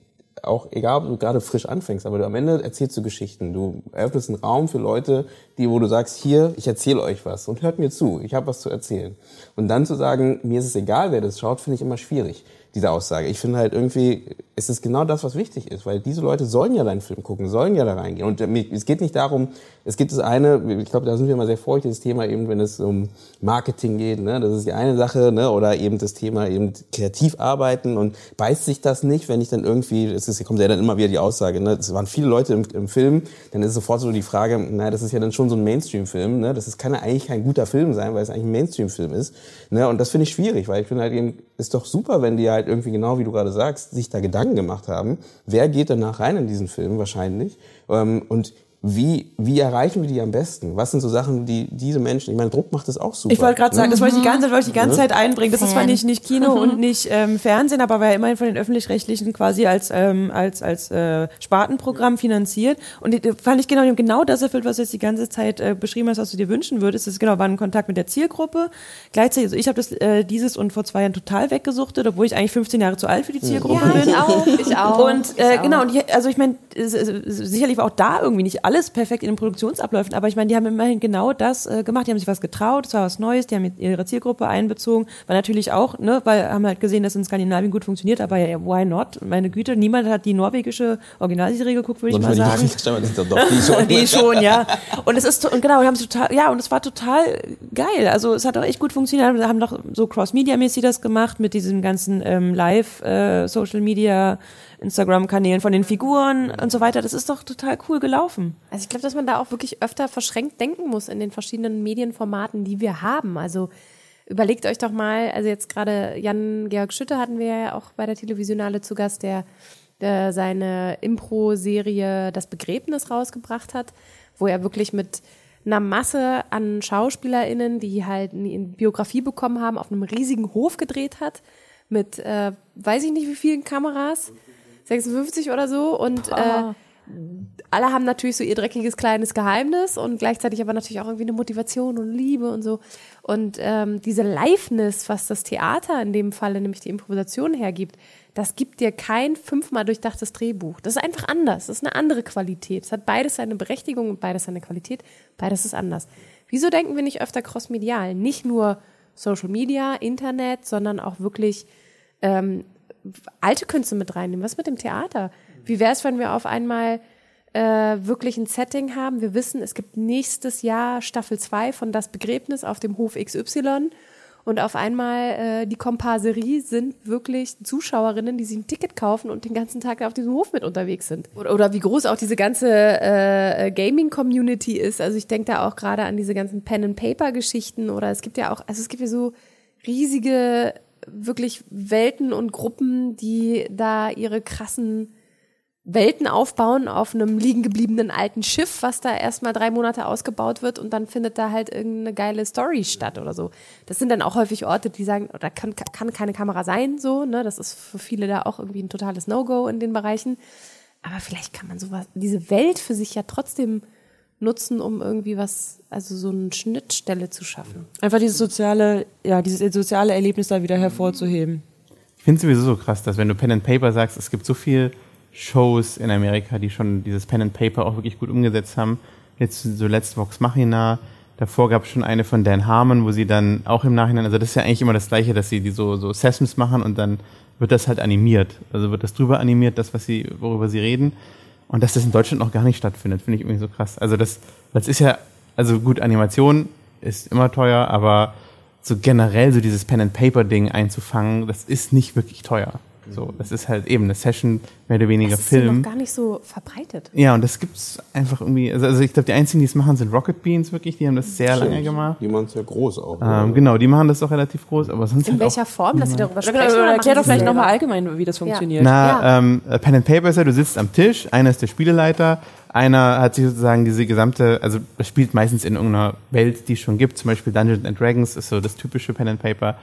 auch egal, ob du gerade frisch anfängst, aber du am Ende erzählst du Geschichten. Du eröffnest einen Raum für Leute, die, wo du sagst, hier, ich erzähle euch was und hört mir zu, ich habe was zu erzählen. Und dann zu sagen, mir ist es egal, wer das schaut, finde ich immer schwierig, diese Aussage. Ich finde halt irgendwie, es ist genau das, was wichtig ist, weil diese Leute sollen ja deinen Film gucken, sollen ja da reingehen. Und mir- es geht nicht darum, es gibt das eine, ich glaube, da sind wir immer sehr feucht, das Thema eben, wenn es um Marketing geht, ne, das ist die eine Sache, ne, oder eben das Thema eben kreativ arbeiten und beißt sich das nicht, wenn ich dann irgendwie, es ist, kommt ja dann immer wieder die Aussage, ne, es waren viele Leute im, im Film, dann ist sofort so die Frage, na, das ist ja dann schon so ein Mainstream-Film, ne, das ist, kann ja eigentlich kein guter Film sein, weil es eigentlich ein Mainstream-Film ist, ne, und das finde ich schwierig, weil ich finde halt eben, ist doch super, wenn die halt irgendwie genau wie du gerade sagst, sich da Gedanken gemacht haben, wer geht danach rein in diesen Film wahrscheinlich, ähm, und wie, wie erreichen wir die am besten? Was sind so Sachen, die diese Menschen, ich meine, Druck macht das auch super. Ich wollte gerade sagen, das wollte ich die ganze Zeit, wollte ich die ganze Ja. Zeit einbringen. Das ist zwar Fan. nicht, nicht Kino und nicht ähm, Fernsehen, aber war ja immerhin von den öffentlich-rechtlichen quasi als ähm, als als äh, Spartenprogramm finanziert. Und die, fand ich genau, genau das erfüllt, was du jetzt die ganze Zeit äh, beschrieben hast, was du dir wünschen würdest. Das ist genau, war ein Kontakt mit der Zielgruppe. Gleichzeitig, also ich habe das äh, dieses und vor zwei Jahren total weggesuchtet, obwohl ich eigentlich 15 Jahre zu alt für die Zielgruppe bin. ich auch, ich auch. Und ich äh, auch. genau, und hier, also ich meine, sicherlich war auch da irgendwie nicht alles perfekt in den Produktionsabläufen, aber ich meine, die haben immerhin genau das äh, gemacht. Die haben sich was getraut, es war was Neues, die haben ihre Zielgruppe einbezogen. War natürlich auch, ne, weil haben halt gesehen, dass in Skandinavien gut funktioniert, aber ja, why not? Meine Güte, niemand hat die norwegische Originalserie geguckt, würde ich mal sagen. Die schon. Die schon, ja. Und es ist, und genau, haben es total, ja, und es war total geil. Also es hat auch echt gut funktioniert. Wir haben doch so Cross-Media-mäßig das gemacht mit diesen ganzen ähm, Live, äh, Social-Media, Instagram-Kanälen von den Figuren und so weiter. Das ist doch total cool gelaufen. Also ich glaube, dass man da auch wirklich öfter verschränkt denken muss in den verschiedenen Medienformaten, die wir haben. Also überlegt euch doch mal, also jetzt gerade Jan-Georg Schütte hatten wir ja auch bei der Televisionale zu Gast, der, der seine Impro-Serie Das Begräbnis rausgebracht hat, wo er wirklich mit einer Masse an SchauspielerInnen, die halt eine Biografie bekommen haben, auf einem riesigen Hof gedreht hat, mit äh, weiß ich nicht wie vielen Kameras, 56 oder so und äh, alle haben natürlich so ihr dreckiges kleines Geheimnis und gleichzeitig aber natürlich auch irgendwie eine Motivation und Liebe und so. Und ähm, diese Liveness, was das Theater in dem Falle, nämlich die Improvisation hergibt, das gibt dir kein fünfmal durchdachtes Drehbuch. Das ist einfach anders. Das ist eine andere Qualität. Es hat beides seine Berechtigung und beides seine Qualität. Beides ist anders. Wieso denken wir nicht öfter crossmedial? Nicht nur Social Media, Internet, sondern auch wirklich ähm, alte Künste mit reinnehmen. Was mit dem Theater? Wie wäre es, wenn wir auf einmal äh, wirklich ein Setting haben? Wir wissen, es gibt nächstes Jahr Staffel 2 von Das Begräbnis auf dem Hof XY und auf einmal äh, die Komparserie sind wirklich Zuschauerinnen, die sich ein Ticket kaufen und den ganzen Tag auf diesem Hof mit unterwegs sind. Oder, oder wie groß auch diese ganze äh, Gaming-Community ist. Also ich denke da auch gerade an diese ganzen Pen-and-Paper-Geschichten oder es gibt ja auch, also es gibt ja so riesige wirklich Welten und Gruppen, die da ihre krassen Welten aufbauen auf einem liegen gebliebenen alten Schiff, was da erstmal drei Monate ausgebaut wird und dann findet da halt irgendeine geile Story statt oder so. Das sind dann auch häufig Orte, die sagen, da kann, kann keine Kamera sein, so, ne? Das ist für viele da auch irgendwie ein totales No-Go in den Bereichen. Aber vielleicht kann man sowas, diese Welt für sich ja trotzdem nutzen, um irgendwie was, also so eine Schnittstelle zu schaffen. Einfach dieses soziale, ja, dieses soziale Erlebnis da wieder hervorzuheben. Ich finde es sowieso so krass, dass wenn du Pen and Paper sagst, es gibt so viel Shows in Amerika, die schon dieses Pen and Paper auch wirklich gut umgesetzt haben. Jetzt zuletzt Vox Machina. Davor gab es schon eine von Dan Harmon, wo sie dann auch im Nachhinein, also das ist ja eigentlich immer das Gleiche, dass sie die so, so Sessions machen und dann wird das halt animiert. Also wird das drüber animiert, das, was sie, worüber sie reden. Und dass das in Deutschland noch gar nicht stattfindet, finde ich irgendwie so krass. Also das, das ist ja, also gut, Animation ist immer teuer, aber so generell so dieses Pen and Paper Ding einzufangen, das ist nicht wirklich teuer. So, das ist halt eben eine Session, mehr oder weniger Das ist Film. noch gar nicht so verbreitet. Ja, und das gibt's einfach irgendwie, also, also ich glaube, die einzigen, die es machen, sind Rocket Beans wirklich, die haben das sehr lange gemacht. Die machen es ja groß auch. Ähm, genau, die machen das auch relativ groß, aber sonst In halt welcher auch, Form, dass sie darüber Ja, sprechen? genau, oder erklär doch vielleicht nochmal allgemein, wie das funktioniert. Na, Ja. ähm, äh, Pen and Paper ist ja, du sitzt am Tisch, einer ist der Spieleleiter, einer hat sich sozusagen diese gesamte, also das spielt meistens in irgendeiner Welt, die es schon gibt, zum Beispiel Dungeons and Dragons ist so das typische Pen and Paper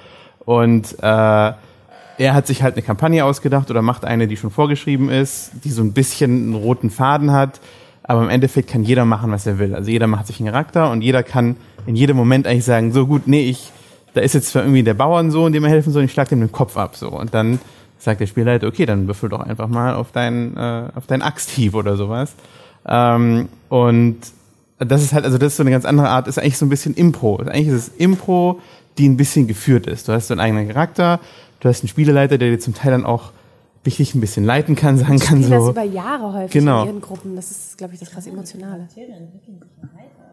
und äh, er hat sich halt eine Kampagne ausgedacht oder macht eine, die schon vorgeschrieben ist, die so ein bisschen einen roten Faden hat, aber im Endeffekt kann jeder machen, was er will. Also jeder macht sich einen Charakter und jeder kann in jedem Moment eigentlich sagen, so gut, nee, ich, da ist jetzt zwar irgendwie der Bauernsohn, dem er helfen soll, ich schlag dem den Kopf ab, so. Und dann sagt der Spielleiter, okay, dann würfel doch einfach mal auf deinen, äh, auf deinen Axthieb oder sowas. Ähm, und das ist halt, also das ist so eine ganz andere Art, ist eigentlich so ein bisschen Impro. Eigentlich ist es Impro, die ein bisschen geführt ist. Du hast so einen eigenen Charakter, du hast einen Spieleleiter, der dir zum Teil dann auch dich ein bisschen leiten kann, sagen kann spielen das so. über Jahre häufig Genau. in ihren Gruppen. Das ist, glaube ich, das krass Emotionale.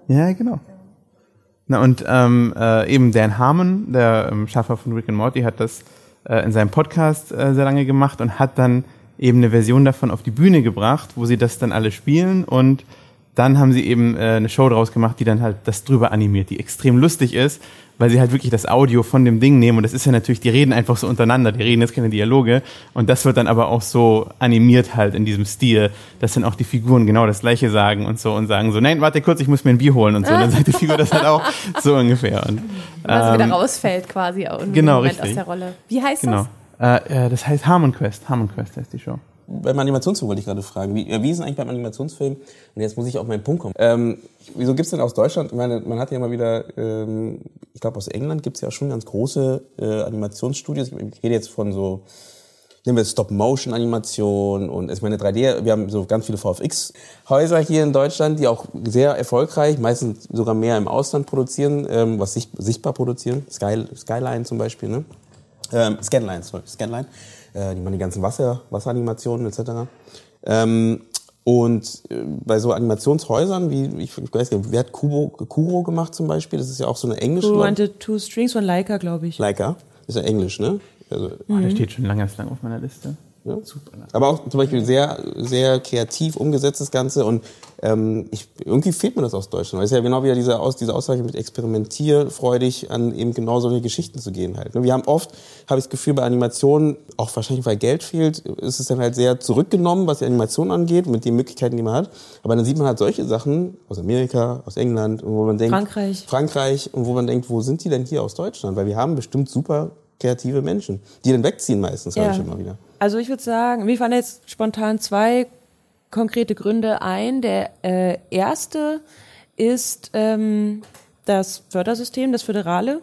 Ja, genau. Na und ähm, äh, eben Dan Harmon, der ähm, Schaffer von Rick and Morty, hat das äh, in seinem Podcast äh, sehr lange gemacht und hat dann eben eine Version davon auf die Bühne gebracht, wo sie das dann alle spielen und dann haben sie eben äh, eine Show draus gemacht, die dann halt das drüber animiert, die extrem lustig ist, weil sie halt wirklich das Audio von dem Ding nehmen und das ist ja natürlich, die reden einfach so untereinander, die reden jetzt keine Dialoge und das wird dann aber auch so animiert halt in diesem Stil, dass dann auch die Figuren genau das gleiche sagen und so und sagen so, nein, warte kurz, ich muss mir ein Bier holen und so, und dann sagt die Figur das halt auch so ungefähr. Und, Was ähm, wieder rausfällt quasi auch genau, richtig. aus der Rolle. Wie heißt Genau. Äh, äh, das heißt Harmon Quest, Harmon Quest heißt die Show. Beim Animationsfilm wollte ich gerade fragen, wie, äh, wie ist es eigentlich beim Animationsfilm? Und jetzt muss ich auf meinen Punkt kommen. Ähm, wieso gibt's denn aus Deutschland, ich meine, man hat ja immer wieder, ähm, ich glaube aus England gibt's ja schon ganz große äh, Animationsstudios. Ich rede jetzt von so, nehmen wir Stop-Motion-Animation und ich meine 3D, wir haben so ganz viele VFX-Häuser hier in Deutschland, die auch sehr erfolgreich, meistens sogar mehr im Ausland produzieren, ähm, was sicht, sichtbar produzieren. Sky, Skyline zum Beispiel, ne? Ähm, Scanline, sorry, Scanline. Äh, die machen die ganzen Wasser, Wasseranimationen etc. Ähm, und äh, bei so Animationshäusern, wie ich, ich weiß nicht, wer hat Kubo, Kuro gemacht zum Beispiel? Das ist ja auch so eine englische. Who Wanted Two Strings von Leica, glaube ich. Leica, ist ja Englisch, ne? Also, Oh, der steht schon lange, lang auf meiner Liste. Ja. Super. Aber auch zum Beispiel sehr, sehr kreativ umgesetzt das Ganze und ähm, ich, irgendwie fehlt mir das aus Deutschland. Weil es ist ja genau wieder diese, aus, diese Aussage mit experimentierfreudig an eben genau solche Geschichten zu gehen halt. ne? Wir haben oft, habe ich das Gefühl, bei Animationen, auch wahrscheinlich weil Geld fehlt, ist es dann halt sehr zurückgenommen, was die Animation angeht, mit den Möglichkeiten, die man hat. Aber dann sieht man halt solche Sachen aus Amerika, aus England, wo man denkt, Frankreich. Frankreich und wo man denkt, wo sind die denn hier aus Deutschland? Weil wir haben bestimmt super kreative Menschen, die dann wegziehen meistens, Ja. ich immer wieder. Also ich würde sagen, mir fallen jetzt spontan zwei konkrete Gründe ein. Der äh, erste ist ähm, das Fördersystem, das Föderale,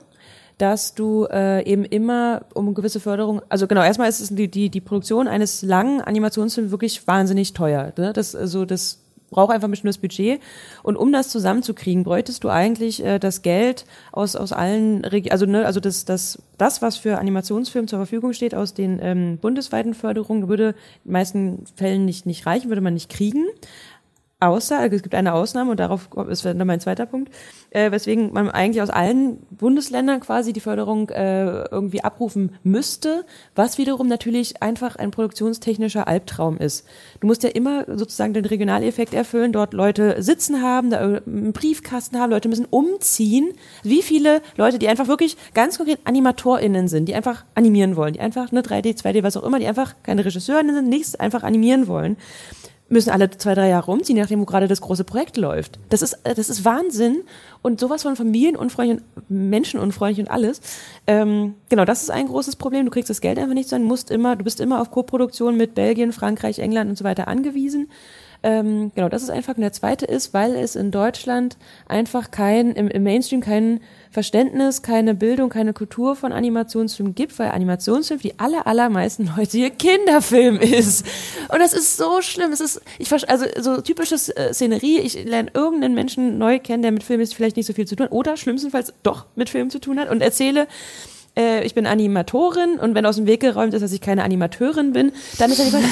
dass du äh, eben immer um gewisse Förderung, also genau, erstmal ist es die, die, die Produktion eines langen Animationsfilms wirklich wahnsinnig teuer. Ne? Das, also das braucht einfach ein bestimmtes Budget. Und um das zusammenzukriegen, bräuchtest du eigentlich äh, das Geld aus, aus allen Regionen, also, ne, also das, das, das, was für Animationsfilme zur Verfügung steht aus den ähm, bundesweiten Förderungen, würde in den meisten Fällen nicht, nicht reichen, würde man nicht kriegen. Außer, es gibt eine Ausnahme und darauf ist dann mein zweiter Punkt, äh, weswegen man eigentlich aus allen Bundesländern quasi die Förderung äh, irgendwie abrufen müsste, was wiederum natürlich einfach ein produktionstechnischer Albtraum ist. Du musst ja immer sozusagen den Regionaleffekt erfüllen, dort Leute sitzen haben, da einen Briefkasten haben, Leute müssen umziehen. Wie viele Leute, die einfach wirklich ganz konkret AnimatorInnen sind, die einfach animieren wollen, die einfach eine 3D, 2D, was auch immer, die einfach keine Regisseurinnen sind, nichts, einfach animieren wollen müssen alle zwei, drei Jahre umziehen, nachdem wo gerade das große Projekt läuft. Das ist, äh, das ist Wahnsinn und sowas von familienunfreundlich und menschenunfreundlich und alles. Ähm, genau, das ist ein großes Problem. Du kriegst das Geld einfach nicht, sondern musst immer, du bist immer auf Koproduktion mit Belgien, Frankreich, England und so weiter angewiesen. Ähm, genau, das ist einfach. Und der zweite ist, weil es in Deutschland einfach kein, im, im Mainstream kein Verständnis, keine Bildung, keine Kultur von Animationsfilmen gibt, weil Animationsfilm für die aller, allermeisten Leute hier Kinderfilm ist. Und das ist so schlimm. Es ist, ich also so typisches äh, Szenerie. Ich lerne irgendeinen Menschen neu kennen, der mit Film ist vielleicht nicht so viel zu tun hat oder schlimmstenfalls doch mit Film zu tun hat und erzähle, äh, ich bin Animatorin und wenn aus dem Weg geräumt ist, dass ich keine Animateurin bin, dann ist dann die Frage,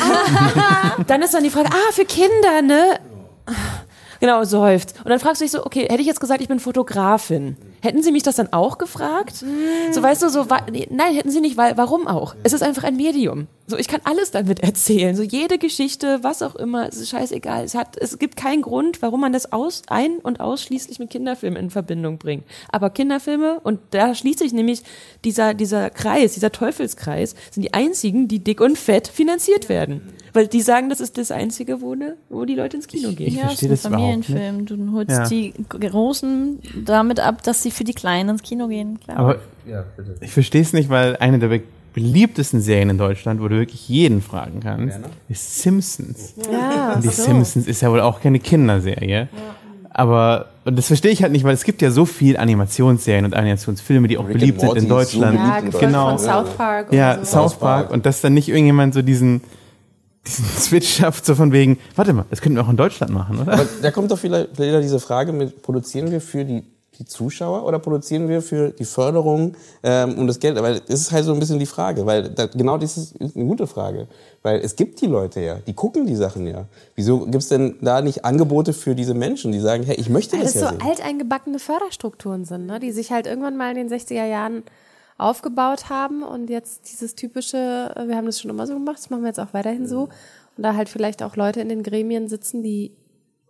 ah, dann ist dann die Frage, ah, für Kinder, ne? Genau, seufzt. Und dann fragst du dich so, okay, hätte ich jetzt gesagt, ich bin Fotografin, hätten sie mich das dann auch gefragt? Mm. So, weißt du, so, nein, hätten sie nicht, weil, warum auch? Es ist einfach ein Medium. So, ich kann alles damit erzählen. So, jede Geschichte, was auch immer, es ist scheißegal. Es hat, es gibt keinen Grund, warum man das aus, ein- und ausschließlich mit Kinderfilmen in Verbindung bringt. Aber Kinderfilme, und da schließt sich nämlich dieser, dieser Kreis, dieser Teufelskreis, sind die einzigen, die dick und fett finanziert werden. Weil die sagen, das ist das Einzige, wo, ne, wo die Leute ins Kino gehen. Ich ja, verstehe ist das ein Familienfilm. Du holst Ja. die Großen damit ab, dass sie für die Kleinen ins Kino gehen. Klar. Aber ich verstehe es nicht, weil eine der be- beliebtesten Serien in Deutschland, wo du wirklich jeden fragen kannst, ist Simpsons. Ja, Und die so. Simpsons ist ja wohl auch keine Kinderserie. Aber, und das verstehe ich halt nicht, weil es gibt ja so viel Animationsserien und Animationsfilme, die auch Rick beliebt sind in ist so Deutschland. Ja, Genau. von South Park Ja, so. South. Park. Und dass dann nicht irgendjemand so diesen, diesen Switch schafft, so von wegen, warte mal, das könnten wir auch in Deutschland machen, oder? Aber da kommt doch vielleicht wieder diese Frage mit, produzieren wir für die, die Zuschauer oder produzieren wir für die Förderung ähm, und das Geld? Weil das ist halt so ein bisschen die Frage, weil da, genau das ist eine gute Frage. Weil es gibt die Leute ja, die gucken die Sachen ja. Wieso gibt es denn da nicht Angebote für diese Menschen, die sagen, hey, ich möchte Weil das das ja so sehen? alteingebackene Förderstrukturen sind, ne? die sich halt irgendwann mal in den 60er Jahren aufgebaut haben und jetzt dieses typische, äh, wir haben das schon immer so gemacht, das machen wir jetzt auch weiterhin so. Und da halt vielleicht auch Leute in den Gremien sitzen, die,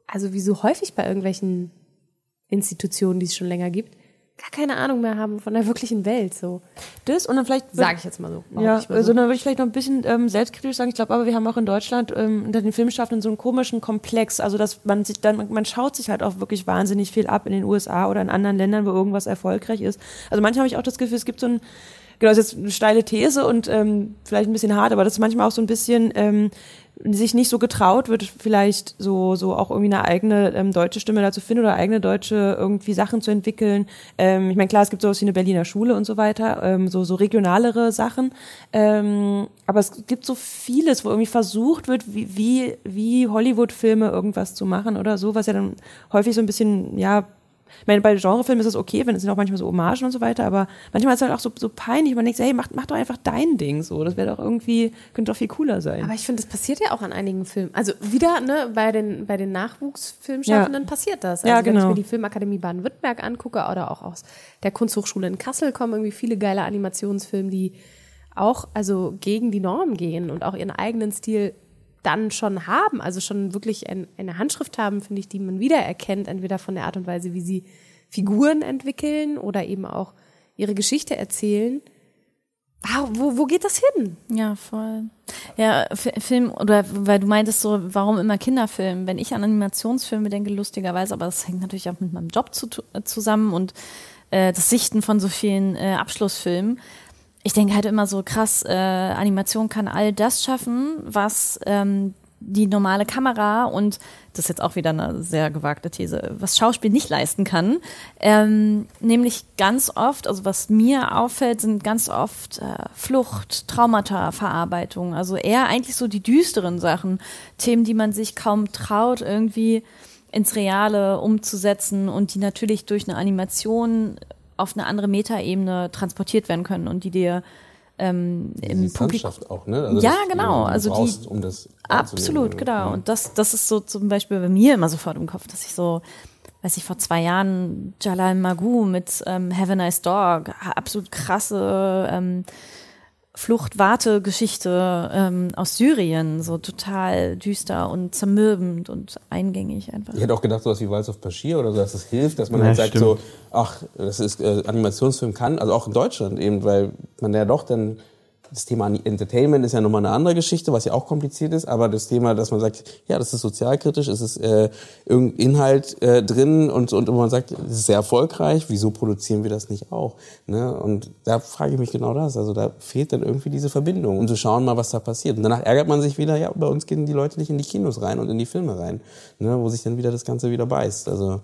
also wie so häufig bei irgendwelchen Institutionen, die es schon länger gibt, gar keine Ahnung mehr haben von der wirklichen Welt. So Das und dann vielleicht sage ich jetzt mal so. Ja, mal also so. dann würde ich vielleicht noch ein bisschen ähm, selbstkritisch sagen. Ich glaube aber, wir haben auch in Deutschland ähm, unter den Filmschaffenden so einen komischen Komplex. Also, dass man sich dann, man, man schaut sich halt auch wirklich wahnsinnig viel ab in den USA oder in anderen Ländern, wo irgendwas erfolgreich ist. Also manchmal habe ich auch das Gefühl, es gibt so ein, genau, das ist jetzt eine steile These und ähm, vielleicht ein bisschen hart, aber das ist manchmal auch so ein bisschen, ähm, sich nicht so getraut wird, vielleicht so, so auch irgendwie eine eigene ähm, deutsche Stimme dazu finden oder eigene deutsche irgendwie Sachen zu entwickeln. Ähm, ich meine, klar, es gibt sowas wie eine Berliner Schule und so weiter, ähm, so, so regionalere Sachen. Ähm, aber es gibt so vieles, wo irgendwie versucht wird, wie, wie, wie Hollywood-Filme irgendwas zu machen oder so, was ja dann häufig so ein bisschen, ja, ich meine, bei Genrefilmen ist das okay, wenn es sind auch manchmal so Hommagen und so weiter, aber manchmal ist es halt auch so, so peinlich. Man denkt, so, hey, mach, mach doch einfach dein Ding so. Das wäre doch irgendwie, könnte doch viel cooler sein. Aber ich finde, das passiert ja auch an einigen Filmen. Also wieder, ne, bei den, bei den Nachwuchsfilmschaffenden Ja. passiert das. Also Ja, wenn ich genau. mir die Filmakademie Baden-Württemberg angucke oder auch aus der Kunsthochschule in Kassel kommen irgendwie viele geile Animationsfilme, die auch also gegen die Norm gehen und auch ihren eigenen Stil dann schon haben, also schon wirklich ein, eine Handschrift haben, finde ich, die man wiedererkennt, entweder von der Art und Weise, wie sie Figuren entwickeln oder eben auch ihre Geschichte erzählen. Wo, wo geht das hin? Ja, voll. Ja, Film, oder weil du meintest so, warum immer Kinderfilm? Wenn ich an Animationsfilme denke, lustigerweise, aber das hängt natürlich auch mit meinem Job zu, äh, zusammen und äh, das Sichten von so vielen äh, Abschlussfilmen. Ich denke halt immer so krass, äh, Animation kann all das schaffen, was ähm, die normale Kamera und das ist jetzt auch wieder eine sehr gewagte These, was Schauspiel nicht leisten kann. Ähm, nämlich ganz oft, also was mir auffällt, sind ganz oft äh, Flucht, Traumata, Verarbeitung. Also eher eigentlich so die düsteren Sachen, Themen, die man sich kaum traut, irgendwie ins Reale umzusetzen und die natürlich durch eine Animation auf eine andere Metaebene transportiert werden können und die dir ähm, im Publikum. Auch, ne? Also Ja, die genau. Also die- um das Absolut, genau. Ja. Und das, das ist so zum Beispiel bei mir immer sofort im Kopf, dass ich so, weiß ich, vor zwei Jahren Jalal Magoo mit ähm, Have a Nice Dog, absolut krasse ähm, Flucht-Warte-Geschichte ähm, aus Syrien, so total düster und zermürbend und eingängig einfach. Ich hätte auch gedacht, sowas wie Walls of Bashir oder so, dass es hilft, dass man Ja, halt sagt stimmt. so, ach, das ist äh, Animationsfilm kann, also auch in Deutschland eben, weil man ja doch dann das Thema Entertainment ist ja nochmal eine andere Geschichte, was ja auch kompliziert ist, aber das Thema, dass man sagt, ja, das ist sozialkritisch, es ist äh, irgendein Inhalt äh, drin und, und man sagt, es ist sehr erfolgreich, wieso produzieren wir das nicht auch? Ne? Und da frage ich mich genau das, also da fehlt dann irgendwie diese Verbindung und zu schauen mal, was da passiert. Und danach ärgert man sich wieder, ja, bei uns gehen die Leute nicht in die Kinos rein und in die Filme rein, ne? wo sich dann wieder das Ganze wieder beißt. Also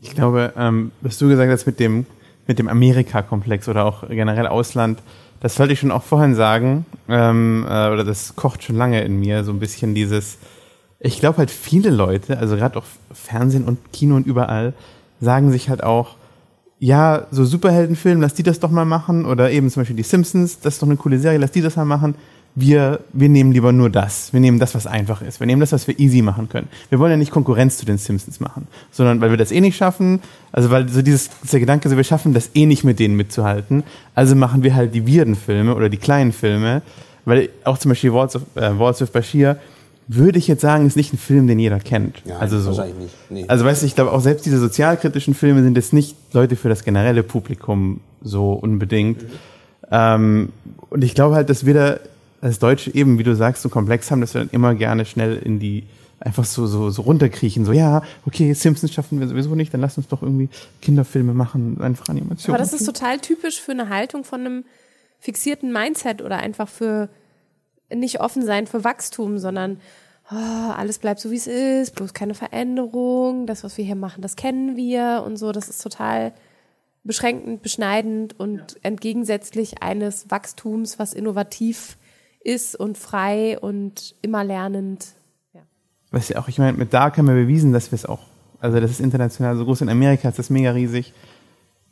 Ich glaube, ähm, was du gesagt hast mit dem, mit dem Amerika-Komplex oder auch generell Ausland, das sollte ich schon auch vorhin sagen, ähm, äh, oder das kocht schon lange in mir, so ein bisschen dieses, ich glaube halt viele Leute, also gerade auch Fernsehen und Kino und überall, sagen sich halt auch, ja, so Superheldenfilm, lass die das doch mal machen, oder eben zum Beispiel die Simpsons, das ist doch eine coole Serie, lass die das mal machen. Wir, wir nehmen lieber nur das. Wir nehmen das, was einfach ist. Wir nehmen das, was wir easy machen können. Wir wollen ja nicht Konkurrenz zu den Simpsons machen, sondern weil wir das eh nicht schaffen, also weil so dieses, der Gedanke, so wir schaffen das eh nicht mit denen mitzuhalten, also machen wir halt die weirden Filme oder die kleinen Filme, weil auch zum Beispiel Walls of, äh, Walls of Bashir, würde ich jetzt sagen, ist nicht ein Film, den jeder kennt. Ja, also so. wahrscheinlich nicht. Nee. Also weißt du, ich glaube auch selbst diese sozialkritischen Filme sind jetzt nicht Leute für das generelle Publikum so unbedingt. Ähm, und ich glaube halt, dass wir da als Deutsche eben, wie du sagst, so komplex haben, dass wir dann immer gerne schnell in die einfach so, so, so runterkriechen. So, ja, okay, Simpsons schaffen wir sowieso nicht, dann lass uns doch irgendwie Kinderfilme machen, einfach Animationen. Aber das ist total typisch für eine Haltung von einem fixierten Mindset oder einfach für nicht offen sein für Wachstum, sondern oh, alles bleibt so, wie es ist, bloß keine Veränderung, das, was wir hier machen, das kennen wir und so. Das ist total beschränkend, beschneidend und entgegensätzlich eines Wachstums, was innovativ ist und frei und immer lernend. Weißt du auch, ich meine, mit Dark haben wir bewiesen, dass wir es auch, also das ist international so groß, in Amerika ist das mega riesig.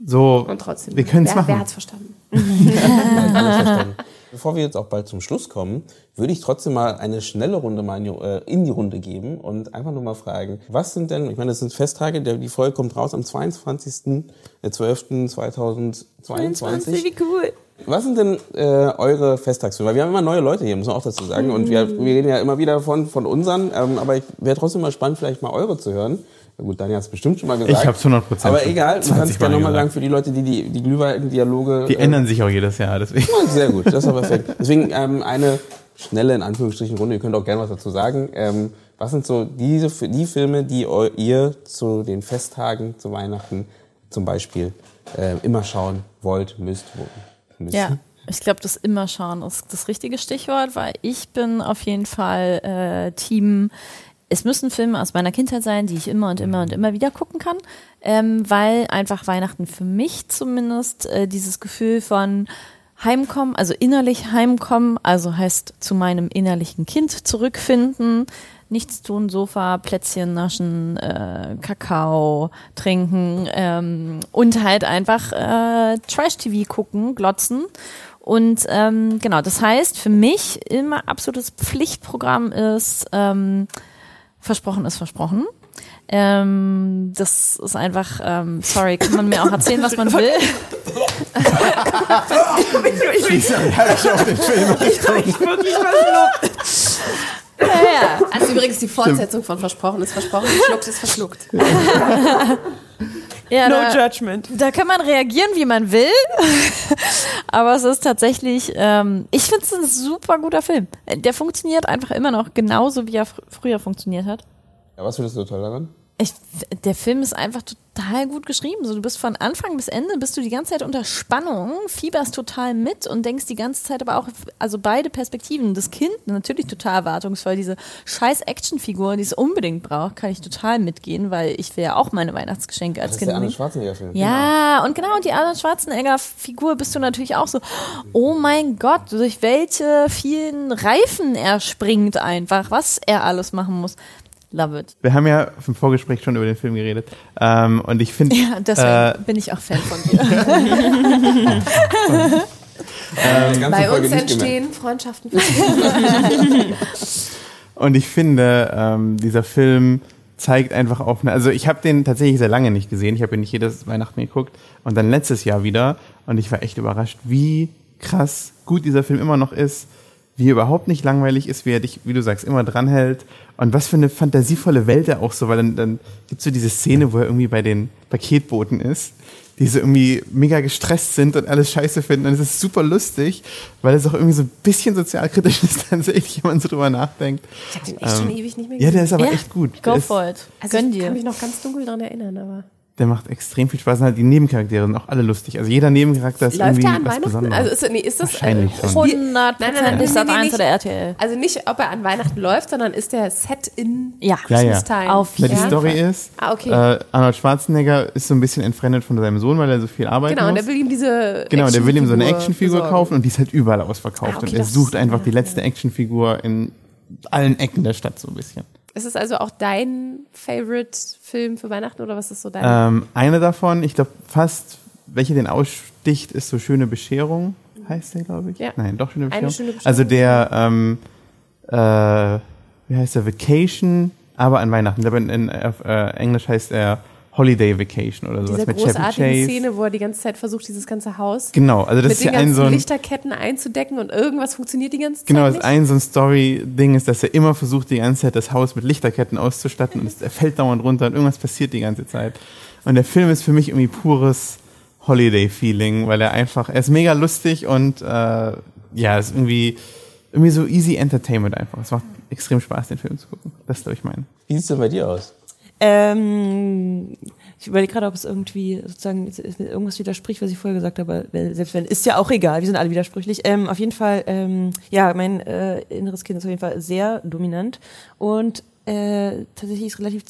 So, Und trotzdem, wir können es machen. wer hat's verstanden? Verstanden. Bevor wir jetzt auch bald zum Schluss kommen, würde ich trotzdem mal eine schnelle Runde mal in die, äh, in die Runde geben und einfach nur mal fragen, was sind denn, ich meine, das sind Festtage, der, die Folge kommt raus am 22.12.2022. Wie cool. Was sind denn äh, eure Festtagsfilme? Weil wir haben immer neue Leute hier, muss man auch dazu sagen. Und wir, wir reden ja immer wieder von, von unseren, ähm, aber ich wäre trotzdem mal spannend, vielleicht mal eure zu hören. Na gut, Daniel hat es bestimmt schon mal gesagt. Ich hab's 100% Aber schon egal, du 20 kannst gerne Mal nochmal sagen für die Leute, die die, die Glühwein-Dialoge... Die äh, ändern sich auch jedes Jahr, deswegen. ja, Sehr gut, das aber perfekt. Deswegen ähm, eine schnelle, in Anführungsstrichen, Runde. Ihr könnt auch gerne was dazu sagen. Ähm, was sind so diese, die Filme, die ihr zu den Festtagen, zu Weihnachten zum Beispiel äh, immer schauen wollt, müsst, wo, müsst? Ja, ich glaube, das immer schauen ist das richtige Stichwort, weil ich bin auf jeden Fall äh, Team. Es müssen Filme aus meiner Kindheit sein, die ich immer und immer und immer wieder gucken kann, ähm, weil einfach Weihnachten für mich zumindest äh, dieses Gefühl von Heimkommen, also innerlich heimkommen, also heißt zu meinem innerlichen Kind zurückfinden, nichts tun, Sofa, Plätzchen naschen, äh, Kakao trinken ähm, und halt einfach äh, Trash-TV gucken, glotzen. Und ähm, genau, das heißt für mich immer absolutes Pflichtprogramm ist ähm, Versprochen ist versprochen. Ähm, das ist einfach, ähm, sorry, kann man mir auch erzählen, was man will. Ja, ja. Also übrigens die Fortsetzung von Versprochen ist versprochen, geschluckt ist verschluckt. Ja, No da, judgment. da kann man reagieren, wie man will. Aber es ist tatsächlich, ähm, ich finde es ein super guter Film. Der funktioniert einfach immer noch genauso, wie er fr früher funktioniert hat. Ja, was findest du toll daran? Ich, der Film ist einfach total gut geschrieben. So, du bist von Anfang bis Ende, bist du die ganze Zeit unter Spannung, fieberst total mit und denkst die ganze Zeit aber auch, also beide Perspektiven. Das Kind natürlich total erwartungsvoll, diese scheiß Actionfigur, die es unbedingt braucht, kann ich total mitgehen, weil ich will ja auch meine Weihnachtsgeschenke als Das ist Kind der Arnold nehmen. Schwarzenegger-Film. Ja, und genau, die Arnold Schwarzenegger-Figur bist du natürlich auch so, oh mein Gott, durch welche vielen Reifen er springt einfach, was er alles machen muss. Love it. Wir haben ja im Vorgespräch schon über den Film geredet. Ähm, und ich finde, Ja, deswegen Äh, bin ich auch Fan von dir. Ganze Bei uns entstehen Freundschaften. Und ich finde, ähm, dieser Film zeigt einfach auf eine, also ich habe den tatsächlich sehr lange nicht gesehen. Ich habe ihn nicht jedes Weihnachten geguckt und dann letztes Jahr wieder und ich war echt überrascht, wie krass gut dieser Film immer noch ist, wie er überhaupt nicht langweilig ist, wie er dich, wie du sagst, immer dranhält und was für eine fantasievolle Welt er auch so, weil dann, dann gibt's so diese Szene, wo er irgendwie bei den Paketbooten ist, die so irgendwie mega gestresst sind und alles scheiße finden und es ist super lustig, weil es auch irgendwie so ein bisschen sozialkritisch ist tatsächlich, wenn man so drüber nachdenkt. Ich habe den echt schon ewig nicht mehr Ja, gesehen. der ist aber Ja, echt gut. Go for it. also Gönn ich kann dir. mich noch ganz dunkel daran erinnern, aber. Der macht extrem viel Spaß und halt die Nebencharaktere sind auch alle lustig. Also jeder Nebencharakter ist Läuft irgendwie der an was Weihnachten? Besonderes. Also ist, nee, ist das Wahrscheinlich äh, schon. Spiel- 100 Nein, nein, nein, ist Sat nee, nee, 1 nicht. oder RTL. Also nicht, ob er an Weihnachten läuft, sondern ist der Set in Ja. Ja, ja. Christmas Time. Auf Na, die Story ist, Ah, okay. äh, Arnold Schwarzenegger ist so ein bisschen entfremdet von seinem Sohn, weil er so viel arbeiten Genau, und muss. der will ihm diese Genau, der will ihm so eine Actionfigur besorgen. kaufen und die ist halt überall ausverkauft. Ah, okay, und er das- sucht einfach die ja, letzte Actionfigur in allen Ecken der Stadt so ein bisschen. Ist es also auch dein Favorite-Film für Weihnachten oder was ist so dein? Ähm, eine davon, ich glaube fast, welche den aussticht, ist so Schöne Bescherung, heißt der, glaube ich. Ja. Nein, doch Schöne Eine Bescherung. schöne Bescherung. Also der, ähm, äh, wie heißt der, Vacation, aber an Weihnachten. Ich glaube, in, in auf, äh, Englisch heißt er Holiday Vacation oder sowas Dieser mit Chevy großartigen Chase. Szene, wo er die ganze Zeit versucht, dieses ganze Haus Genau, also das mit ist den ja ein ganzen so ein, Lichterketten einzudecken und irgendwas funktioniert die ganze Zeit Genau, das nicht. ein so ein Story-Ding ist, dass er immer versucht, die ganze Zeit das Haus mit Lichterketten auszustatten und es, er fällt dauernd runter und irgendwas passiert die ganze Zeit. Und der Film ist für mich irgendwie pures Holiday-Feeling, weil er einfach, er ist mega lustig und äh, ja, ist irgendwie, irgendwie so easy Entertainment einfach. Es macht extrem Spaß, den Film zu gucken. Das ist, glaube ich, mein. Wie sieht's denn bei dir aus? Ähm, ich überlege gerade, ob es irgendwie sozusagen irgendwas widerspricht, was ich vorher gesagt habe. Selbst wenn, ist ja auch egal, wir sind alle widersprüchlich. Ähm, auf jeden Fall, ähm, ja, mein äh, inneres Kind ist auf jeden Fall sehr dominant. Und äh, tatsächlich ist relativ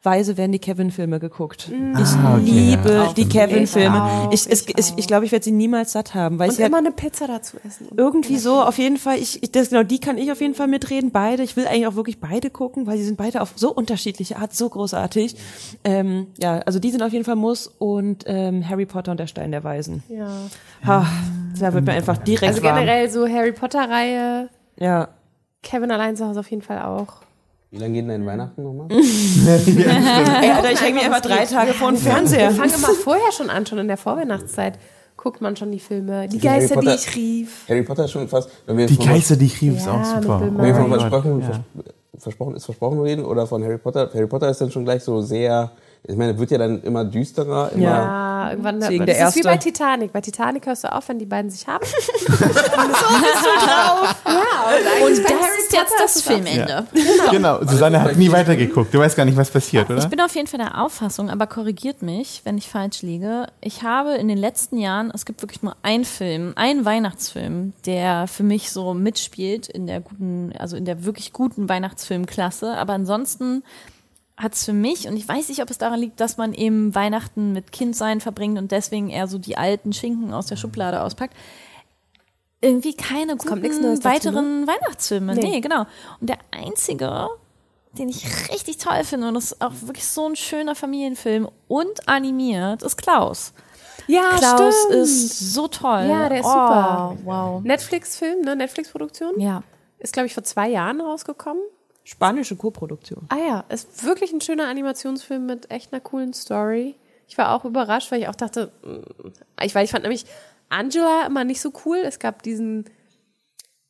zwangsweise werden die Kevin-Filme geguckt. Ich Ah, okay, liebe ja. die Kevin-Filme. auch, Ich, ich ich, ich glaube, ich werde sie niemals satt haben, weil und ich ja immer eine Pizza dazu essen. irgendwie so, auf jeden Fall, ich, ich das, genau, die kann ich auf jeden Fall mitreden, beide. Ich will eigentlich auch wirklich beide gucken, weil sie sind beide auf so unterschiedliche Art, so großartig. Ähm, ja, also die sind auf jeden Fall Muss und ähm, Harry Potter und der Stein der Weisen. Ja. Ha, da wird mir einfach direkt Also warm. generell so Harry Potter-Reihe, Ja. Kevin allein zu Hause auf jeden Fall auch. Wie lange geht denn dein Weihnachten nochmal? Ey, Alter, ich hänge mir einfach drei Tage vor den Wir Fernseher. fangen immer vorher schon an, schon in der Vorweihnachtszeit guckt man schon die Filme. Die Harry Geister, die Potter- ich rief. Harry Potter ist schon fast. Wenn wir Die Geister, die ich rief, ist Ja, auch mit super. Wenn wir von versprochen, ja. vers versprochen, ist versprochen reden oder von Harry Potter. Harry Potter ist dann schon gleich so sehr, ich meine, wird ja dann immer düsterer, immer. Ja, irgendwann. Deswegen das der ist wie erste. bei Titanic. Bei Titanic hörst du auf, wenn die beiden sich haben. Und das ist jetzt das Filmende. Genau, Susanne hat nie weitergeguckt. Du weißt gar nicht, was passiert, oder? Ich bin auf jeden Fall der Auffassung, aber korrigiert mich, wenn ich falsch liege. Ich habe in den letzten Jahren, es gibt wirklich nur einen Film, einen Weihnachtsfilm, der für mich so mitspielt in der guten, also in der wirklich guten Weihnachtsfilmklasse. Aber ansonsten hat es für mich, und ich weiß nicht, ob es daran liegt, dass man eben Weihnachten mit Kindsein verbringt und deswegen eher so die alten Schinken aus der Schublade auspackt, irgendwie keine nichts guten dazu, weiteren Weihnachtsfilme. Nee. Nee. genau. Und der einzige, den ich richtig toll finde und das ist auch wirklich so ein schöner Familienfilm und animiert, ist Klaus. Ja, Klaus stimmt. ist so toll. Ja, der ist oh, super. Wow. Netflix-Film, ne? Netflix-Produktion. Ja. Ist, glaube ich, vor zwei Jahren rausgekommen. Spanische Co-Produktion. Ah ja, ist wirklich ein schöner Animationsfilm mit echt einer coolen Story. Ich war auch überrascht, weil ich auch dachte, mm, ich, weil ich fand nämlich Angela immer nicht so cool. Es gab diesen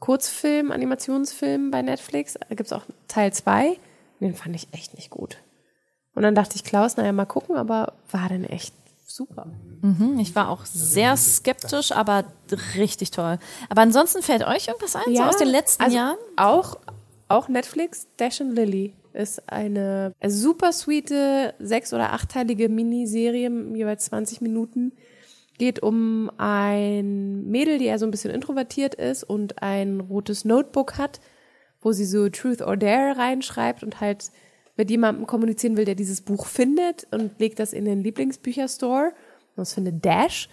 Kurzfilm, Animationsfilm bei Netflix. Da gibt's auch Teil zwei. Den fand ich echt nicht gut. Und dann dachte ich, Klaus, naja, mal gucken, aber war dann echt super. Mhm, Ich war auch sehr skeptisch, aber richtig toll. Aber ansonsten fällt euch irgendwas ein, so aus den letzten also Jahren? Auch, auch Netflix, Dash and Lily ist eine super sweete sechs- oder achtteilige Miniserie, jeweils 20 Minuten. Geht um ein Mädel, die eher so ein bisschen introvertiert ist und ein rotes Notebook hat, wo sie so Truth or Dare reinschreibt und halt mit jemandem kommunizieren will, der dieses Buch findet und legt das in den Lieblingsbücherstore. Das findet Dash.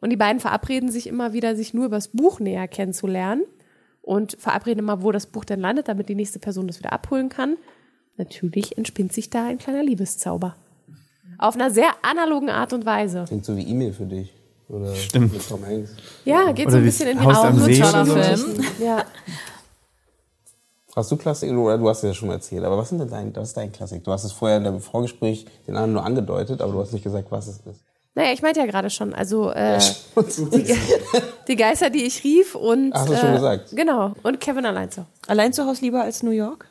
Und die beiden verabreden sich immer wieder, sich nur über das Buch näher kennenzulernen und verabreden immer, wo das Buch dann landet, damit die nächste Person das wieder abholen kann. Natürlich entspinnt sich da ein kleiner Liebeszauber. Auf einer sehr analogen Art und Weise. Klingt so wie E-Mail für dich. Oder Stimmt. Mit Tom Hanks. Ja, geht so Oder ein wie bisschen in die Haus Auch am ein See toller oder so. Ja. Hast du Klassik? Oder du hast es ja schon mal erzählt. Aber was, sind denn dein, was ist dein Klassik? Du hast es vorher in dem Vorgespräch den anderen nur angedeutet, aber du hast nicht gesagt, was es ist. Naja, ich meinte ja gerade schon, also äh, die, die Geister, die ich rief und Hast du schon äh, gesagt. Genau, und Kevin allein so. Allein zu Hause lieber als New York?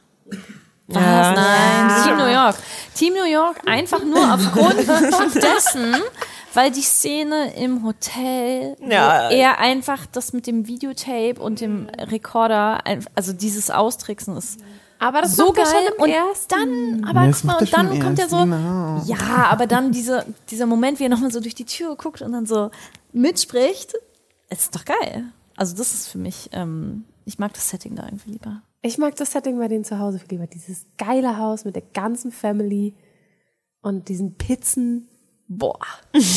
Was? Nein, Team New York. Team New York einfach nur aufgrund dessen, weil die Szene im Hotel, Ja. er einfach das mit dem Videotape und dem Rekorder, also dieses Austricksen ist Aber das so macht er geil. schon im Und ersten. dann, aber Ja, guck mal, und dann kommt er so, genau. ja, aber dann diese, dieser Moment, wie er nochmal so durch die Tür guckt und dann so mitspricht, es ist doch geil. Also das ist für mich, ähm, ich mag das Setting da irgendwie lieber. Ich mag das Setting bei denen zu Hause viel lieber. Dieses geile Haus mit der ganzen Family und diesen Pizzen. Boah.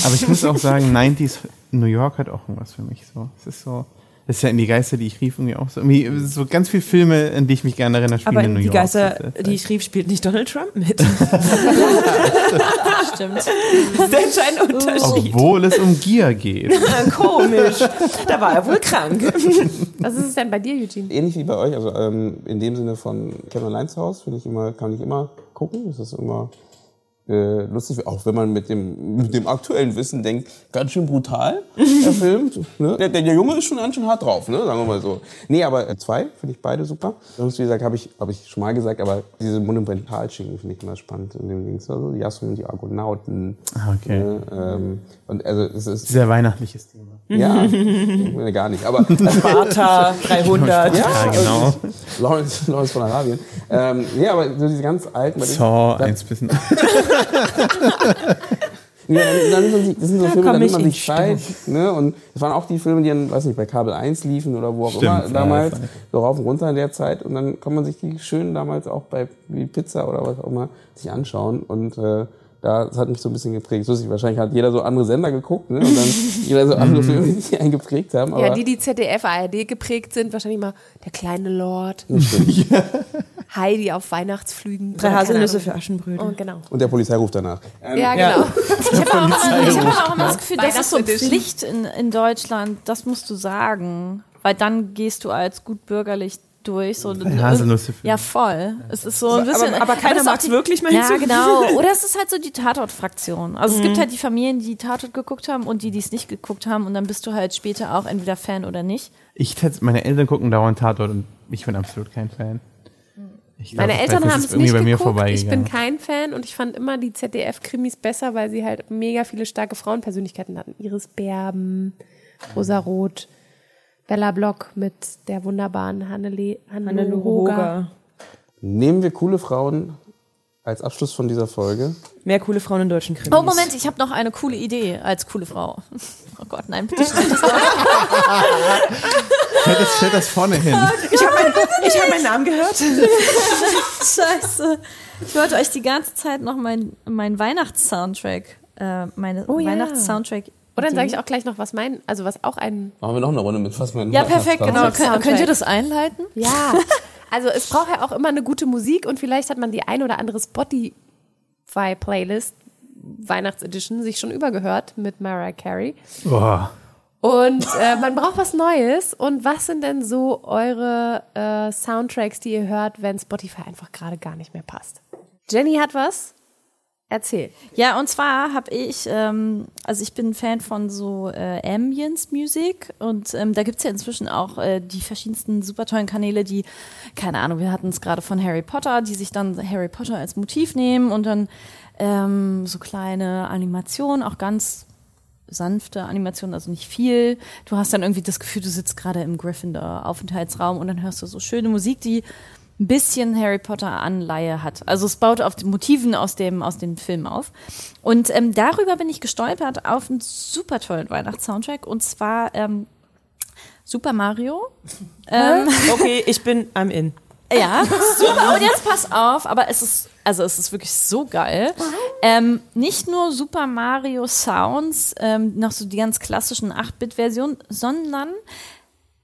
Aber ich muss auch sagen, 90s New York hat auch irgendwas für mich. So, es ist so, das ist ja in die Geister, die ich rief, irgendwie auch so. Irgendwie so ganz viele Filme, an die ich mich gerne erinnere, spielen Aber in New die York. Geister, die ich rief, spielt nicht Donald Trump mit. Stimmt. Das ist der entscheidende Unterschied. Obwohl es um Gier geht. Komisch. Da war er wohl krank. Was ist es denn bei dir, Eugene? Ähnlich wie bei euch, also ähm, in dem Sinne von Kevin Allein zu Hause, finde ich immer, kann ich immer gucken. Das ist immer äh, lustig, auch wenn man mit dem, mit dem aktuellen Wissen denkt, ganz schön brutal, der Film. Ne? Der, der Junge ist schon ganz schön hart drauf, ne? sagen wir mal so. Nee, aber äh, zwei finde ich beide super. Sonst, wie gesagt, habe ich, hab ich schon mal gesagt, aber diese Monumentalschicken finde ich immer spannend. In dem Dings, also Yasun und die Argonauten. Ah, okay. Ne? Ähm, und also es ist, Sehr weihnachtliches Thema. ja, ich meine gar nicht, aber Sparta 300. Ja, genau. Lawrence, Lawrence von Arabien. Ähm, nee, aber so diese ganz alten. Saw, da- eins bis Ja, dann, sich, das sind so Filme, da nimmt ich man sich Zeit. Ne? Und das waren auch die Filme, die dann, weiß nicht, bei Kabel 1 liefen oder wo auch Stimmt, immer ja, damals. So rauf und runter in der Zeit. Und dann kann man sich die schön damals auch bei wie Pizza oder was auch immer sich anschauen. Und äh, da, das hat mich so ein bisschen geprägt. So ist es, wahrscheinlich hat jeder so andere Sender geguckt, ne? Und dann jeder so andere Filme, die sich einen geprägt haben. Aber Ja, die, die ZDF, ARD geprägt sind, wahrscheinlich mal der kleine Lord, Heidi auf Weihnachtsflügen. Drei Haselnüsse für Aschenbrödel. Oh, genau. und der Polizei ruft danach. Ähm, Ja, Ja. genau. Ich habe auch, hab aber auch immer das Gefühl, das ist so. Pflicht in, in Deutschland, das musst du sagen. Weil dann gehst du als gut bürgerlich durch. So, Haselnüsse für- Ja, voll. Es ist so ein bisschen. aber keiner ist auch mag's die- wirklich, meinst Ja, genau. Oder es ist halt so die Tatort-Fraktion. Also es gibt halt die Familien, die Tatort geguckt haben und die, die es nicht geguckt haben. Und dann bist du halt später auch entweder Fan oder nicht. Ich, meine Eltern gucken dauernd Tatort und ich bin absolut kein Fan. Ich glaub, Meine ich Eltern haben es irgendwie nicht bei mir geguckt. Ich bin kein Fan und ich fand immer die ZDF-Krimis besser, weil sie halt mega viele starke Frauenpersönlichkeiten hatten. Iris Berben, Rosa Roth, Bella Block mit der wunderbaren Hannele, Hoger. Hoger. Nehmen wir coole Frauen als Abschluss von dieser Folge. Mehr coole Frauen in deutschen Krimis. Oh, Moment, ich habe noch eine coole Idee als coole Frau. Oh Gott, nein, bitte schneid das Stellt das, stellt das vorne hin. Ich habe mein, hab meinen Namen gehört. Scheiße. Ich wollte euch die ganze Zeit noch mein, mein Weihnachts-Soundtrack, äh, meine Oh ja. Weihnachts-Soundtrack. Oder dann sage ich auch gleich noch, was mein, also was auch ein, Machen wir noch eine Runde mit was man Ja, perfekt, genau. Kön könnt ihr das einleiten? ja. Also es braucht ja auch immer eine gute Musik und vielleicht hat man die ein oder andere Spotify-Playlist, Weihnachtsedition, sich schon übergehört mit Mariah Carey. Boah. Und äh, man braucht was Neues. Und was sind denn so eure äh, Soundtracks, die ihr hört, wenn Spotify einfach gerade gar nicht mehr passt? Jenny hat was? Erzähl. Ja, und zwar habe ich, ähm, also ich bin Fan von so äh, Ambience-Musik und ähm, da gibt's ja inzwischen auch äh, die verschiedensten super tollen Kanäle, die, keine Ahnung, wir hatten es gerade von Harry Potter, die sich dann Harry Potter als Motiv nehmen und dann ähm, so kleine Animationen, auch ganz sanfte Animationen, also nicht viel. Du hast dann irgendwie das Gefühl, du sitzt gerade im Gryffindor-Aufenthaltsraum und dann hörst du so schöne Musik, die ein bisschen Harry Potter Anleihe hat. Also es baut auf den Motiven aus dem aus den Filmen auf. Und ähm, darüber bin ich gestolpert auf einen super tollen Weihnachtssoundtrack und zwar ähm, Super Mario. Ähm, Okay, ich bin am In. ja, super. Und jetzt pass auf, aber es ist, also es ist wirklich so geil. Ähm, nicht nur Super Mario Sounds, ähm, noch so die ganz klassischen 8-Bit-Versionen, sondern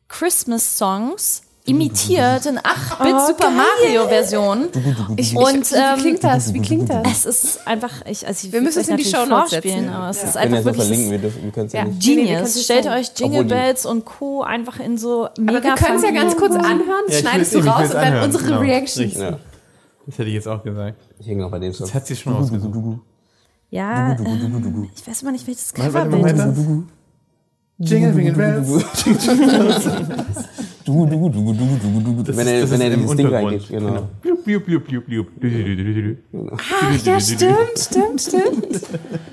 Christmas Songs imitiert in 8-Bit Super Mario Version. Ich, Und, ich, wie ähm, klingt das? Wie klingt das? Es ist einfach, ich, also ich Wir müssen es in die Shownotes vorspielen, aber es ist Wir können einfach ja wirklich verlinken, wir, dürfen, wir können es ja, Ja. nicht. Nee, Genius. Stellt euch Jingle Bells und Co. einfach in so mega Aber wir können es ja ganz kurz anhören, Ja, schneidest du raus und dann unsere genau. Reactions. Ja, Das hätte ich jetzt auch gesagt. ich hänge noch bei dem Song. Das hat sie schon rausgesucht. Ja, ähm, ich weiß immer nicht, welches Coverbild ist. Jingle, jingle bells. Du, du, du, du, du, du, du, Das wenn er, das wenn er dieses Ding reingeht. Genau. Ach ja, stimmt, stimmt, stimmt.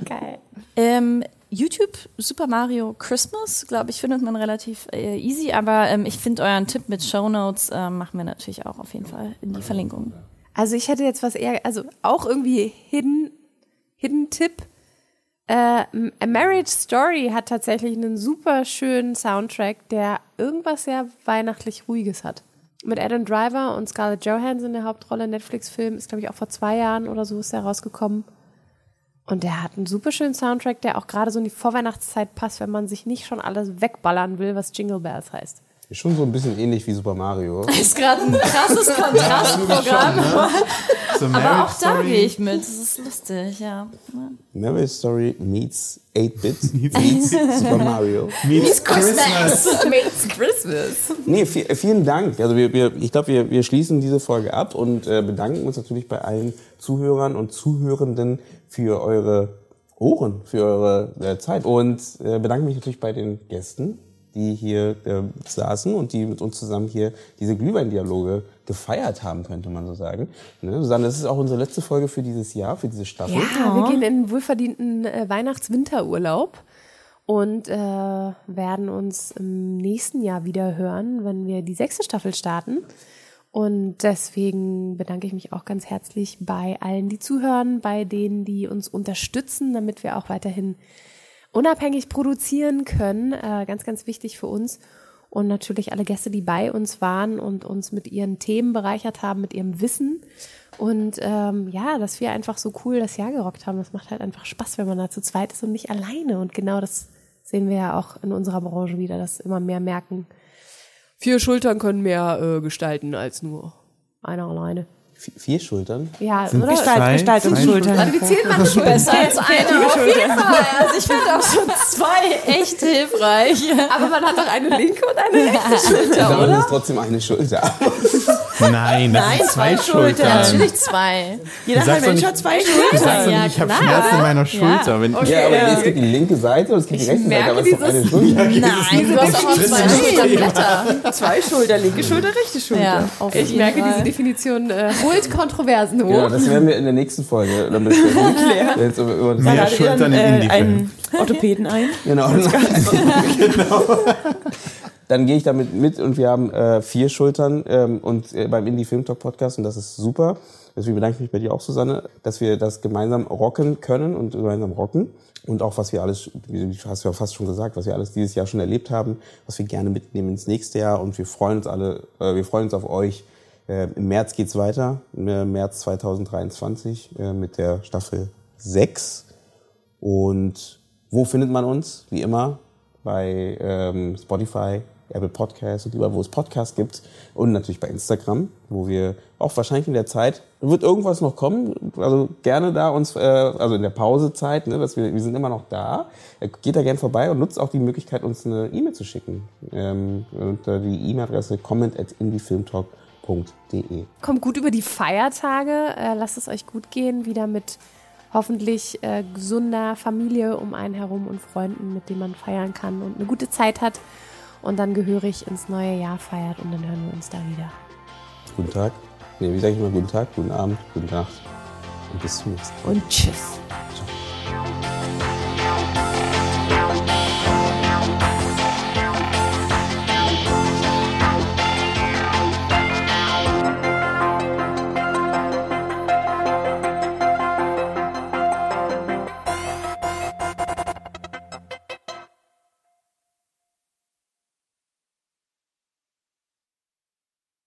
Geil. Ähm, YouTube Super Mario Christmas, glaube ich, findet man relativ äh, easy, aber ähm, ich finde euren Tipp mit Shownotes äh, machen wir natürlich auch auf jeden Fall in die Verlinkung. Also ich hätte jetzt was eher, also auch irgendwie Hidden, Hidden Tipp. Äh, A Marriage Story hat tatsächlich einen super schönen Soundtrack, der irgendwas sehr weihnachtlich Ruhiges hat. Mit Adam Driver und Scarlett Johansson in der Hauptrolle, Netflix-Film, ist glaube ich auch vor zwei Jahren oder so ist der rausgekommen. Und der hat einen super schönen Soundtrack, der auch gerade so in die Vorweihnachtszeit passt, wenn man sich nicht schon alles wegballern will, was Jingle Bells heißt. Ist schon so ein bisschen ähnlich wie Super Mario. Ist gerade ein krasses Kontrastprogramm, So aber Marriage auch da gehe ich mit. Das ist lustig, ja. Marriage Story meets 8-Bit meets Super Mario. Meets Christmas. It's Christmas. Nee, vi- vielen Dank. Also wir, wir, ich glaube, wir, wir schließen diese Folge ab und äh, bedanken uns natürlich bei allen Zuhörern und Zuhörenden für eure Ohren, für eure äh, Zeit. Und äh, bedanke mich natürlich bei den Gästen, die hier äh, saßen und die mit uns zusammen hier diese Glühweindialoge gefeiert haben, könnte man so sagen. Ne? Susanne, das ist auch unsere letzte Folge für dieses Jahr, für diese Staffel. Ja, wir gehen in einen wohlverdienten äh, Weihnachts-Winterurlaub und äh, werden uns im nächsten Jahr wieder hören, wenn wir die sechste Staffel starten. Und deswegen bedanke ich mich auch ganz herzlich bei allen, die zuhören, bei denen, die uns unterstützen, damit wir auch weiterhin unabhängig produzieren können. Äh, ganz, ganz wichtig für uns. Und natürlich alle Gäste, die bei uns waren und uns mit ihren Themen bereichert haben, mit ihrem Wissen. Und ähm, ja, dass wir einfach so cool das Jahr gerockt haben. Das macht halt einfach Spaß, wenn man da zu zweit ist und nicht alleine. Und genau das sehen wir ja auch in unserer Branche wieder, dass immer mehr merken, vier Schultern können mehr äh, gestalten als nur einer alleine. Vier Schultern. Ja, Sind oder? zwei- Gestalt, Gestaltungsschultern. Warte, wie zählt man Schultern? Besser als eine auf jeden Fall. Also ich finde auch schon zwei echt hilfreich. Aber man hat doch eine linke und eine rechte Schulter, Aber oder? das ist trotzdem eine Schulter. Nein, das sind zwei Schultern. Natürlich zwei. Jeder Mensch nicht- hat zwei Du Schultern. sagst Ja, nicht, ich habe. Schmerzen in meiner Schulter. Wenn ja, aber es gibt die linke Seite und es gibt die rechte Seite, merke aber es ist doch eine Schulter. Nein, du hast auch zwei Schulterblätter. Zwei Schulter, linke Schulter, rechte Schulter. Ja, auf Ich merke, Fall. diese Definition äh, holt Kontroversen hoch. Genau, das werden wir in der nächsten Folge dann besprechen. Wenn es über, über das Mehr Schultern dann, im äh, einen Orthopäden ein. Genau. genau. Dann gehe ich damit mit und wir haben äh, vier Schultern ähm, und äh, beim Indie Film Talk Podcast und das ist super. Deswegen bedanke ich mich bei dir auch, Susanne, dass wir das gemeinsam rocken können und gemeinsam rocken. Und auch, was wir alles, wie du hast ja fast schon gesagt, was wir alles dieses Jahr schon erlebt haben, was wir gerne mitnehmen ins nächste Jahr. Und wir freuen uns alle, äh, wir freuen uns auf euch. Äh, Im März geht's weiter, im äh, März 2023 äh, mit der Staffel 6. Und wo findet man uns? Wie immer bei ähm, Spotify, Apple Podcasts und überall, wo es Podcasts gibt. Und natürlich bei Instagram, wo wir auch wahrscheinlich in der Zeit, wird irgendwas noch kommen, also gerne da uns, äh, also in der Pausezeit, ne, dass wir, wir sind immer noch da. Äh, Geht da gerne vorbei und nutzt auch die Möglichkeit, uns eine E-Mail zu schicken. Ähm, unter die E-Mail-Adresse comment at indiefilmtalk.de. Kommt gut über die Feiertage. Äh, lasst es euch gut gehen. Wieder mit hoffentlich äh, gesunder Familie um einen herum und Freunden, mit denen man feiern kann und eine gute Zeit hat und dann gehörig ins neue Jahr feiert und dann hören wir uns da wieder. Guten Tag. Nee, wie sage ich mal guten Tag, guten Abend, guten Nacht und bis zum nächsten Mal. Und tschüss. Ciao.